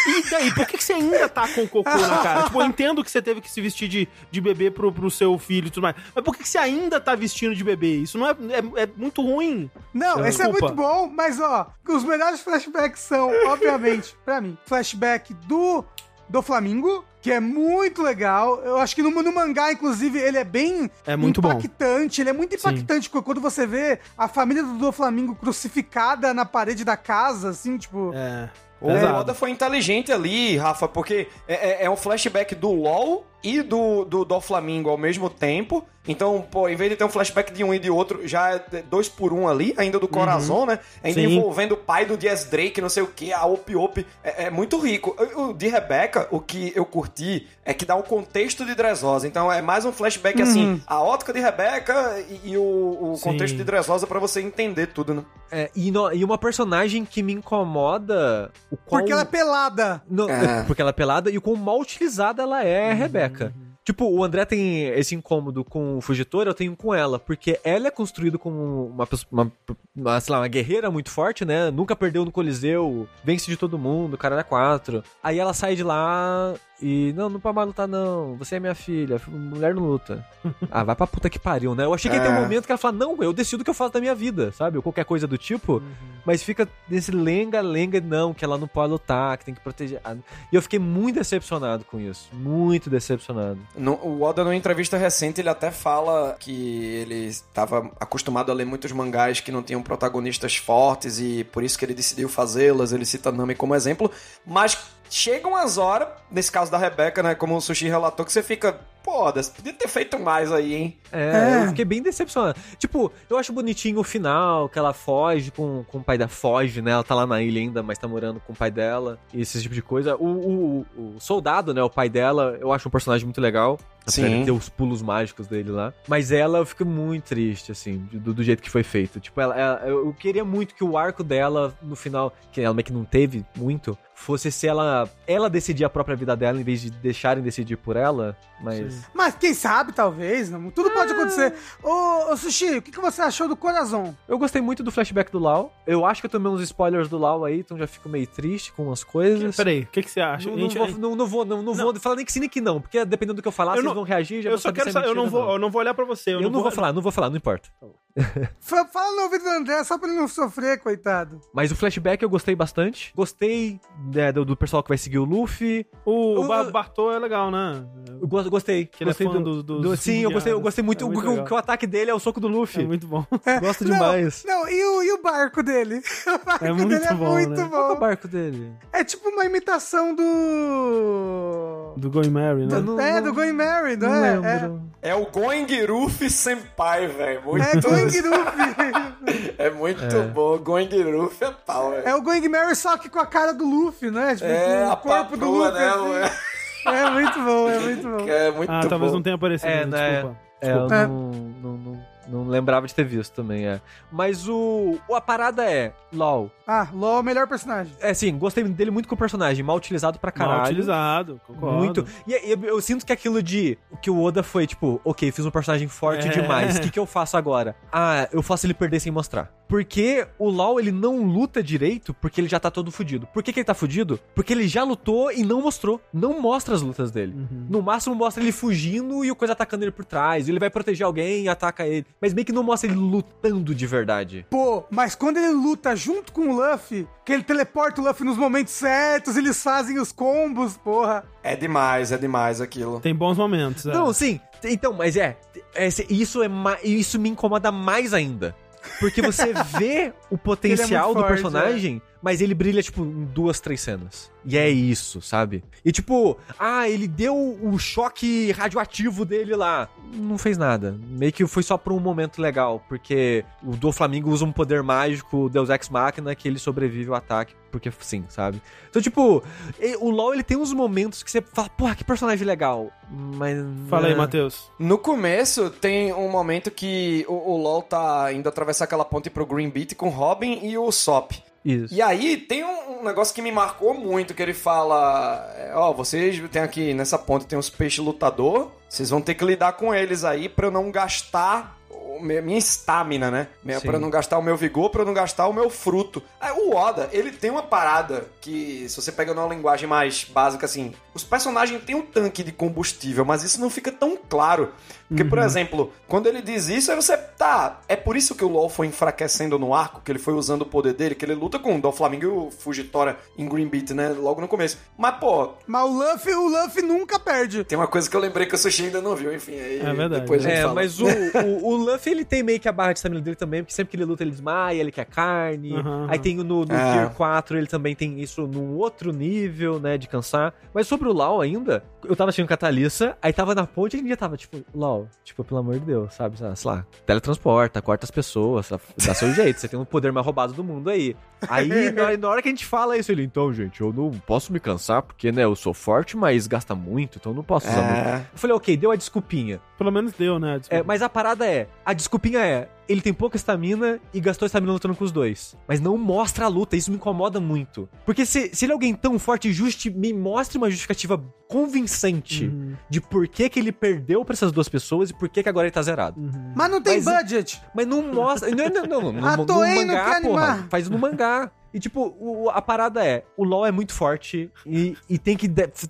E daí, por que, que você ainda tá com cocô na cara? tipo, eu entendo que você teve que se vestir de, de bebê pro, pro seu filho e tudo mais. Mas por que, que você ainda tá vestindo de bebê? Isso não é, é, é muito ruim.
Não, esse é muito bom, mas ó, os melhores flashbacks são, obviamente, pra mim, flashback do do Flamingo, que é muito legal. Eu acho que no, no mangá, inclusive, ele é bem
É muito bom.
impactante. Ele é muito
Sim.
impactante porque quando você vê a família do Doflamingo crucificada na parede da casa, assim, tipo.
É.
O
Pesado.
Oda foi inteligente ali, Rafa, porque é, é- é um flashback do LoL e do, do, do Flamengo ao mesmo tempo. Então, pô, em vez de ter um flashback de um e de outro, já é dois por um ali, ainda do Corazon, né? Ainda
Sim.
envolvendo o pai do Diaz Drake, não sei o que, a Op Op. É, é muito rico. O de Rebecca, o que eu curti é que dá o contexto de Dressrosa. Então é mais um flashback assim, a ótica de Rebecca e, e o, o contexto de Dressrosa pra você entender tudo, né?
É, e, no- e uma personagem que me incomoda. O quão...
Porque ela é pelada.
Não,
É.
Porque ela é pelada e o quão mal utilizada ela é, Rebeca. Tipo, o André tem esse incômodo com o Fugitora, eu tenho com ela, porque ela é construída como uma, pessoa- uma, uma, sei lá, uma guerreira muito forte, né? Nunca perdeu no Coliseu, vence de todo mundo, cara era quatro. Aí ela sai de lá E não, não pode mais lutar, não. Você é minha filha, mulher não luta. ah, vai pra puta que pariu, né? Eu achei que ia ter um
É.
momento que ela fala, não, eu decido o que eu faço da minha vida, sabe? Ou qualquer coisa do tipo. Mas fica nesse lenga-lenga, não, que ela não pode lutar, que tem que proteger. Ah, E eu fiquei muito decepcionado com isso. Muito decepcionado.
No- o Oda, numa entrevista recente, ele até fala que ele estava acostumado a ler muitos mangás que não tinham protagonistas fortes e por isso que ele decidiu fazê-las. Ele cita Nami como exemplo. Mas chegam as horas, nesse caso da Rebeca, né? Como o Sushi relatou, que você fica. Pô, você podia ter feito mais aí, hein?
É,
É.
eu fiquei bem decepcionado. Tipo, eu acho bonitinho o final, que ela foge com, com o pai da foge, né? Ela tá lá na ilha ainda, mas tá morando com o pai dela. E esse tipo de coisa. O, o, o soldado, né? O pai dela, eu acho um personagem muito legal. Apesar
Sim.
de ter os pulos mágicos dele lá. Mas ela, eu fico muito triste, assim, do, do jeito que foi feito. Tipo, ela, ela- eu queria muito que o arco dela, no final, que ela meio que não teve muito, fosse se ela, ela decidir a própria vida dela, em vez de deixarem decidir por ela. Mas.
Sim.
Mas quem sabe, talvez, não? tudo pode acontecer. Ô, ô Sushi, o que, que você achou do Corazon?
Eu gostei muito do flashback do Lau. Eu acho que eu tomei uns spoilers do Lau aí, então já fico meio triste com as coisas.
Peraí, o que, que você acha?
Não, não
gente-
vou, não, não vou, não, não vou falar nem que sim nem que não, porque dependendo do que eu falar,
Eu
vocês
não-
vão reagir já
eu
vou
só quero
é
saber, eu não vou,
ou
eu não vou olhar pra você.
Eu, não vou falar, não vou falar, não importa.
Fa- Fala no ouvido do André, só pra ele não sofrer, coitado.
Mas o flashback eu gostei bastante. Gostei né, do, do pessoal que vai seguir o Luffy.
O, o
O-
Ba- Bartô é legal, né?
Eu go- gostei.
Que ele é
gostei
fã do- dos
do- Sim, eu gostei, eu gostei muito.
É
o-
muito
o- o ataque dele é o soco do
É
Luffy.
muito bom.
Gosto
Não,
demais.
Não, e o, e o barco dele? O barco
É muito
dele é
bom,
muito
né?
Qual que é o
bom.
barco dele?
É tipo uma imitação do.
Do Going Mary, né?
Não-
é,
não-
do Going Mary, não,
Não
é?
lembro.
É o Going Ruffy Senpai, velho. Muito,
É, é Going Ruffy.
é muito bom. Going Ruffy é pau, velho.
é o Going Mary, só que com a cara do Luffy, né? Tipo,
É,
com
a
o corpo do Luffy.
né?
assim. É muito bom, é muito bom.
É muito
Ah, talvez
bom.
não tenha aparecido.
É, né?
desculpa.
É, eu
É.
não, não, não, não lembrava de ter visto também, é. Mas o. A parada é, LOL.
Ah, LOL é o melhor personagem.
É, sim, gostei dele muito com o personagem, mal utilizado pra caralho.
Mal utilizado, concordo.
Muito. E eu, eu sinto que aquilo de. Que o Oda foi tipo, ok, fiz um personagem forte
É.
demais. O que, que eu faço agora? Ah, eu faço ele perder sem mostrar. Porque o LOL ele não luta direito porque ele já tá todo fudido. Por que, que ele tá fudido? Porque ele já lutou e não mostrou. Não mostra as lutas dele.
Uhum.
No máximo mostra ele fugindo e o coisa atacando ele por trás. Ele vai proteger alguém e ataca ele. Mas meio que não mostra ele lutando de verdade.
Pô, mas quando ele luta junto com o Luffy, que ele teleporta o Luffy nos momentos certos, eles fazem os combos, porra.
É demais, é demais aquilo.
Tem bons momentos. é.
Não, sim. Então, mas é. esse- isso, é isso me incomoda mais ainda. Porque você vê o potencial
muito
do
forte,
personagem, mas ele brilha, tipo, em duas, três cenas. E é isso, sabe? E tipo, ah, ele deu o choque radioativo dele lá. Não fez nada. Meio que foi só por um momento legal. Porque o do Flamengo usa um poder mágico, Deus Ex Machina, que ele sobrevive ao ataque. Porque sim, sabe? Então, tipo, e- o LoL ele tem uns momentos que você fala, porra, que personagem legal. Mas.
Fala aí. Matheus.
No começo, tem um momento que o, o LoL tá indo atravessar aquela ponte pro Green Beat com Robin e o Sop.
Isso.
E aí tem um, um negócio que me marcou muito, que ele fala, é, ó, vocês tem aqui nessa ponte tem uns peixes lutador, vocês vão ter que lidar com eles aí pra eu não gastar minha estamina, né? Eu não gastar o meu vigor, pra eu não gastar o meu fruto. Aí, o Oda, ele tem uma parada que, se você pega numa linguagem mais básica, assim, os personagens têm um tanque de combustível, mas isso não fica tão claro. Porque, por exemplo, quando ele diz isso, aí você, tá, é por isso que o LoL foi enfraquecendo no arco, que ele foi usando o poder dele, que ele luta com o Doflamingo e o Fugitória em Green Beat, né? Logo no começo. Mas, pô,
Mas o Luffy, o Luffy nunca perde.
tem uma coisa que eu lembrei que o Sushi ainda não viu, enfim, aí
É verdade.
depois a gente
É,
fala.
mas o, o, o Luffy, ele tem meio que a barra de estamina dele também, porque sempre que ele luta, ele desmaia, ele quer carne.
Aham,
Aí tem no, no
É.
Tier 4, ele também tem isso num outro nível, né, de cansar. Mas sobre o Lau ainda, eu tava assistindo com a Thalissa, aí tava na ponte e a gente já tava, tipo, Lau, tipo, pelo amor de Deus, sabe? Sei lá, teletransporta, corta as pessoas, sabe? dá seu jeito, você tem um poder mais roubado do mundo aí. Aí, na, na hora que a gente fala isso, ele, então, gente, eu não posso me cansar, porque, né, eu sou forte, mas gasta muito, então eu não posso usar muito.
É,
Eu falei, ok, deu a desculpinha.
Pelo menos deu, né?
É, mas a parada é, a desculpinha é, ele tem pouca estamina e gastou estamina lutando com os dois. Mas não mostra a luta, isso me incomoda muito. Porque se, se ele é alguém tão forte, justi me mostre uma justificativa convincente
Uhum,
de por que, que ele perdeu pra essas duas pessoas e por que, que agora ele tá zerado.
uhum.
Mas não tem
Mas-
budget.
Mas não mostra. Não, não, não, não,
A
no, no mangá,
quer
porra.
animar.
Faz no mangá. E tipo, o- a parada é, o LoL é muito forte e, e tem, que,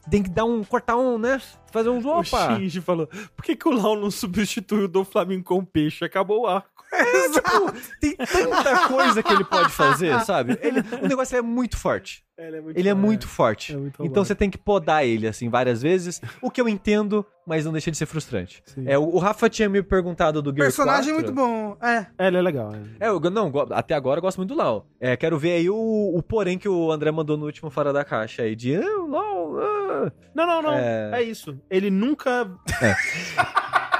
tem que dar um, cortar um, né? Fazer uns,
O
opa!
Shinji falou: por que, que o Lau não substituiu o do Flamengo com o peixe? Acabou o arco.
tipo, tem tanta coisa que ele pode fazer, sabe? Ele- o negócio é muito forte.
Ele é muito,
Ele é muito forte.
é muito
então você tem que podar ele, assim, várias vezes. O que eu entendo, mas não deixa de ser frustrante.
Sim.
É, o, o Rafa tinha me perguntado do Gear
Personagem
4.
muito bom. É.
É, ele é legal. é.
É, eu não, até agora eu gosto muito do Lau. É, quero ver aí o, o porém que o André mandou no último Fora da Caixa aí, de ah, Lau, ah.
Não, não, não. É...
É.
isso. Ele nunca.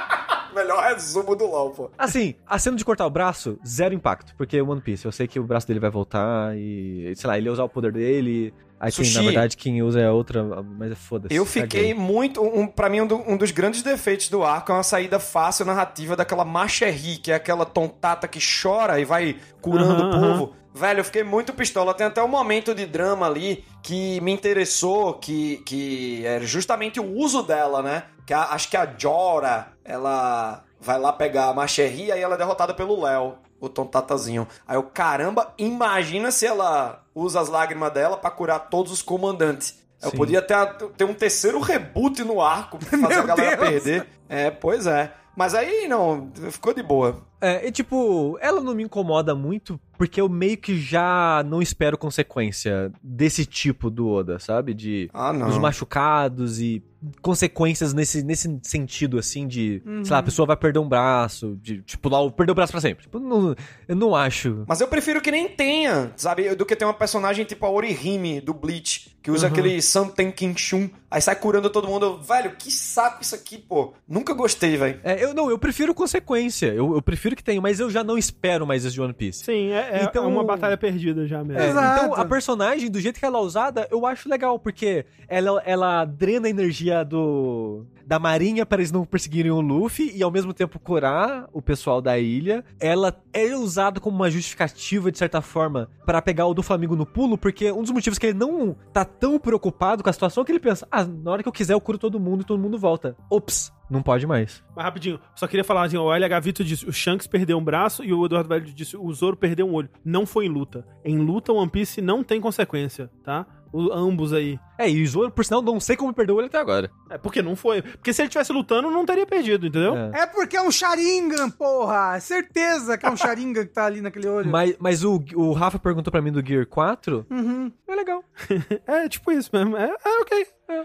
Melhor resumo do LoL, pô.
Assim, a cena de cortar o braço, zero impacto, porque é One Piece, eu sei que o braço dele vai voltar e, sei lá, ele ia usar o poder dele, aí quem,
Sushi.
na verdade, quem usa é outra, mas é foda-se.
Eu fiquei muito. Um, pra mim, um, do- um dos grandes defeitos do arco é uma saída fácil narrativa daquela Macherry, que é aquela tontata que chora e vai curando o povo. Velho, eu fiquei muito pistola. Tem até um momento de drama ali que me interessou, que, que era justamente o uso dela, né? Que a- acho que a Jora, ela vai lá pegar a Macherry e aí ela é derrotada pelo Léo, o tontatazinho. Aí eu, caramba, imagina se ela usa as lágrimas dela pra curar todos os comandantes. Eu
Sim.
podia ter, ter um terceiro reboot no arco pra fazer a
Meu
galera
Deus!
perder. É, pois é. Mas aí não, ficou de boa.
É, e tipo, ela não me incomoda muito porque eu meio que já não espero consequência desse tipo do Oda, sabe? De
Ah,
os machucados e consequências nesse, nesse sentido, assim, de, sei lá, a pessoa vai perder um braço, de, tipo, lá, perder o braço pra sempre. Tipo, não- eu não acho.
Mas eu prefiro que nem tenha, sabe? Do que ter uma personagem tipo a Orihime do Bleach, que usa aquele Santen Kinshun, aí sai curando todo mundo. Velho, que saco isso aqui, pô. Nunca gostei, velho.
É, eu não, eu prefiro consequência. Eu, eu prefiro que tenha, mas eu já não espero mais isso de One Piece.
Sim, é, é
Então-
uma batalha perdida já mesmo.
É,
Exato.
então, a personagem, do jeito que ela é usada, eu acho legal, porque ela, ela drena a energia do da marinha para eles não perseguirem o Luffy e ao mesmo tempo curar o pessoal da ilha. Ela é usada como uma justificativa, de certa forma, para pegar o do Flamengo no pulo, porque um dos motivos que ele não tá tão preocupado com a situação que ele pensa, ah, na hora que eu quiser eu curo todo mundo e todo mundo volta. Ops, não pode mais.
Mas rapidinho, só queria falar assim, o LH Vitor disse, o Shanks perdeu um braço e o Eduardo Velho disse, o Zoro perdeu um olho. Não foi em luta. Em luta, One Piece não tem consequência, tá? O- ambos aí.
É, e o Zoro, por sinal, não sei como perdeu ele até agora.
É, porque não foi. Porque se ele tivesse lutando, não teria perdido, entendeu?
É.
É porque é um Sharingan, porra. É Certeza que é um Sharingan que tá ali naquele olho.
Mas, mas o, o Rafa perguntou pra mim do Gear 4.
Uhum.
É legal.
É, tipo isso mesmo. É, é ok. É,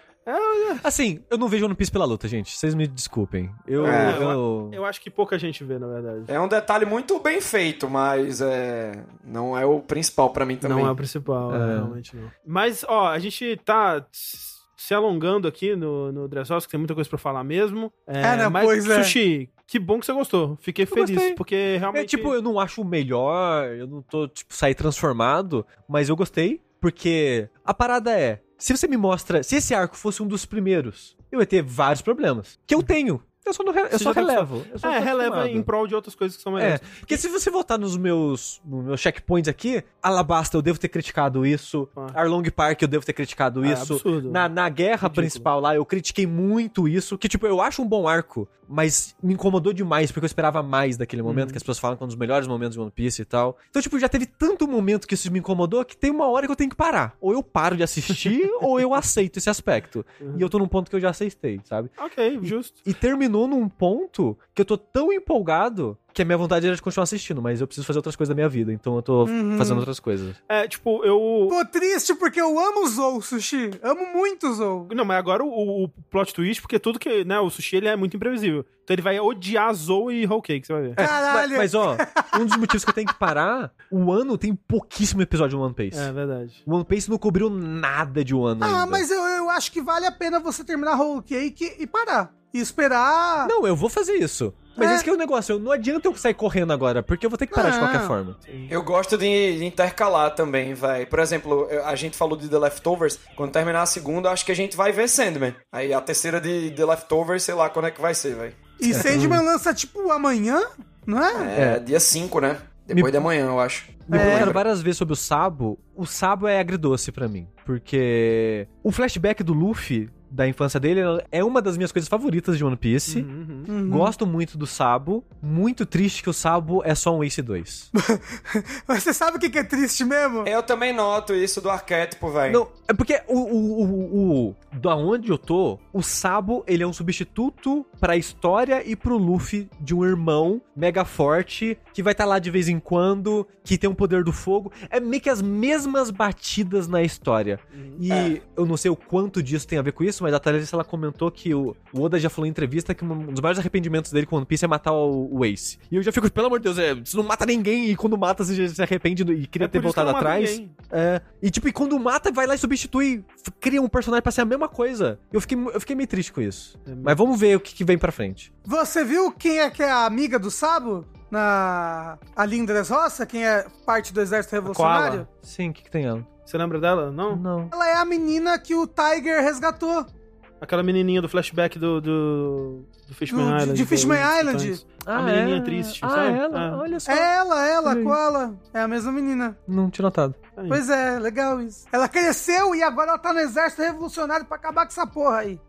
Assim, eu não vejo One Piece pela luta, gente. Vocês me desculpem. Eu.
É,
eu...
eu acho que pouca gente vê, na verdade.
É um detalhe muito bem feito, mas é não é o principal pra mim também.
Não é o principal,
É.
realmente não. Mas, ó, a gente tá se alongando aqui no, no Dressrosa, que tem muita coisa pra falar mesmo. É,
É, né,
mas,
pois é.
Sushi, que bom que você gostou. Fiquei feliz,
gostei.
porque realmente...
É, tipo, eu não acho o melhor, eu não tô, tipo, sair transformado, mas eu gostei, porque a parada é, se você me mostra, se esse arco fosse um dos primeiros, eu ia ter vários problemas. Que eu tenho. Eu só, re- eu só
tá
relevo. Eu só
é,
tô
releva em prol de outras coisas que são
É,
melhores.
porque se você voltar nos meus, nos meus checkpoints aqui, Alabasta eu devo ter criticado isso,
Ah.
Arlong Park eu devo ter criticado
É
isso,
absurdo.
na, na guerra
Ridículo.
principal lá eu critiquei muito isso, que tipo, eu acho um bom arco, mas me incomodou demais, porque eu esperava mais daquele momento,
Uhum.
que as pessoas falam que é um dos melhores momentos de One Piece e tal. Então, tipo, já teve tanto momento que isso me incomodou, que tem uma hora que eu tenho que parar. Ou eu paro de assistir, ou eu aceito esse aspecto.
Uhum.
E eu tô num ponto que eu já aceitei, sabe?
Ok, justo.
E terminou num ponto que eu tô tão empolgado que a minha vontade era de continuar assistindo, mas eu preciso fazer outras coisas da minha vida, então eu tô
Uhum.
fazendo outras coisas.
É, tipo, eu...
Tô triste porque eu amo o Zou, Sushi. Amo muito o Zou.
Não, mas agora o, o plot twist, porque tudo que, né, o sushi ele é muito imprevisível. Então ele vai odiar Zou e Whole Cake, você vai ver.
É,
Caralho.
Mas, mas, ó, um dos motivos que eu tenho que parar, o ano tem pouquíssimo episódio no One Piece.
É, verdade.
O One Piece não cobriu nada de um ano
Ah,
ainda.
mas eu, eu acho que vale a pena você terminar Whole Cake e parar. E esperar.
Não, eu vou fazer isso. Mas
É.
esse que é o negócio, eu- não adianta eu sair correndo agora, porque eu vou ter que parar de
Não.
qualquer forma.
Eu gosto de de intercalar também, vai. Por exemplo, a gente falou de The Leftovers. Quando terminar a segunda, acho que a gente vai ver Sandman. Aí a terceira de The Leftovers, sei lá quando é que vai ser, vai.
E Sandman lança tipo amanhã, não é?
É, dia 5, né? Depois
Me-
de amanhã, eu acho.
Me
É.
perguntaram várias vezes sobre o Sabo. O Sabo é agridoce pra mim. Porque o flashback do Luffy da infância dele. É uma das minhas coisas favoritas de One Piece.
Uhum.
Uhum.
Gosto muito do Sabo. Muito triste que o Sabo é só um Ace 2.
Mas você sabe o que que é triste mesmo?
Eu também noto isso do arquétipo, velho.
Não, é porque o, o, o, o- Da onde eu tô, o Sabo, ele é um substituto pra história e pro Luffy de um irmão mega forte que vai estar lá de vez em quando, que tem o poder do fogo. É meio que as mesmas batidas na história. E
É.
eu não sei o quanto disso tem a ver com isso, mas a Thalys ela comentou que o, o Oda já falou em entrevista que um dos maiores arrependimentos dele com One Piece é matar o, o Ace. E eu já fico, pelo amor de Deus, é, você não mata ninguém e quando mata você já se arrepende e queria
É
ter
que
voltado atrás. É. E tipo, e quando mata, vai lá e substitui, cria um personagem pra ser a mesma coisa. Eu fiquei, eu fiquei meio triste com isso. Mas vamos ver o que, que vem pra frente.
Você viu quem é que é a amiga do Sabo? Na a Lindres Roça, quem é parte do exército revolucionário?
Sim, o que, que tem ela?
Você lembra dela? Não?
Não.
Ela é a menina que o Tiger resgatou.
Aquela menininha do flashback do, do, do Fishman
Do-
Island.
de Fishman Island?
Titãs. A menininha triste,
ah,
sabe?
ela?
Ah.
Olha só.
É ela, ela, com ela. É a mesma menina.
Não tinha notado.
Aí.
Pois é, legal isso. Ela cresceu e agora ela tá no exército revolucionário pra acabar com essa porra aí.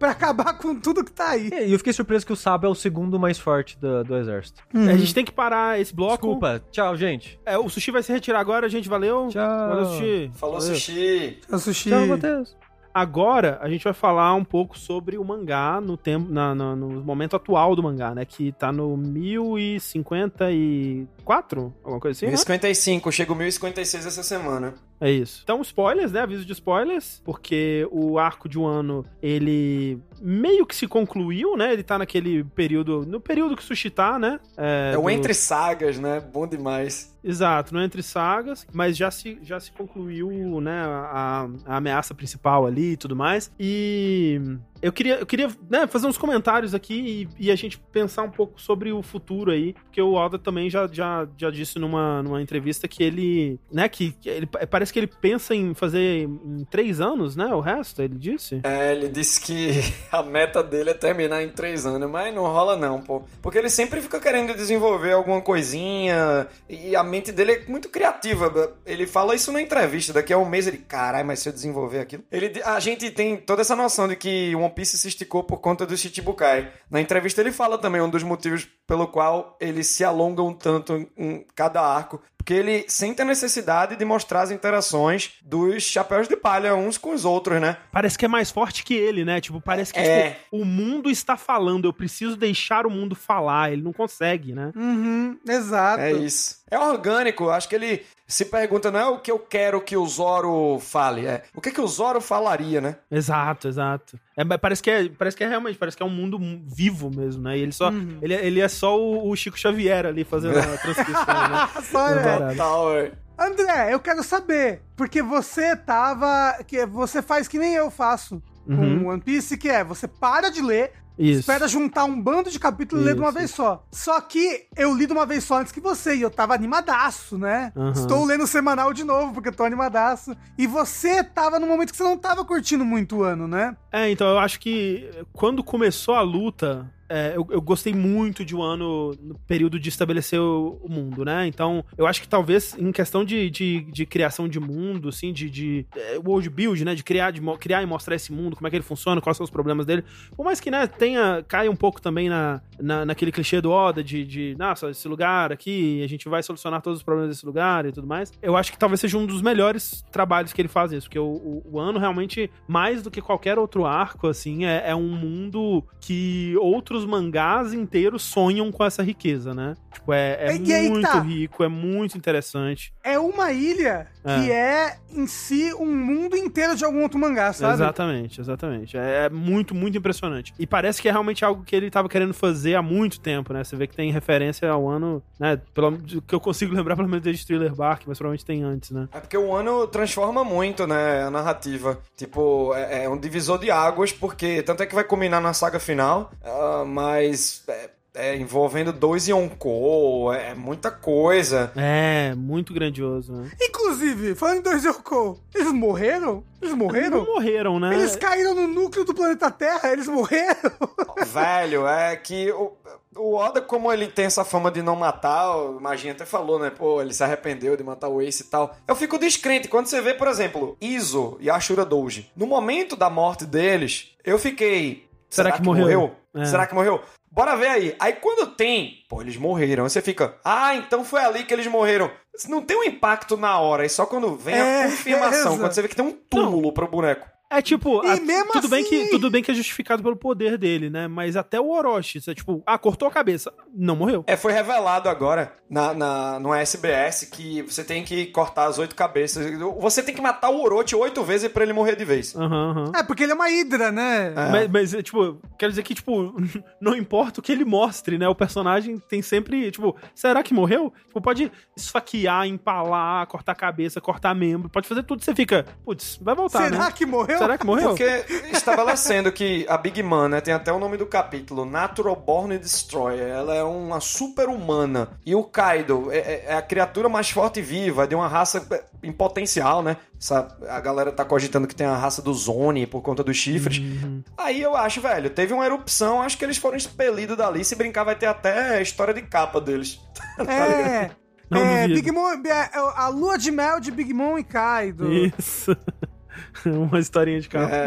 Pra acabar com tudo que tá aí.
E eu fiquei surpreso que o Sabo é o segundo mais forte do, do exército.
A gente tem que parar esse bloco.
Desculpa. Tchau, gente.
É, o Sushi vai se retirar agora, gente. Valeu.
Tchau.
Valeu, Sushi.
Falou
Valeu.
sushi.
É o sushi.
Tchau, Matheus.
Agora a gente vai falar um pouco sobre o mangá no tempo, na, na- no momento atual do mangá, né? Que tá no 1054, alguma coisa assim, né?
1055, chega o 1056 essa semana.
É isso. Então, spoilers, né? Aviso de spoilers, porque o arco de um ano, ele meio que se concluiu, né? Ele tá naquele período, no período que o Sushi tá, né?
É, o
do-
Entre Sagas, né? Bom demais.
Exato, no Entre Sagas, mas já se, já se concluiu, né, a, a ameaça principal ali e tudo mais. E eu queria, eu queria né, fazer uns comentários aqui e, e a gente pensar um pouco sobre o futuro aí, porque o Oda também já, já, já disse numa, numa entrevista que ele, né, que, que ele, parece que ele pensa em fazer em três anos, né, o resto, ele disse.
É, ele disse que a meta dele é terminar em três anos, mas não rola não, pô. Porque ele sempre fica querendo desenvolver alguma coisinha e a mente dele é muito criativa. Ele fala isso na entrevista, daqui a um mês ele, caralho, mas se eu desenvolver aquilo... Ele, a gente tem toda essa noção de que One Piece se esticou por conta do Shichibukai. Na entrevista ele fala também um dos motivos pelo qual eles se alongam tanto em- em cada arco, porque ele sente a necessidade de mostrar as interações dos chapéus de palha uns com os outros, né?
Parece que é mais forte que ele, né? Tipo, parece que
É.
tipo, o mundo está falando, eu preciso deixar o mundo falar, ele não consegue, né?
Uhum, exato.
É isso. É orgânico, acho que ele se pergunta, não é o que eu quero que o Zoro fale, é o que, que o Zoro falaria, né?
Exato, exato. É, parece, que é, parece que é realmente, parece que é um mundo vivo mesmo, né? E ele só.
Uhum.
Ele, ele é só o, o Chico Xavier ali fazendo a transcrição, né?
Só,
É? Parada.
Total.
André, eu quero saber, porque você tava. que Você faz que nem eu faço
Uhum.
com One Piece, que é você para de ler,
Isso.
espera juntar um bando de capítulos e lê de uma vez só. Só que eu li de uma vez só antes que você, e eu tava animadaço, né?
Uhum.
Estou lendo o semanal de novo, porque eu tô animadaço. E você tava num momento que você não tava curtindo muito o ano, né?
É, então eu acho que quando começou a luta, é, eu, eu gostei muito de um ano no período de estabelecer o, o mundo, né? Então eu acho que talvez em questão de, de, de criação de mundo, assim, de, de é, world build, né? De criar, de criar e mostrar esse mundo, como é que ele funciona, quais são os problemas dele. Por mais que, né, tenha, caia um pouco também na, na, naquele clichê do Oda de, de, nossa, esse lugar aqui, a gente vai solucionar todos os problemas desse lugar e tudo mais. Eu acho que talvez seja um dos melhores trabalhos que ele faz isso, porque o, o, o ano realmente, mais do que qualquer outro arco, assim, é, é um mundo que outros mangás inteiros sonham com essa riqueza, né? Tipo, é, é muito
tá.
rico, é muito interessante.
É uma ilha que é em si um mundo inteiro de algum outro mangá, sabe?
Exatamente, exatamente. É, é muito, muito impressionante. E parece que é realmente algo que ele tava querendo fazer há muito tempo, né? Você vê que tem referência ao ano, né? Pelo que eu consigo lembrar, pelo menos desde Thriller Bark, mas provavelmente tem antes, né?
É porque o ano transforma muito, né, a narrativa. Tipo, é, é um divisor de águas, porque tanto é que vai culminar na saga final, ah, mas é, é envolvendo dois Yonkou, é, é muita coisa.
É, muito grandioso, né?
Inclusive, falando em dois Yoko, eles morreram? Eles morreram?
Não morreram, né?
Eles caíram no núcleo do planeta Terra, eles morreram.
Velho, é que o- O Oda, como ele tem essa fama de não matar, o Maginha até falou, né? Pô, ele se arrependeu de matar o Ace e tal. Eu fico descrente. Quando você vê, por exemplo, Izo e Ashura Doji, no momento da morte deles, eu fiquei.
Será que morreu? É.
Será que morreu? Bora ver aí. Aí quando tem, pô, eles morreram. Aí você fica, ah, então foi ali que eles morreram. Não tem um impacto na hora, é só quando vem
É,
a confirmação,
é,
quando você vê que tem um túmulo pro boneco.
É tipo,
E
a-
mesmo
tudo, bem
assim-
que, tudo bem que é justificado pelo poder dele, né? Mas até o Orochi, você, tipo, ah, cortou a cabeça, não morreu.
É, foi revelado agora na, na, no SBS que você tem que cortar as oito cabeças. Você tem que matar o Orochi oito vezes pra ele morrer de vez.
Aham, aham.
É, porque ele é uma hidra, né?
Mas, mas, é, tipo, quero dizer que, tipo, não importa o que ele mostre, né? O personagem tem sempre, tipo, será que morreu? Tipo, pode esfaquear, empalar, cortar a cabeça, cortar membro, pode fazer tudo. Você fica, putz, vai voltar,
Será
né?
que morreu?
Será que morreu?
Porque estabelecendo que a Big Man, né, tem até o nome do capítulo, Natural Born Destroyer, ela é uma super-humana. E o Kaido é, é- é a criatura mais forte e viva, de uma raça é, em potencial, né? Essa- a galera tá cogitando que tem a raça do Zone por conta dos chifres.
Uhum.
Aí eu acho, velho, teve uma erupção, acho que eles foram expelidos dali. Se brincar, vai ter até a história de capa deles.
É.
Não
é. Big Mom, é, a lua de mel de Big Mom e Kaido.
Isso. Uma historinha de carro.
É.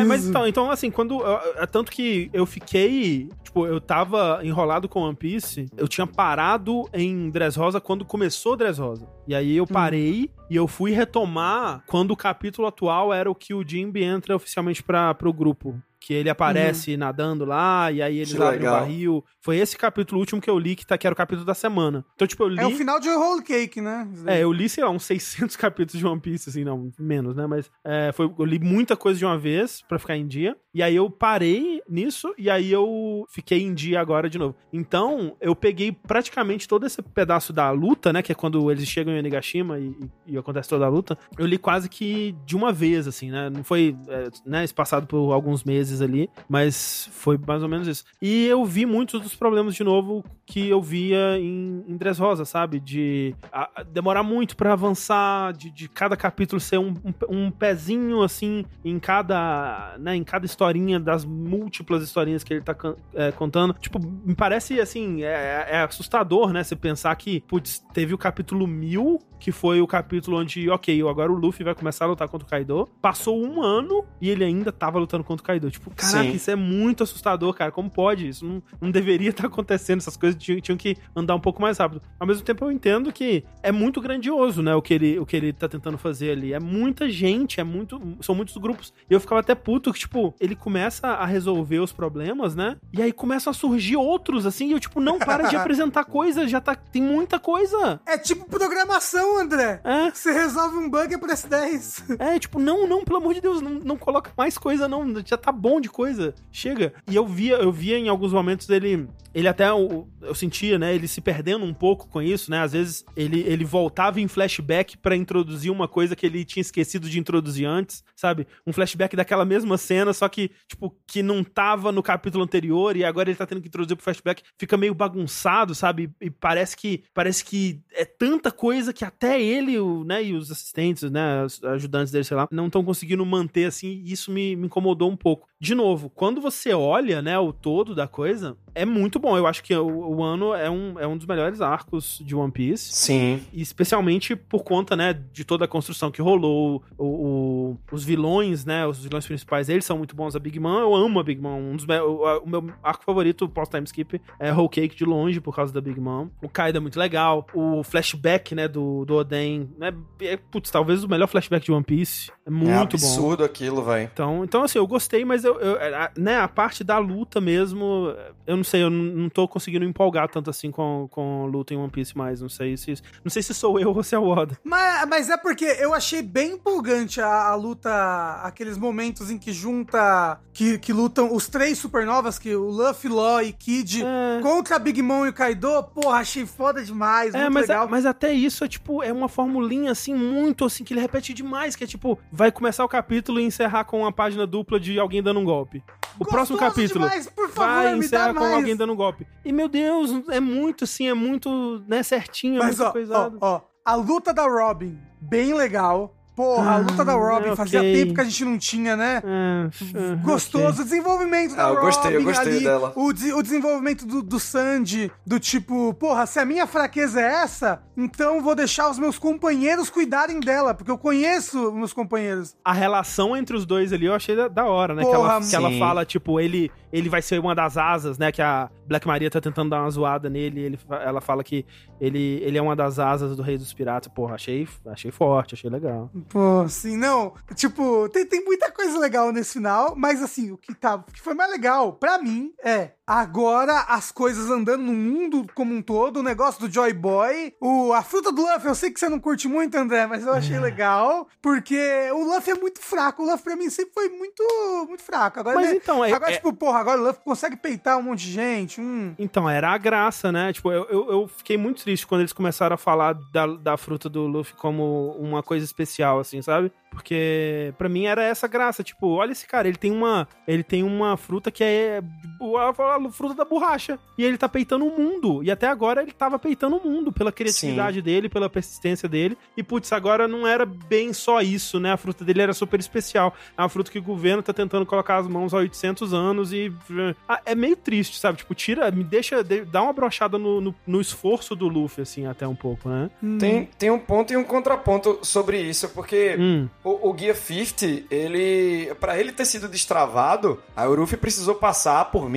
É, mas então, então assim, quando. É tanto que eu fiquei. Tipo, eu tava enrolado com One Piece. Eu tinha parado em Dressrosa quando começou Dressrosa. E aí eu parei e eu fui retomar quando o capítulo atual era o que o Jimby entra oficialmente pra, pro grupo. Que ele aparece nadando lá, e aí eles
Que
abrem o
legal.
barril. Foi esse capítulo último que eu li, que, tá, que era o capítulo da semana. Então, tipo, eu li.
É o final de Whole Cake, né?
É, eu li, sei lá, uns 600 capítulos de One Piece, assim, não, menos, né? Mas é, foi, eu li muita coisa de uma vez pra ficar em dia. E aí eu parei nisso e aí eu fiquei em dia agora de novo. Então, eu peguei praticamente todo esse pedaço da luta, né? Que é quando eles chegam em Onigashima e, e, e acontece toda a luta. Eu li quase que de uma vez, assim, né? Não foi, é, né, espaçado por alguns meses ali, mas foi mais ou menos isso. E eu vi muitos dos problemas de novo que eu via em, em Dressrosa, sabe? De a- demorar muito pra avançar, de, de cada capítulo ser um, um, um pezinho assim em cada, né, em cada historinha das múltiplas historinhas que ele tá é, contando. Tipo, me parece assim, é, é assustador, né? Você pensar que, putz, teve o capítulo 1000, que foi o capítulo onde, ok, agora o Luffy vai começar a lutar contra o Kaido. Passou um ano e ele ainda tava lutando contra o Kaido. Tipo, caraca,
Sim.
isso é muito assustador, cara. Como pode? Isso não, não deveria estar acontecendo. Essas coisas tinham, tinham que andar um pouco mais rápido. Ao mesmo tempo, eu entendo que é muito grandioso, né? O que ele, o que ele tá tentando fazer ali. É muita gente, é muito. São muitos grupos. E eu ficava até puto que, tipo, ele começa a resolver os problemas, né? E aí começam a surgir outros, assim, e eu, tipo, não para de apresentar coisa, já tá. Tem muita coisa.
É tipo programação, André.
É.
Você resolve um bug e aparece 10.
É, tipo, não, não, pelo amor de Deus, não, não coloca mais coisa, não. Já tá bom de coisa. Chega. E eu via, eu via em alguns momentos ele. Ele até. Eu, eu sentia, né? Ele se perdendo um pouco com isso, né? Às vezes ele, ele voltava em flashback pra introduzir uma coisa que ele tinha esquecido de introduzir antes, sabe? Um flashback daquela mesma cena, só que, tipo, que não tava no capítulo anterior e agora ele tá tendo que introduzir pro flashback. Fica meio bagunçado, sabe? E parece que. Parece que é tanta coisa que até ele, o, né, e os assistentes, né, os ajudantes dele, sei lá, não estão conseguindo manter assim, e isso me, me incomodou um pouco. De novo, quando você olha, né, o todo da coisa, é muito bom. Eu acho que o, o ano é um, é um dos melhores arcos de One Piece.
Sim.
E especialmente por conta, né, de toda a construção que rolou, o, o- os vilões, né, os vilões principais, eles são muito bons. A Big Man, eu amo a Big Man. Um dos o, o meu arco favorito, pós-time skip, é Whole Cake de longe, por causa da Big Man. O Kaido é muito legal. O flashback, né, do, do Oden, né, é, putz, talvez o melhor flashback de One Piece. É muito
é
bom.
absurdo aquilo, velho.
Então, então, assim, eu gostei, mas eu, eu- a, né, a parte da luta mesmo, eu não sei, eu não, tô conseguindo empolgar tanto assim com, com luta em One Piece mais. Não sei se não sei se sou eu ou se é o Oda.
Mas, mas é porque eu achei bem empolgante a, a luta, aqueles momentos em que junta, que, que lutam os três supernovas, que o Luffy, Law e Kid,
É.
contra Big Mom e o Kaido. Porra, achei foda demais,
É,
muito
mas,
legal.
mas até isso é tipo, é uma formulinha assim, muito assim, que ele repete demais, que é tipo, vai começar o capítulo e encerrar com uma página dupla de alguém dando um golpe. O
Gostoso
próximo capítulo
demais, por favor,
vai encerrar com
mais.
alguém dando um golpe. E meu Deus, é muito assim, é muito, né, certinho, é
Mas
muito
ó, ó, ó, a luta da Robin, bem legal. Porra, a luta da Robin,
ok.
fazia tempo que a gente não tinha, né?
Ah, ah,
Gostoso, o desenvolvimento da
Ah, eu
Robin
gostei, eu gostei
ali,
dela.
O, de- o desenvolvimento do, do Sandy, do tipo, porra, se a minha fraqueza é essa, então vou deixar os meus companheiros cuidarem dela, porque eu conheço meus companheiros.
A relação entre os dois ali eu achei da, da hora, né? que
Porra,
ela, que ela fala, tipo, ele, ele vai ser uma das asas, né? Que a Black Maria tá tentando dar uma zoada nele. Ele, ela fala que ele, ele é uma das asas do Rei dos Piratas. Porra, achei, achei forte, achei legal.
Pô, assim, não. Tipo, tem, tem muita coisa legal nesse final, mas assim, o que, tá, o que foi mais legal pra mim é agora as coisas andando no mundo como um todo, o negócio do Joy Boy, o, a fruta do Luffy, eu sei que você não curte muito, André, mas eu achei legal, porque o Luffy é muito fraco, o Luffy pra mim sempre foi muito, muito fraco. Agora,
Mas
ele-
então, é-
agora
é-
tipo, porra, agora o Luffy consegue peitar um monte de gente, hum.
Então, era a graça, né? Tipo, eu, eu, eu fiquei muito triste quando eles começaram a falar da, da fruta do Luffy como uma coisa especial, assim, sabe? Porque pra mim era essa graça, tipo, olha esse cara, ele tem uma, ele tem uma fruta que é a, fruta da borracha e ele tá peitando o mundo. E até agora ele tava peitando o mundo pela criatividade dele, pela persistência dele. E putz, agora não era bem só isso, né? A fruta dele era super especial. É uma fruta que o governo tá tentando colocar as mãos há 800 anos e Ah, é meio triste, sabe? Tipo, tira, me deixa, de- dá uma brochada no, no, no esforço do Luffy, assim, até um pouco, né?
Tem, tem um ponto e um contraponto sobre isso, porque
Hum.
o, o Guia 50, ele. Pra ele ter sido destravado, a Uruf precisou passar por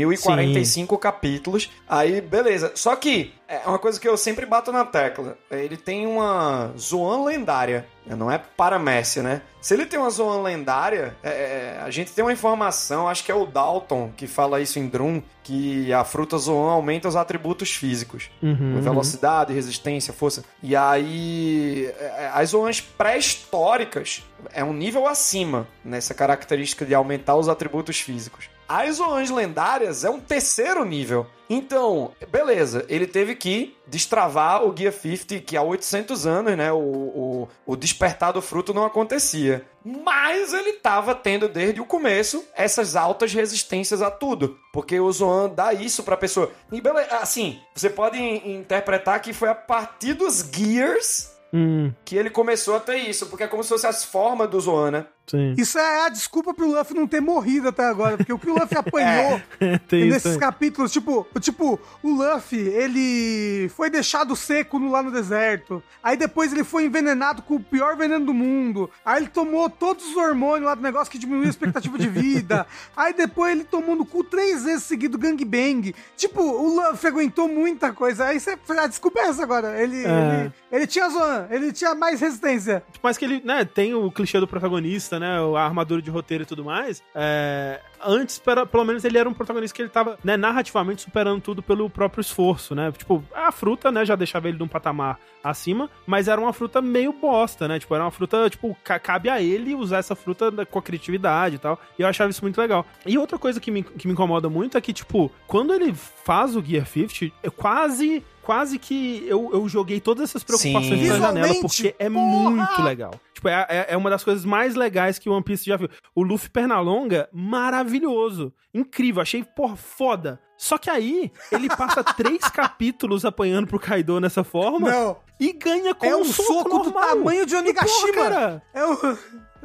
1045 capítulos. Aí, beleza. Só que é uma coisa que eu sempre bato na tecla. Ele tem uma Zoan lendária. Não é paramécia, né? Se ele tem uma Zoan lendária, é, é, a gente tem uma informação, acho que é o Dalton que fala isso em Drum, que a fruta Zoan aumenta os atributos físicos.
Uhum,
Velocidade, resistência, força. E aí, é, as zonas pré-históricas é um nível acima nessa característica de aumentar os atributos físicos. As zonas lendárias é um terceiro nível. Então, beleza, ele teve que destravar o Guia 50, que há 800 anos, né, o, o, o despertar do fruto não acontecia. Mas ele estava tendo desde o começo essas altas resistências a tudo. Porque o Zoan dá isso pra pessoa. E beleza, assim, você pode in- interpretar que foi a partir dos Gears
Hum,
que ele começou a ter isso. Porque é como se fosse as formas do Zoan, né?
Sim.
Isso é a desculpa pro Luffy não ter morrido até agora, porque o que o Luffy apanhou
Tem
E
isso.
nesses
aí.
capítulos, tipo, tipo, o Luffy, ele foi deixado seco lá no deserto. Aí depois ele foi envenenado com o pior veneno do mundo. Aí ele tomou todos os hormônios lá do negócio que diminuiu a expectativa de vida. Aí depois ele tomou no cu três vezes seguido gangbang. Tipo, o Luffy aguentou muita coisa. Aí você. A desculpa é essa agora. Ele,
É.
ele, ele tinha Zoan, ele tinha mais resistência.
Mas que ele, né, tem o clichê do protagonista, né, a armadura de roteiro e tudo mais. É, antes, pelo menos, ele era um protagonista que ele tava, né, narrativamente superando tudo pelo próprio esforço, né? Tipo, a fruta, né, já deixava ele de um patamar acima, mas era uma fruta meio bosta, né? Tipo, era uma fruta, tipo, ca- cabe a ele usar essa fruta com a criatividade e tal. E eu achava isso muito legal. E outra coisa que me, que me incomoda muito é que, tipo, quando ele faz o Gear 50, eu quase... Quase que eu, eu joguei todas essas preocupações
Sim.
na janela, porque é
porra!
muito legal. Tipo, é, é- é uma das coisas mais legais que o One Piece já viu. O Luffy Pernalonga, maravilhoso. Incrível, achei, porra, foda. Só que aí, ele passa três capítulos apanhando pro Kaido nessa forma
Não.
e ganha com
É
um,
um soco, do
normal.
tamanho de Onigashima.
Porra, cara.
É um...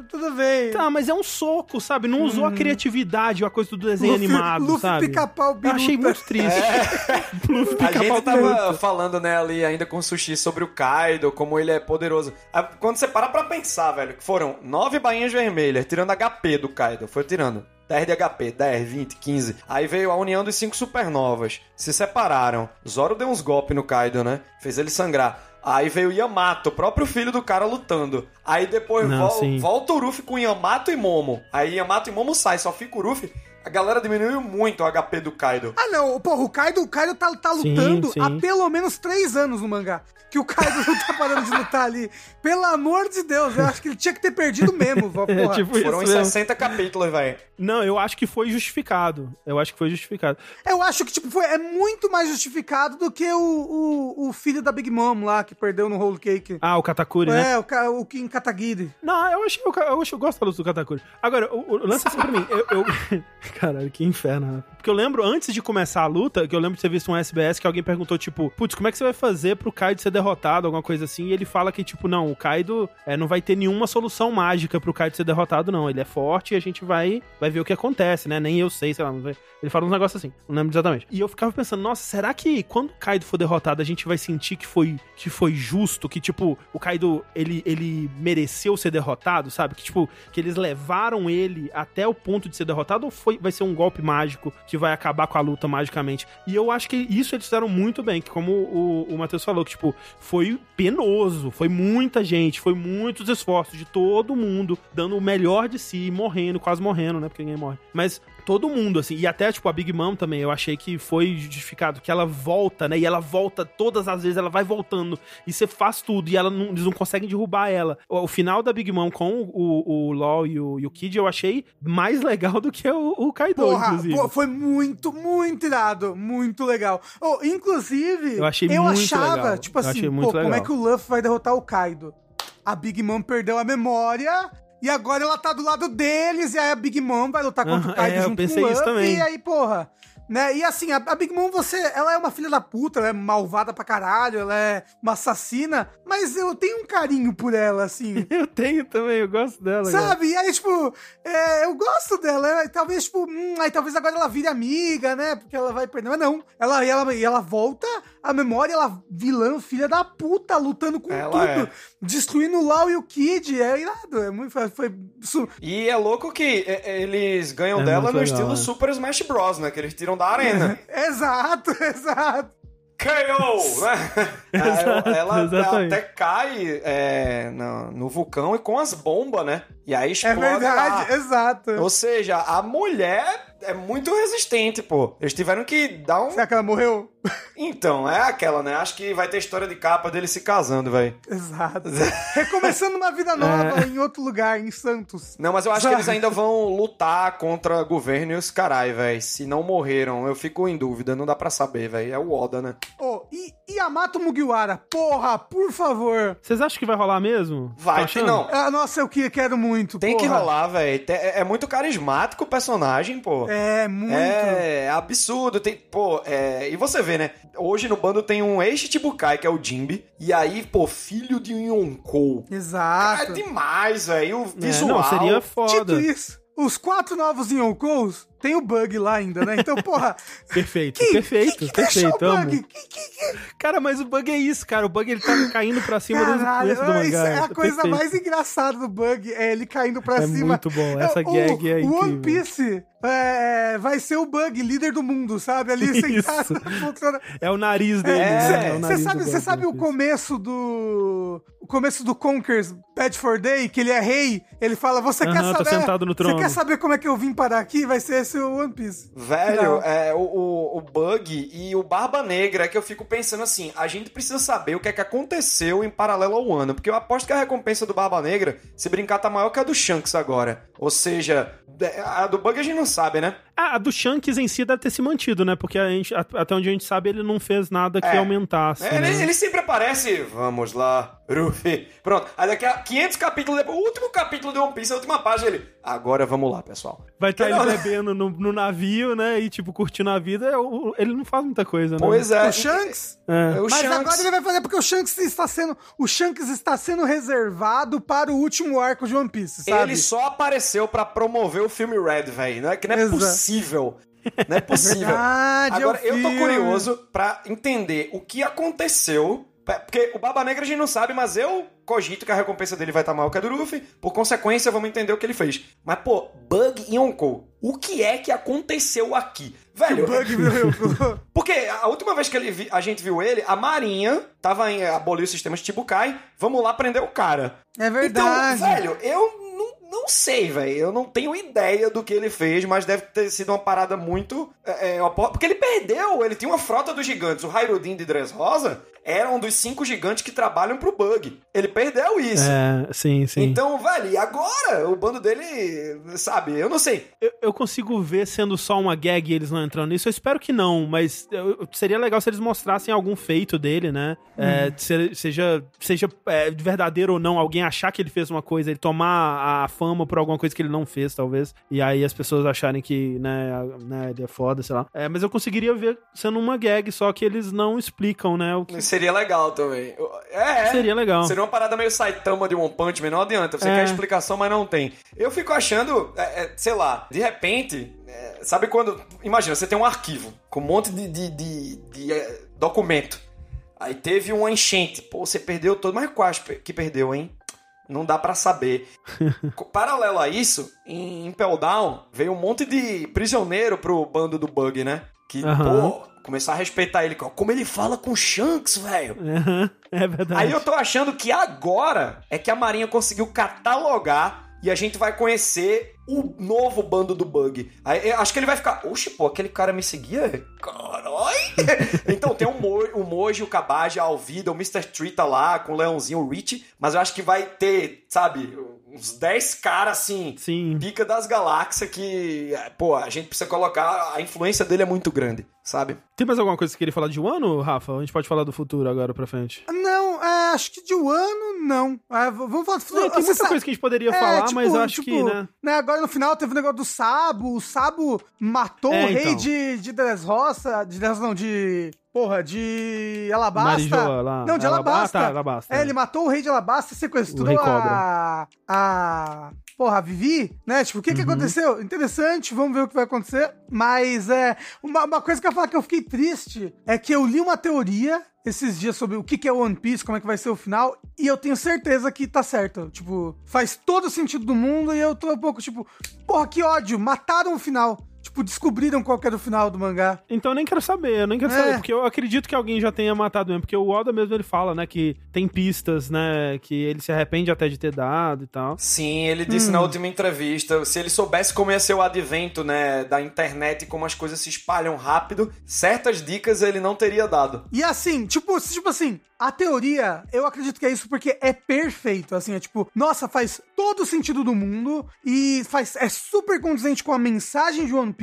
Tudo bem.
Tá, mas é um soco, sabe? Não usou a criatividade, a coisa do desenho
Luffy-
animado,
Luffy
sabe?
pica-pau
Eu
biruta.
achei muito triste. Luffy
A
pica-pau
gente tava
biruta.
falando, né, ali ainda com o Sushi sobre o Kaido, como ele é poderoso. Quando você para pra pensar, velho, que foram nove bainhas vermelhas, tirando HP do Kaido, foi tirando. 10 de HP, 10, 20, 15. Aí veio a união dos cinco supernovas. Se separaram. Zoro deu uns golpes no Kaido, né? Fez ele sangrar. Aí veio Yamato, o próprio filho do cara lutando. Aí depois
Não,
vol-
sim.
volta o Ruffy com Yamato e Momo. Aí Yamato e Momo sai, só fica o Ruffy. A galera diminuiu muito o HP do Kaido.
Ah, não, porra, o Kaido, o Kaido tá, tá
Sim,
lutando
sim.
há pelo menos três anos no mangá. Que o Kaido não tá parando de lutar ali. Pelo amor de Deus, eu acho que ele tinha que ter perdido mesmo, porra.
É, tipo
Foram
isso
em
mesmo.
60 capítulos, velho.
Não, eu acho que foi justificado. Eu acho que foi justificado.
Eu acho que, tipo, foi, é muito mais justificado do que o, o, o filho da Big Mom lá, que perdeu no Whole Cake.
Ah, o Katakuri, né?
É, o, o King Katagiri.
Não, eu achei, eu, eu, acho- eu gosto da luta do Katakuri. Agora, o, o lance é assim pra mim, eu, eu- Caralho, que inferno. né? Porque eu lembro, antes de começar a luta, que eu lembro de ter visto um SBS que alguém perguntou, tipo, putz, como é que você vai fazer pro Kaido ser derrotado, alguma coisa assim? E ele fala que, tipo, não, o Kaido é, não vai ter nenhuma solução mágica pro Kaido ser derrotado, não. Ele é forte e a gente vai, vai ver o que acontece, né? Nem eu sei, sei lá. Ele fala uns negócios assim, não lembro exatamente. E eu ficava pensando, nossa, será que quando o Kaido for derrotado, a gente vai sentir que foi, que foi justo, que, tipo, o Kaido, ele, ele mereceu ser derrotado, sabe? Que, tipo, que eles levaram ele até o ponto de ser derrotado ou foi, vai ser um golpe mágico que vai acabar com a luta magicamente? E eu acho que isso eles fizeram muito bem, que como o, o Matheus falou, que, tipo, foi penoso, foi muita gente, foi muitos esforços de todo mundo dando o melhor de si, morrendo, quase morrendo, né? Porque ninguém morre. Mas todo mundo, assim, e até, tipo, a Big Mom também, eu achei que foi justificado, que ela volta, né, e ela volta todas as vezes, ela vai voltando, e você faz tudo, e ela não, eles não conseguem derrubar ela. O, o final da Big Mom com o, o Law e o, e o Kid, eu achei mais legal do que o, o Kaido,
Porra,
inclusive.
pô, foi muito, muito irado. Muito legal. Oh, inclusive,
Eu achei muito
achava,
legal.
tipo
Eu
assim,
achei muito
pô, como é que o Luffy vai derrotar o Kaido? A Big Mom perdeu a memória. E agora ela tá do lado deles, e aí a Big Mom vai lutar contra
Aham,
o Kaido
é, eu
junto
pensei
com o
isso
Luffy,
também.
e aí, porra... Né? E assim, a, a Big Mom, você, ela é uma filha da puta, ela é malvada pra caralho, ela é uma assassina, mas eu tenho um carinho por ela, assim.
Eu tenho também, eu gosto dela. cara.
Sabe? E aí, tipo, é, eu gosto dela. é, Talvez, tipo, hum, aí talvez agora ela vire amiga, né? Porque ela vai perder. Mas não. Ela, e ela, e ela volta a memória, ela vilã, filha da puta, lutando com
Ela
tudo.
é.
Destruindo o Lau e o Kid. É irado. É muito. Foi. foi su-
E é louco que é, é, eles ganham
É
dela no
legal,
estilo
é.
Super Smash Bros, né? Que eles tiram da arena.
exato, exato.
KO! né?
Exato,
ela
exatamente.
até cai é, no, no vulcão e com as bombas, né? E aí
É
explode
verdade,
lá.
exato.
Ou seja, a mulher é muito resistente, pô. Eles tiveram que dar um.
Será que ela morreu?
Então, é aquela, né? Acho que vai ter história de capa dele se casando, velho.
Exato. Recomeçando uma vida nova em outro lugar, em Santos.
Não, mas eu acho que eles ainda vão lutar contra governo e os carai, velho. Se não morreram, eu fico em dúvida. Não dá pra saber, velho. É o Oda, né?
Oh, e Yamato Mugiwara, porra, por favor.
Vocês acham que vai rolar mesmo?
Vai
Tá
que não.
Ah, nossa, eu que- quero muito.
Tem que
porra.
rolar, velho. É, é muito carismático o personagem, pô.
É, muito.
É, absurdo. Tem, pô, é, e você vê, né? Hoje no bando tem um ex-Chibukai, que é o Jimby. E aí, pô, filho de um Yonkou. É
Exato.
demais, velho. O
É,
visual.
não, seria
Dito
foda.
isso, os quatro novos Yonkous tem o bug lá ainda, né? Então, porra.
Perfeito,
quem,
perfeito,
que deixou
perfeito,
o
amo.
bug?
Cara, mas o bug é isso, cara. O bug ele tá caindo pra cima do
Caralho,
começo do mangá.
isso é a coisa
perfeito.
mais engraçada do bug, é ele caindo pra
É
cima.
muito bom, essa
o,
gag é
O One. Piece é, vai ser o bug, líder do mundo, sabe? Ali sentado.
É o nariz dele,
É,
né? É
Você sabe,
do
você sabe o começo do. O começo do Conkers Bad for Day, que ele é rei, ele fala: Você quer
Aham, tô
saber. Você
trono."
quer saber como é que eu vim parar aqui? Vai ser esse o One Piece.
Velho,
Final.
é, o, o, o Bug e o Barba Negra, é que eu fico pensando assim, a gente precisa saber o que é que aconteceu em paralelo ao ano, porque eu aposto que a recompensa do Barba Negra, se brincar, tá maior que a do Shanks agora. Ou seja, a do Bug a gente não sabe, né?
Ah, a do Shanks em si deve ter se mantido, né? Porque a gente, a- até onde a gente sabe, ele não fez nada que
É.
aumentasse.
É,
né?
ele, ele sempre aparece, vamos lá, Ruffy. Pronto, aí daqui a 500 capítulos depois, o último capítulo de One Piece, a última página, ele, agora vamos lá, pessoal.
Vai estar ele
Não, né?
bebendo no, no navio, né? E, tipo, curtindo a vida. é Ele não faz muita coisa, né?
Pois é.
O Shanks.
É.
É o
Mas
Shanks.
agora ele vai fazer porque o Shanks está sendo. O Shanks está sendo reservado para o último arco de One Piece, sabe?
Ele só apareceu pra promover o filme Red, velho. Não é que não é
Exato.
possível. Não é possível.
Verdade,
Agora,
é o
eu tô
filme.
curioso pra entender o que aconteceu. Porque o Barba Negra a gente não sabe, mas eu cogito que a recompensa dele vai estar maior que a do Luffy. Por consequência, vamos entender o que ele fez. Mas, pô, Bug e Yonkou, o que é que aconteceu aqui? Velho,
bug virou.
porque a última vez que ele vi- a gente viu ele, a Marinha tava em abolir o sistema Chibukai. Vamos lá prender o cara.
É verdade.
Então, velho, eu não, sei, velho. Eu não tenho ideia do que ele fez, mas deve ter sido uma parada muito. É, é, porque ele perdeu, ele tinha uma frota dos gigantes. O Hairudin de Dressrosa era um dos cinco gigantes que trabalham pro Bug. Ele perdeu isso.
É, sim, sim.
Então, velho, e agora? O bando dele, sabe, eu não sei.
Eu, eu consigo ver sendo só uma gag e eles não entrando nisso. Eu espero que não, mas eu- seria legal se eles mostrassem algum feito dele, né? É, se- seja seja é, verdadeiro ou não, alguém achar que ele fez uma coisa, ele tomar a fama por alguma coisa que ele não fez, talvez. E aí as pessoas acharem que, né, né ele é foda, sei lá. É, mas eu conseguiria ver sendo uma gag, só que eles não explicam, né? O que
Seria legal também. É, é.
seria legal.
Seria uma parada meio Saitama de One Punch Man, não adianta. Você
É.
quer explicação, mas não tem. Eu fico achando, é, é, sei lá, de repente, é, sabe quando. Imagina, você tem um arquivo com um monte de, de, de- de, documento. Aí teve uma enchente. Pô, você perdeu todo, mas quase que perdeu, hein? Não dá pra saber. Paralelo a isso, em Impel Down, veio um monte de prisioneiro pro bando do Bug, né? Que,
Aham.
pô, começar a respeitar ele. Como ele fala com Shanks, velho.
É verdade.
Aí eu tô achando que agora é que a Marinha conseguiu catalogar e a gente vai conhecer o novo bando do Bug. Aí, eu acho que ele vai ficar, oxe, pô, aquele cara me seguia? Caralho! então tem o, Mo, o Moji, o Kabaja, a Alvida, o Mr. Tree tá lá com o Leãozinho, o Rich, mas eu acho que vai ter, sabe, uns 10 caras assim,
Sim.
pica das galáxias que, é, pô, a gente precisa colocar, a influência dele é muito grande, sabe?
Tem mais alguma coisa que você queria falar de Wano, Rafa? Ou A gente pode falar do futuro agora pra frente.
Não, é, acho que de um ano, não. É, vamos falar.
Não, tem muita
sabe-
coisa que a gente poderia
é,
falar,
tipo,
mas acho
tipo,
que, né?
Agora no final teve o negócio do Sabo. O Sabo matou
É,
o rei
então.
de, de Dressrosa. De Dressrosa, não, de. Porra, de Alabasta.
Marijoa lá.
Não, de
Alaba-
Alabasta.
Ah, tá, Alabasta,
É,
é.
ele matou o rei de Alabasta, sequestrou a. A. Porra, a Vivi, né? Tipo, o que que
Uhum.
aconteceu? Interessante, vamos ver o que vai acontecer. Mas é. Uma, uma coisa que eu ia falar que eu fiquei triste é que eu li uma teoria esses dias sobre o que é One Piece, como é que vai ser o final, e eu tenho certeza que tá certo. Tipo, faz todo sentido do mundo e eu tô um pouco tipo, porra, que ódio, mataram o final. Tipo, descobriram qual que era o final do mangá.
Então eu nem quero saber, eu nem quero
É.
saber, porque eu acredito que alguém já tenha matado mesmo, porque o Oda mesmo ele fala, né, que tem pistas, né, que ele se arrepende até de ter dado e tal.
Sim, ele disse na última entrevista, se ele soubesse como ia ser o advento, né, da internet e como as coisas se espalham rápido, certas dicas ele não teria dado.
E assim, tipo, tipo assim, a teoria, eu acredito que é isso porque é perfeito, assim, é tipo, nossa, faz todo o sentido do mundo e faz é super condizente com a mensagem de One Piece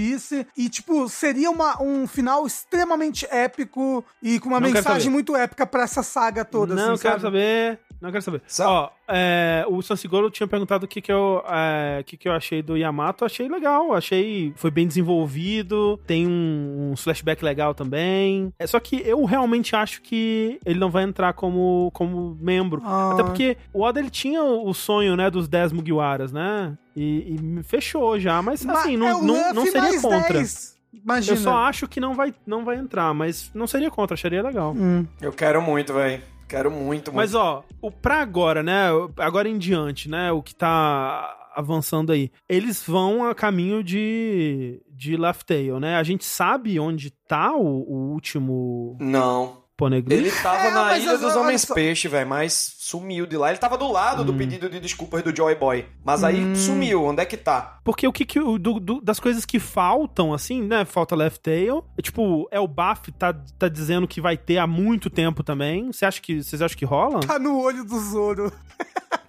e tipo, seria uma, um final extremamente épico e com uma
Não
mensagem muito épica pra essa saga toda,
não
assim,
quero
sabe?
saber, não quero saber.
Sa-
Ó, é, o Sansigoro tinha perguntado o que que eu, é, o que que eu achei do Yamato, achei legal, achei, foi bem desenvolvido, tem um, um flashback legal também. É só que eu realmente acho que ele não vai entrar como, como membro.
Ah.
Até porque o Oda ele tinha o sonho, né, dos 10 Mugiwaras, né? E, e fechou já, mas assim,
Mas é
não,
o
não, não seria contra.
10, Imagina.
Eu só acho que não vai, não vai entrar, mas não seria contra, acharia legal.
Hum.
Eu quero muito, velho. Quero muito, muito.
Mas ó, o pra agora, né? Agora em diante, né? O que tá avançando aí. Eles vão a caminho de de Laugh Tale, né? A gente sabe onde tá o, o último
Não.
Poneglyph.
Ele tava
É,
na Ilha dos Homens
só.
Peixe, velho, mas sumiu de lá. Ele tava do lado do pedido de desculpas do Joy Boy. Mas aí
Hum.
sumiu. Onde é que tá?
Porque o que que o- do- do- das coisas que faltam, assim, né? Falta Left Tail. É, tipo, é o Baf tá, tá dizendo que vai ter há muito tempo também. Você acha que vocês acham que rola?
Tá no olho do Zoro.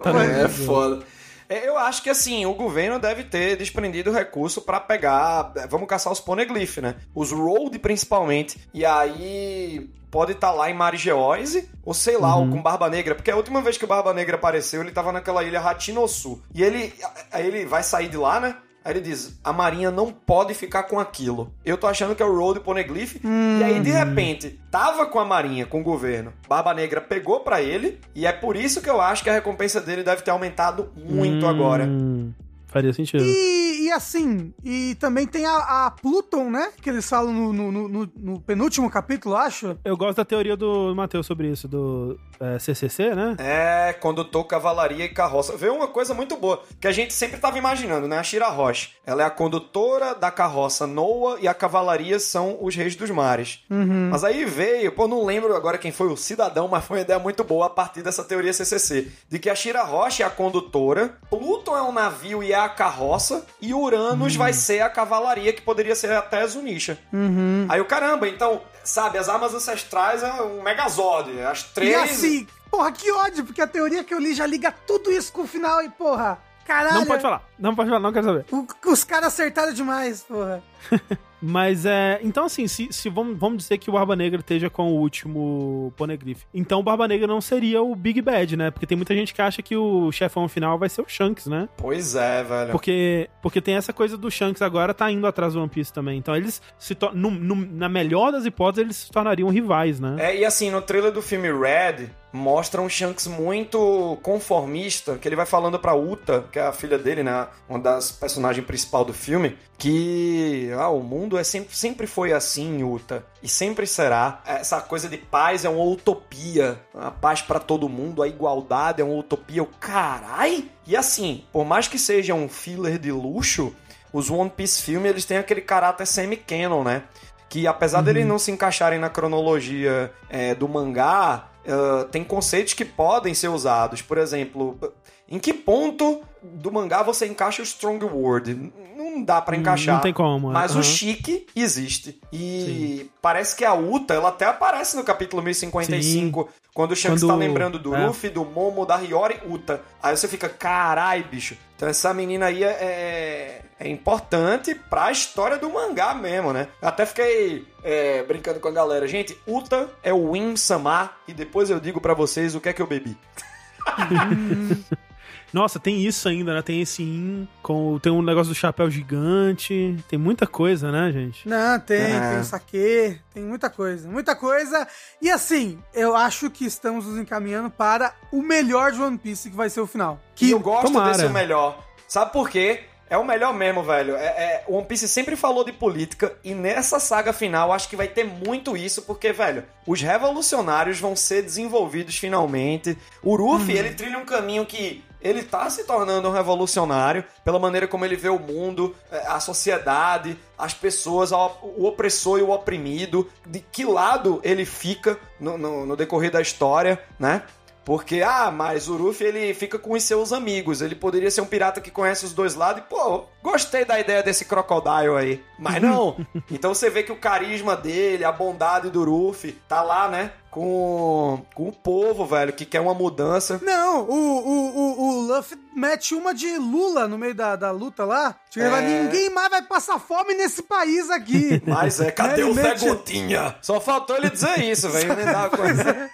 Tá
é
vendo?
foda. É, Eu acho que assim, o governo deve ter desprendido recurso pra pegar. é, Vamos caçar os poneglyph, né? Os Road principalmente. E aí. Pode estar lá em Marigeoise, ou sei lá, ou com Barba Negra, porque a última vez que o Barba Negra apareceu, ele tava naquela ilha Ratinosu. E ele. Aí ele vai sair de lá, né? Aí ele diz: a Marinha não pode ficar com aquilo. Eu tô achando que é o Road Poneglyph. E aí, de repente, tava com a Marinha, com o governo. Barba Negra pegou pra ele. E é por isso que eu acho que a recompensa dele deve ter aumentado muito
Hum,
agora.
Faria sentido.
E, e assim, e também tem a, a Pluton, né? Que eles falam no, no- no- no- no penúltimo capítulo, acho.
Eu gosto da teoria do Matheus sobre isso, do é, CCC, né?
É, condutor, cavalaria e carroça. Veio uma coisa muito boa, que a gente sempre tava imaginando, né? A Shira Roche, ela é a condutora da carroça Noah e a cavalaria são os reis dos mares. Mas aí veio, pô, não lembro agora quem foi o cidadão, mas foi uma ideia muito boa a partir dessa teoria CCC, de que a Shira Roche é a condutora, Pluton é um navio e é a carroça, e Uranus vai ser a cavalaria, que poderia ser até Zunisha. Aí o caramba, então, sabe, as armas ancestrais é um Megazord, as três...
E assim, porra, que ódio, porque a teoria que eu li já liga tudo isso com o final e, porra, caralho.
Não pode falar, não pode falar, não quero saber.
o- os caras acertaram demais, porra.
Mas é. Então, assim, se, se vamos, vamos dizer que o Barba Negra esteja com o último Poneglyph. Então o Barba Negra não seria o Big Bad, né? Porque tem muita gente que acha que o chefão final vai ser o Shanks, né?
Pois é, velho.
Porque, porque tem essa coisa do Shanks agora tá indo atrás do One Piece também. Então eles se no- no- Na melhor das hipóteses, eles se tornariam rivais, né?
É, e assim, no trailer do filme Red, mostra um Shanks muito conformista, que ele vai falando pra Uta, que é a filha dele, né? Uma das personagens principal do filme, que ah, o mundo é sempre, sempre foi assim, Uta, e sempre será. Essa coisa de paz é uma utopia. A paz pra todo mundo, a igualdade é uma utopia. O carai! E assim, por mais que seja um filler de luxo, os One Piece filme eles têm aquele caráter semi-canon, né? que apesar deles não se encaixarem na cronologia é, do mangá, ah, tem conceitos que podem ser usados. Por exemplo, em que ponto do mangá você encaixa o Strong Word? Não dá pra encaixar.
Não tem como. é.
Mas
Aham.
o chique existe. E parece que a Uta, ela até aparece no capítulo 1055, quando o Shanks
Quando-
tá lembrando do
é.
Luffy, do Momo, da Hiyori, Uta. Aí você fica, carai, bicho. Então essa menina aí é, é, importante pra história do mangá mesmo, né? Eu até fiquei é, brincando com a galera. Gente, Uta é o Win Samar e depois eu digo pra vocês o que é que eu bebi.
Nossa, tem isso ainda, né? Tem esse in, com, tem um negócio do chapéu gigante. Tem muita coisa, né, gente?
Não, tem,
É.
tem o saque, tem muita coisa, muita coisa. E assim, eu acho que estamos nos encaminhando para o melhor de One Piece, que vai ser o final.
Que
Que
eu gosto
tomara.
desse o melhor. Sabe por quê? É o melhor mesmo, velho. É, é- o One Piece sempre falou de política e nessa saga final acho que vai ter muito isso, porque, velho, os revolucionários vão ser desenvolvidos finalmente. O Ruffy, ele trilha um caminho que ele tá se tornando um revolucionário pela maneira como ele vê o mundo, é, a sociedade, as pessoas, o opressor e o oprimido, de que lado ele fica no, no- no decorrer da história, né? Porque, ah, mas o Ruffy ele fica com os seus amigos. Ele poderia ser um pirata que conhece os dois lados e, pô, gostei da ideia desse Crocodile aí. Mas não. então você vê que o carisma dele, a bondade do Ruffy, tá lá, né? Com, com o povo, velho, que quer uma mudança.
Não, o, o, o, o Luffy mete uma de Lula no meio da, da luta lá. Tipo, ele vai,
É.
Ninguém mais vai passar fome nesse país aqui.
Mas é, cadê
Ele
o Zé
mete-
Gotinha? Só faltou ele dizer isso, velho. a coisa.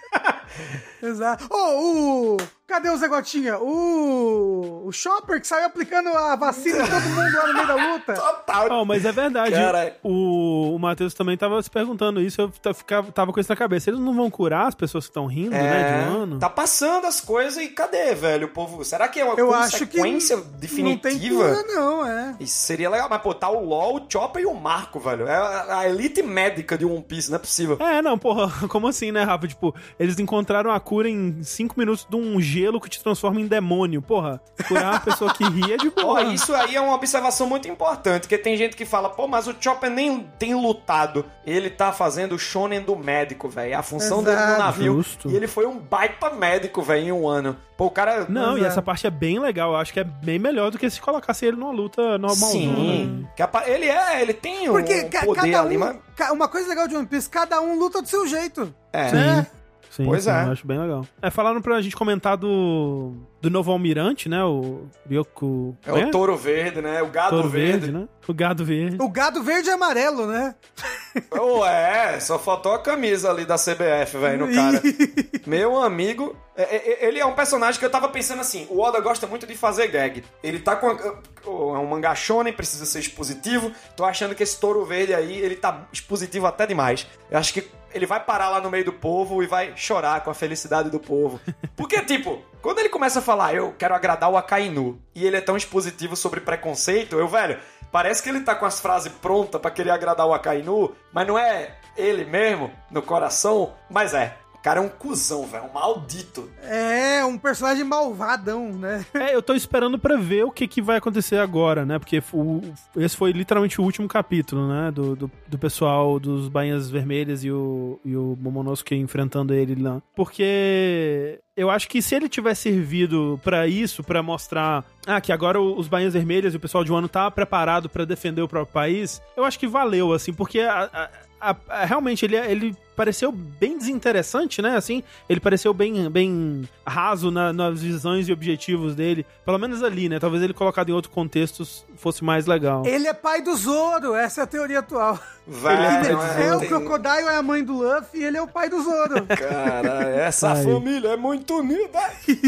Exato. Ô, o. Cadê o Zé Gotinha? O. O Chopper que saiu aplicando a vacina em todo mundo lá no meio da luta.
Total.
Oh, mas é verdade. O, o Matheus também tava se perguntando isso, eu ficava, tava com isso na cabeça. Eles não vão curar as pessoas que estão rindo, né, de um ano?
Tá passando as coisas e cadê, velho, o povo? Será que é uma
Eu acho que.
consequência
Não
definitiva?
tem cura, não, é.
Isso seria legal, mas pô, tá o LOL, o Chopper e o Marco, velho. É a elite médica de One Piece, não é possível.
É, não, porra, como assim, né, Rafa? Tipo, eles encontraram a cura em 5 minutos de um gelo que te transforma em demônio. Porra, curar uma pessoa que ri é de boa.
isso aí é uma observação muito importante, porque tem gente que fala, pô, mas o Chopper nem tem lutado. Ele tá fazendo o shonen do médico, velho. A função dele no
Exato.
navio.
Justo.
E ele foi um baita médico, velho, em um ano. Pô, o cara...
Não, e
é.
essa parte é bem legal. Eu acho que é bem melhor do que se colocasse ele numa luta normal.
Sim. Apa- Ele é, ele tem
Porque
um poder
cada
ali,
um.
mas...
Uma coisa legal de One Piece, cada um luta do seu jeito.
É.
né?
Sim,
Pois
sim,
é.
eu acho bem legal. É, falaram pra gente comentar do, do novo almirante, né? O Ryoko...
É o touro verde, né? O gado
Touro
verde.
verde, né? O gado verde.
O gado verde e amarelo, né?
Oh, é, só faltou a camisa ali da CBF, velho, no cara. Meu amigo, é- é- ele é um personagem que eu tava pensando assim, o Oda gosta muito de fazer gag. Ele tá com... a- É um mangá shonen, precisa ser expositivo. Tô achando que esse touro verde aí, ele tá expositivo até demais. Eu acho que ele vai parar lá no meio do povo e vai chorar com a felicidade do povo. Porque, tipo, quando ele começa a falar, eu quero agradar o Akainu, e ele é tão expositivo sobre preconceito, eu, velho, parece que ele tá com as frases prontas pra querer agradar o Akainu, mas não é ele mesmo, no coração, mas é. O cara é um cuzão, velho, um maldito.
É, um personagem malvadão, né?
É, eu tô esperando pra ver o que, que vai acontecer agora, né? Porque o- esse foi literalmente o último capítulo, né? Do, do, do pessoal dos Bainhas Vermelhas e o, e o Momonosuke enfrentando ele lá. Porque eu acho que se ele tivesse servido pra isso, pra mostrar ah, que agora os Bainhas Vermelhas e o pessoal de Wano tá preparado pra defender o próprio país, eu acho que valeu, assim, porque a- a- a- a- realmente ele, ele pareceu bem desinteressante, né? Assim, ele pareceu bem, bem raso na- nas visões e objetivos dele. Pelo menos ali, né? Talvez ele colocado em outro contexto fosse mais legal.
Ele é pai do Zoro, essa é a teoria atual.
Velho,
é,
é,
o Crocodile é a mãe do Luffy e ele é o pai do Zoro.
Cara, essa
Aí.
família é muito unida.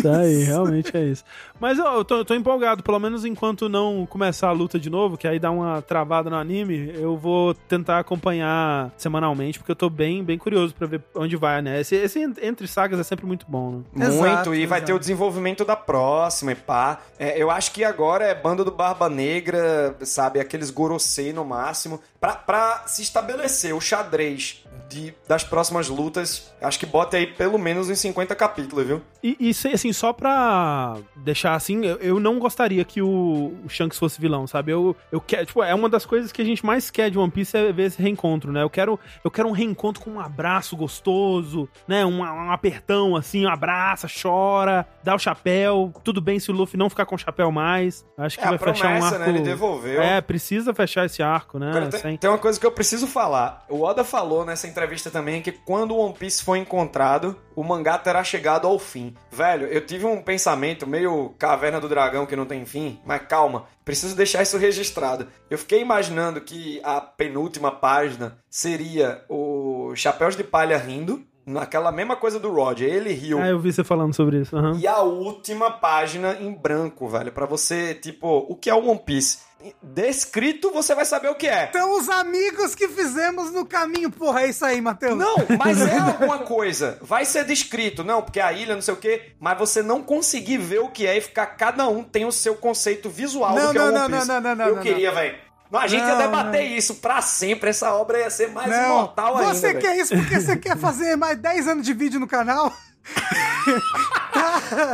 Tá aí, realmente é isso. Mas ó, eu tô, eu tô empolgado, pelo menos enquanto não começar a luta de novo, que aí dá uma travada no anime, eu vou tentar acompanhar semanalmente, porque eu tô bem, bem curioso pra ver onde vai, né? Esse, esse entre sagas é sempre muito bom, né?
Muito,
Exato,
e vai
exato.
ter o desenvolvimento da próxima e pá. É, eu acho que agora é bando do Barba Negra, sabe? Aqueles Gorosei no máximo. Pra, pra se estabelecer o xadrez de, das próximas lutas, acho que bota aí pelo menos uns 50 capítulos, viu?
E, e assim, só pra deixar assim, eu, eu não gostaria que o, o Shanks fosse vilão, sabe? Eu, eu quero, tipo, é uma das coisas que a gente mais quer de One Piece é ver esse reencontro, né? Eu quero, eu quero um reencontro com um abraço gostoso, né? Um, um apertão assim, um abraça, chora, dá o chapéu. Tudo bem se o Luffy não ficar com o chapéu mais. Acho que
É,
vai fechar um
promessa,
arco.
né? Ele devolveu.
É, precisa fechar esse arco, né?
Tem,
Sem-
tem uma coisa que eu preciso falar. O Oda falou nessa entrevista também que quando o One Piece for encontrado, o mangá terá chegado ao fim. Velho, eu tive um pensamento meio caverna do dragão que não tem fim, mas calma, preciso deixar isso registrado. Eu fiquei imaginando que a penúltima página seria o Chapéus de Palha rindo, naquela mesma coisa do Roger, ele riu.
Ah, eu vi você falando sobre isso. aham.
E a última página em branco, velho, Pra você, tipo, o que é o One Piece? Descrito, você vai saber o que é.
Então, os amigos que fizemos no caminho, porra, é isso aí, Matheus.
Não, mas é alguma coisa. Vai ser descrito, não, porque a ilha, não sei o quê, mas você não conseguir ver o que é e ficar. Cada um tem o seu conceito visual
Não,
do que é o
não,
One
não,
Piece.
não, não, não,
Eu
não,
queria, velho. Não, A gente ia
Não,
debater isso pra sempre. Essa obra ia ser mais
Não,
imortal ainda.
você
velho.
quer isso porque você quer fazer mais 10 anos de vídeo no canal?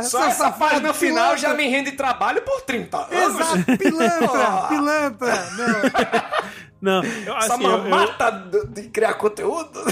Só essa
safado,
página final já me rende trabalho por 30 anos.
Exato, pilantra, pilantra. Não.
Não, eu,
Essa
assim, eu- eu-
mamata de criar conteúdo.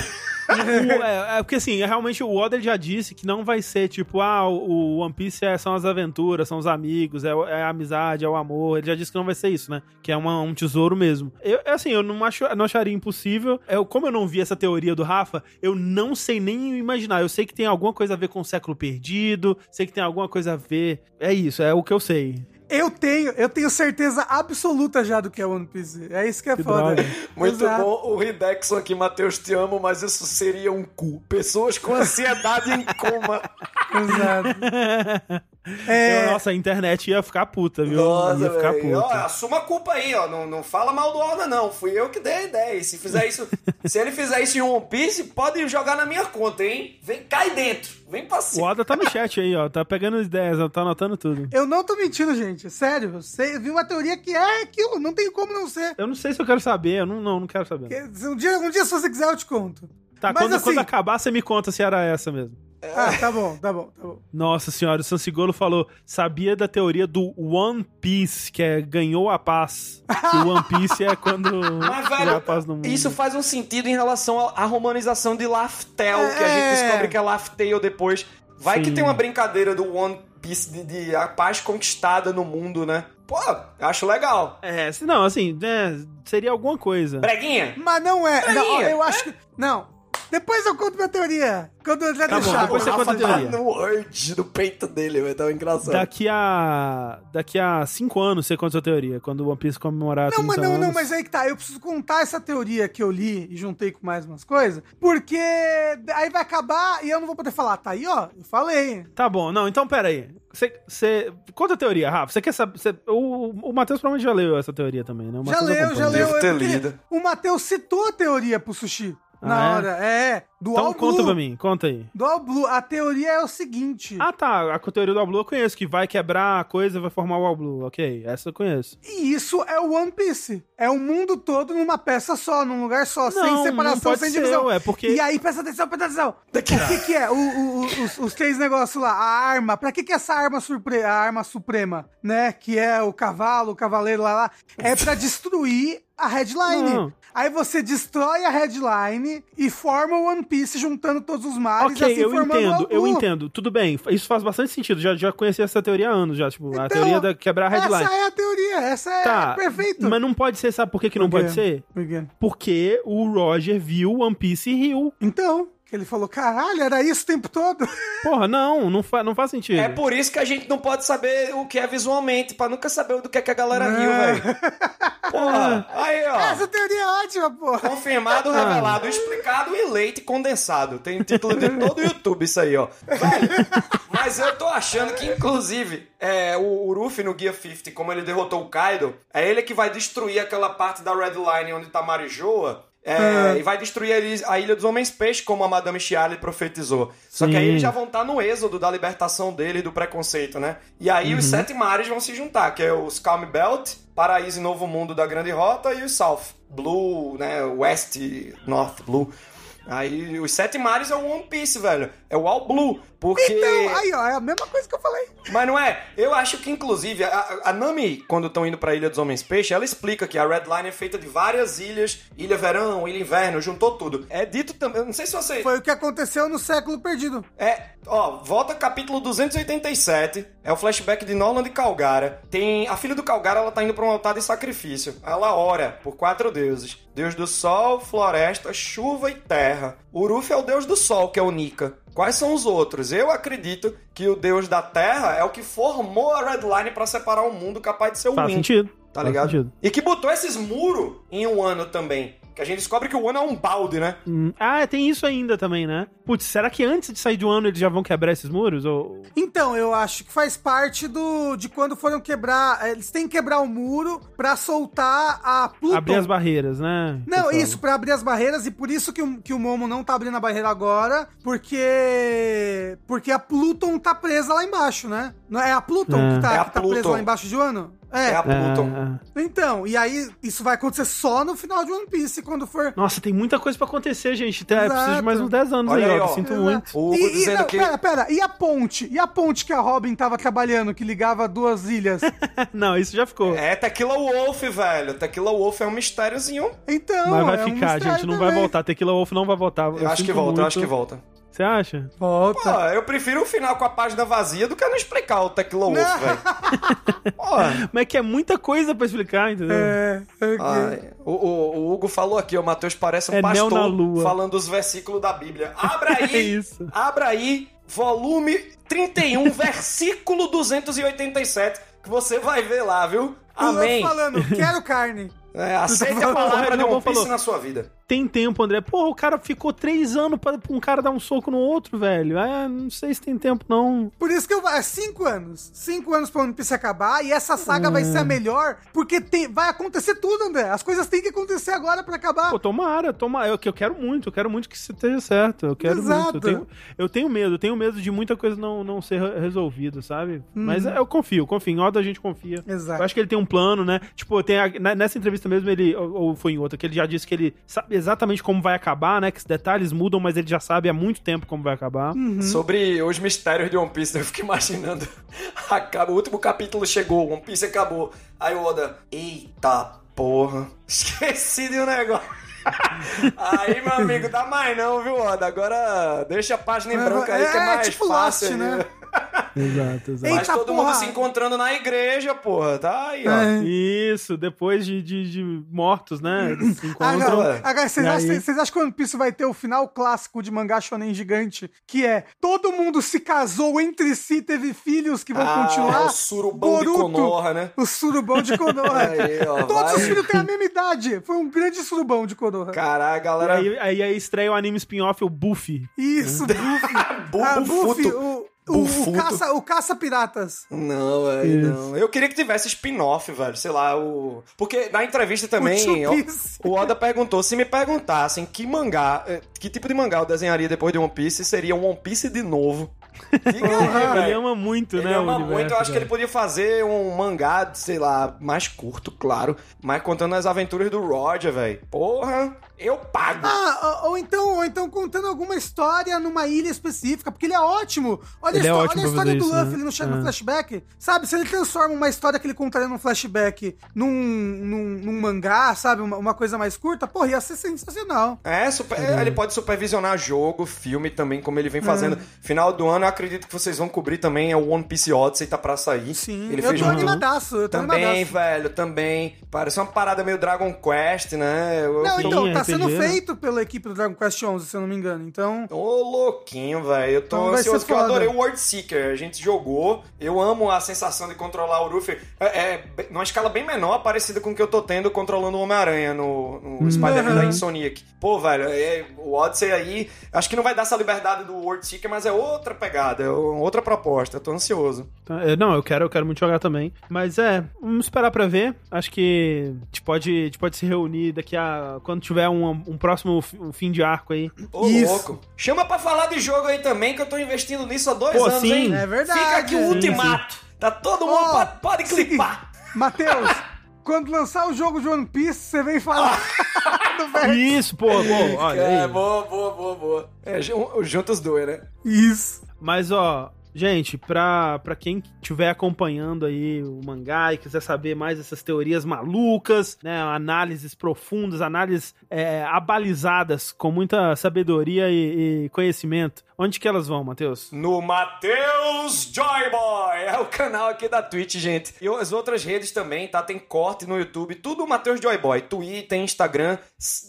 O- é, é porque assim, realmente o Oda já disse que não vai ser tipo, ah, o One Piece é- são as aventuras, são os amigos, é, é a amizade, é o amor. Ele já disse que não vai ser isso, né? Que é uma- um tesouro mesmo. Eu, assim, eu não, acho, não acharia impossível. Eu, como eu não vi essa teoria do Rafa, eu não sei nem imaginar. Eu sei que tem alguma coisa a ver com o século perdido, sei que tem alguma coisa a ver. É isso, é o que eu sei.
Eu tenho, eu tenho certeza absoluta já do que é One Piece. É isso que é
Que
foda.
droga.
Muito
Exato.
bom. O Ridexon aqui, Matheus, te amo, mas isso seria um cu. Pessoas com ansiedade em coma.
Exato. É,
Eu, nossa, a internet ia ficar puta, viu?
Nossa,
ia ficar
velho. Ó,
puta.
assuma a culpa aí, ó. Não, não fala mal do Oda, não. Fui eu que dei a ideia. E se fizer isso, se ele fizer isso em One Piece, pode jogar na minha conta, hein? Vem, cai dentro. Vem pra
O
cima.
Oda tá no chat aí, ó. Tá pegando ideias, ó, tá anotando tudo.
eu não tô mentindo, gente. Sério. Você viu uma teoria que é aquilo. Não tem como não ser.
Eu não sei se eu quero saber, eu não, não, não quero saber.
Um dia, um dia, se você quiser, eu te conto.
Tá,
Mas
quando,
assim-
quando acabar, você me conta se era essa mesmo.
Ah, tá bom, tá bom, tá bom.
Nossa senhora, o Sansigolo falou: sabia da teoria do One Piece, que é ganhou a paz. Que o One Piece é quando
Mas,
ganhou
velho,
a paz no mundo.
isso faz um sentido em relação à romanização de Laftel, que a gente
É.
descobre que é Laftale depois. Vai que
Sim.
tem uma brincadeira do One Piece de, de a paz conquistada no mundo, né? Pô, acho legal.
É, se- não, assim, né, seria alguma coisa.
Breguinha,
Mas não é. Não, ó,
Teoria.
eu acho que. Não. Depois eu conto minha teoria. Quando eu já
Tá bom,
deixar.
depois você conta a
tá
teoria.
no urge do peito dele, vai dar um engraçado.
Daqui a. Daqui a cinco anos você conta a sua teoria, quando o One Piece comemorar
Não,
30
mas não,
anos.
não, mas aí que tá. Eu preciso contar essa teoria que eu li e juntei com mais umas coisas, porque aí vai acabar e eu não vou poder falar. Tá aí, ó. Eu falei.
Tá bom, não, então pera aí. Você, você... Conta a teoria, Rafa. Você quer saber. você- O, o Matheus provavelmente já leu essa teoria também, né? O
Já leu,
acompanha.
já leu. O Matheus citou a teoria pro Sushi. Na
Ah, é?
hora. É, do
Então
All
conta
Blue.
pra mim, conta aí.
Do All Blue. A teoria é o seguinte.
Ah, tá. A teoria do All Blue eu conheço, que vai quebrar a coisa e vai formar o All Blue. Ok, essa eu conheço.
E isso é o One Piece. É o mundo todo numa peça só, num lugar só, sem
Não,
separação,
não pode
sem
ser,
divisão.
ué, porque-
E aí, presta atenção, presta atenção. O que que é? O- o- o- os, os três negócios lá, a arma. Pra que que é essa arma, surpre a arma suprema, né? Que é o cavalo, o cavaleiro lá, lá. É pra destruir a headline.
Não.
Aí você destrói a headline e forma o One Piece juntando todos os mares,
Ok,
assim
eu entendo, eu entendo. Tudo bem, isso faz bastante sentido. Já, já conheci essa teoria há anos, já. Tipo, a
Então,
teoria da quebrar a headline.
Essa é a teoria, essa é
Tá,
perfeito.
mas não pode ser, sabe por que, que não pode ser?
Por quê?
Porque o Roger viu One Piece e riu.
Então, que ele falou, caralho, era isso o tempo todo.
Porra, não, não, fa não faz sentido.
É por isso que a gente não pode saber o que é visualmente, pra nunca saber do que, é que a galera
É.
riu, velho. Porra, aí, ó.
Essa teoria é ótima, porra.
Confirmado, revelado, explicado e leite condensado. Tem título de todo o YouTube isso aí, ó. Velho, mas eu tô achando que, inclusive, é, o, o Ruffy no Gear 50, como ele derrotou o Kaido, é ele que vai destruir aquela parte da Red Line onde tá Marijoa. É, E vai destruir a Ilha dos Homens Peixe, como a Madame Chiali profetizou. Só que aí
Sim.
eles já vão estar no êxodo da libertação dele e do preconceito, né? E aí os sete mares vão se juntar, que é os Calm Belt, Paraíso e Novo Mundo da Grande Rota e o South Blue, né? West, North Blue. Aí os sete mares é o One Piece, velho. É o All Blue. Porque.
Então, aí, ó, é a mesma coisa que eu falei.
Mas não é? Eu acho que, inclusive, a, a Nami, quando estão indo pra Ilha dos Homens Peixe, ela explica que a Red Line é feita de várias ilhas, Ilha Verão, Ilha Inverno, juntou tudo. É dito também, não sei se você...
Foi o que aconteceu no século perdido.
É, ó, volta capítulo 287, é o flashback de Norland e Calgara. Tem, a filha do Calgara, ela tá indo pra um altar de sacrifício. Ela ora por quatro deuses. Deus do sol, floresta, chuva e terra. Uruf é o deus do sol, que é o Nika. Quais são os outros? Eu acredito que o deus da terra é o que formou a Red Line pra separar o mundo capaz de ser o
Faz sentido.
Tá
Faz
ligado?
sentido.
E que botou esses muros em um ano também. Que a gente descobre que o ano é um balde, né?
Hum, Ah, tem isso ainda também, né? Putz, será que antes de sair de um ano eles já vão quebrar esses muros? Ou...
Então, eu acho que faz parte do de quando foram quebrar. eh, Eles têm que quebrar o muro pra soltar a Pluton.
Abrir as barreiras, né?
Não, isso, pra abrir as barreiras, e por isso que o, que o Momo não tá abrindo a barreira agora, porque. Porque a Pluton tá presa lá embaixo, né? Não é a Pluton
É.
que tá,
É a
que tá presa lá embaixo de Wano? É.
É a Pluton.
É, é.
Então, e aí isso vai acontecer só no final de One Piece, quando for.
Nossa, tem muita coisa pra acontecer, gente. É,
Exato.
preciso de mais uns 10 anos
Olha
aí, ó.
ó.
Sinto
Exato.
muito.
O
E, e, não,
que...
pera, pera, e a ponte? E a ponte que a Robin tava trabalhando, que ligava duas ilhas?
Não, isso já ficou.
É Tequila Wolf, velho. Tequila Wolf é um mistériozinho.
Então.
Mas vai
é um
ficar,
mistério
gente. Não vai voltar. Tequila Wolf não vai voltar.
Eu, acho que volta, eu
muito.
acho que volta.
Você acha?
Pô,
Volta.
eu prefiro o final com a página vazia do que não explicar o Tequila Wolf, velho. Pô,
Mas é que é muita coisa pra explicar, entendeu?
É, ok.
ai, o, o- o Hugo falou aqui, o Matheus parece um
É
pastor
na Lua.
falando os versículos da Bíblia. Abra
É
aí,
isso.
abra aí, volume 31, versículo 287, que você vai ver lá, viu? Amém.
falando, quero carne.
É, aceite a
O
palavra de One Piece
falou.
na sua vida.
Tem tempo, André. Porra, o cara ficou três anos pra, um cara dar um soco no outro, velho. É, não sei se tem tempo, não.
Por isso que eu é cinco anos. Cinco anos pra One Piece acabar. E essa saga vai
É.
ser a melhor. Porque tem, vai acontecer tudo, André. As coisas têm que acontecer agora pra acabar.
Pô, tomara, tomara. Eu, eu quero muito, eu quero muito que isso esteja certo. Eu quero
Exato.
muito. Eu tenho, eu tenho medo, eu tenho medo de muita coisa não, não ser re- resolvida, sabe? Mas
Uhum.
eu confio, confio. Em Oda a gente confia.
Exato.
Eu acho que ele tem um plano, né? Tipo, tem a- na- nessa entrevista mesmo, ele, ou, ou foi em outra, que ele já disse que ele sabe exatamente como vai acabar, né? Que os detalhes mudam, mas ele já sabe há muito tempo como vai acabar.
Uhum.
Sobre os mistérios de One Piece, eu fico imaginando. Acaba, o último capítulo chegou, One Piece acabou. Aí o Oda, eita porra, esqueci de um negócio. Aí, meu amigo, dá mais não, viu, Oda? Agora deixa a página em
É,
branco aí, que é
é,
mais
tipo
fácil.
Lost, né?
Exato, exato.
Mas
Eita,
todo
porra.
mundo se encontrando na igreja, porra. Tá aí, ó.
É.
Isso, depois de, de, de mortos, né? Se
Agora,
encontram.
ué.
agora, vocês,
E
acham,
aí?
vocês acham que o One Piece vai ter o final clássico de mangá shonen gigante? Que é, todo mundo se casou entre si, teve filhos que vão
Ah,
continuar?
é o surubão de
Boruto,
Konoha, né?
O surubão de Konoha.
Aí, ó,
Todos
vai.
os filhos têm a mesma idade. Foi um grande surubão de Konoha.
Caralho,
E
galera.
aí, aí, aí estreia o anime spin-off, o Buffy.
Isso, Buffy.
Bu-
Ah. Buffy, o... O, o, caça, o caça-piratas.
Não, velho, não. Eu queria que tivesse spin-off, velho. Sei lá, o. Porque na entrevista também.
O
ó,
One Piece.
o Oda perguntou: se me perguntassem que mangá, eh, que tipo de mangá eu desenharia depois de One Piece, seria um One Piece de novo. Diga aí,
Ele ama muito,
Ele
né? o
ama
universo,
muito, eu acho que ele podia fazer um mangá, sei lá, mais curto, claro, mas contando as aventuras do Roger, velho. Porra, eu pago.
Ah, ou, ou então, ou então contando alguma história numa ilha específica, porque ele é ótimo. Olha,
Ele
a,
é ótimo
olha a história do
isso,
Luffy
né?
ele no,
É.
flashback. Sabe, se ele transforma uma história que ele contaria num flashback num, num, num mangá, sabe, uma, uma coisa mais curta, porra, ia ser sensacional.
É, super- ele pode supervisionar jogo, filme também, como ele vem fazendo. Final do ano, eu acredito que vocês vão cobrir também, é o One Piece Odyssey, tá pra sair.
Sim,
ele
eu
fez
tô
um-
animadaço, eu tô
Também,
animadaço.
velho, também. Parece uma parada meio Dragon Quest, né? Eu,
Não,
eu-
então, tá sendo
né?
feito pela equipe do Dragon Quest 11, se eu não me engano. Então,
Ô, louquinho, velho. Eu tô
Então
ansioso porque eu adorei o World Seeker. A gente jogou. Eu amo a sensação de controlar o Luffy. É, é numa escala bem menor, parecida com o que eu tô tendo controlando o Homem-Aranha no, no Spider-Man
Uhum.
da Insomniac. Pô, velho, é, o Odyssey aí. Acho que não vai dar essa liberdade do World Seeker, mas é outra pegada, é outra proposta. Eu tô ansioso.
Tá, é, Não, eu quero, eu quero muito jogar também. Mas é, vamos esperar pra ver. Acho que a gente pode, a gente pode se reunir daqui a. Quando tiver um, um próximo fi- um fim de arco aí.
Ô,
Isso.
louco. Chama pra falar de jogo aí também, que eu tô investindo nisso há dois
Pô,
anos,
sim.
hein?
É verdade.
Fica aqui o
Sim,
ultimato. Tá todo mundo. Pode, pode clipar.
Matheus, quando lançar o jogo de One Piece, você vem falar do velho.
Isso, pô, pô, olha
É,
aí.
boa, boa, boa, boa. É, jun- junta os dois, né?
Isso.
Mas, ó, gente, pra, pra quem estiver acompanhando aí o mangá e quiser saber mais dessas teorias malucas, né, análises profundas, análises é, abalizadas com muita sabedoria e, e conhecimento, onde que elas vão, Matheus?
No Matheus Joyboy. É o canal aqui da Twitch, gente. E as outras redes também, tá? Tem corte no YouTube. Tudo Matheus Joyboy. Twitter, Instagram.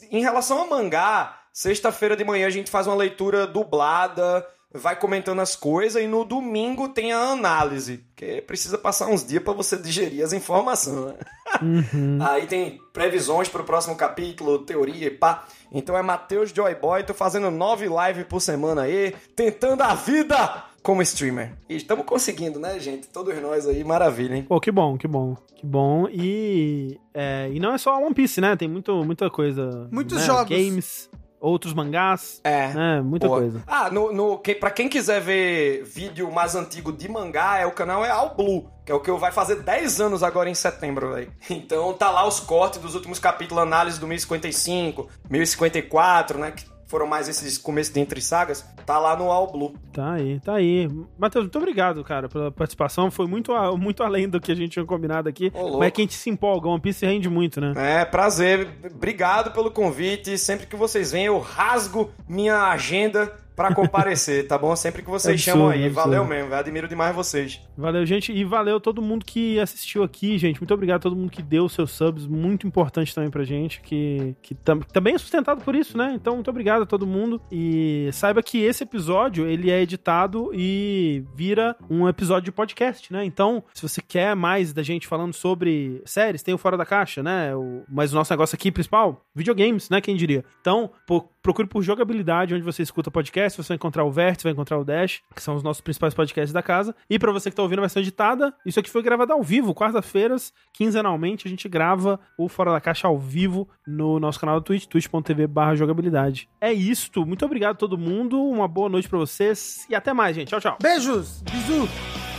Em relação a mangá, sexta-feira de manhã a gente faz uma leitura dublada. Vai comentando as coisas e no domingo tem a análise, porque precisa passar uns dias pra você digerir as informações. né? Aí tem previsões pro próximo capítulo, teoria e pá. Então é Matheus Joyboy, tô fazendo nove lives por semana aí, tentando a vida como streamer. E estamos conseguindo, né, gente? Todos nós aí, maravilha, hein?
Pô, que bom, que bom, que bom. E, é, e não é só One Piece, né? Tem muito, muita coisa.
Muitos
né?
jogos.
Games, outros mangás,
É.
né? Muita
Boa.
coisa.
Ah, no, no, que, pra quem quiser ver vídeo mais antigo de mangá, é o canal é All Blue, que é o que eu vai fazer 10 anos agora em setembro, velho. Então tá lá os cortes dos últimos capítulos, análise do 1055, 1054, né? Que foram mais esses começos de entre sagas. Tá lá no All Blue.
Tá aí, tá aí. Matheus, muito obrigado, cara, pela participação. Foi muito, muito além do que a gente tinha combinado aqui.
Ô, louco.
Mas é que a gente se empolga, One Piece rende muito, né?
É, prazer. Obrigado pelo convite. Sempre que vocês vêm, eu rasgo minha agenda pra comparecer, tá bom? Sempre que vocês
Absurdo,
chamam aí.
absurdo.
Valeu mesmo. Admiro demais vocês.
Valeu, gente. E valeu todo mundo que assistiu aqui, gente. Muito obrigado a todo mundo que deu seus subs. Muito importante também pra gente, que, que tam- também é sustentado por isso, né? Então, muito obrigado a todo mundo. E saiba que esse episódio, ele é editado e vira um episódio de podcast, né? Então, se você quer mais da gente falando sobre séries, tem o Fora da Caixa, né? O, mas o nosso negócio aqui principal, videogames, né? Quem diria? Então, pô, procure por jogabilidade, onde você escuta podcast. Você vai encontrar o Vértice, vai encontrar o Dash, que são os nossos principais podcasts da casa. E pra você que tá ouvindo a versão editada, isso aqui foi gravado ao vivo, quarta-feiras, quinzenalmente, a gente grava o Fora da Caixa ao vivo no nosso canal do Twitch, twitch.tv jogabilidade. É isto, muito obrigado a todo mundo, uma boa noite pra vocês e até mais, gente. Tchau, tchau.
Beijos, bisu.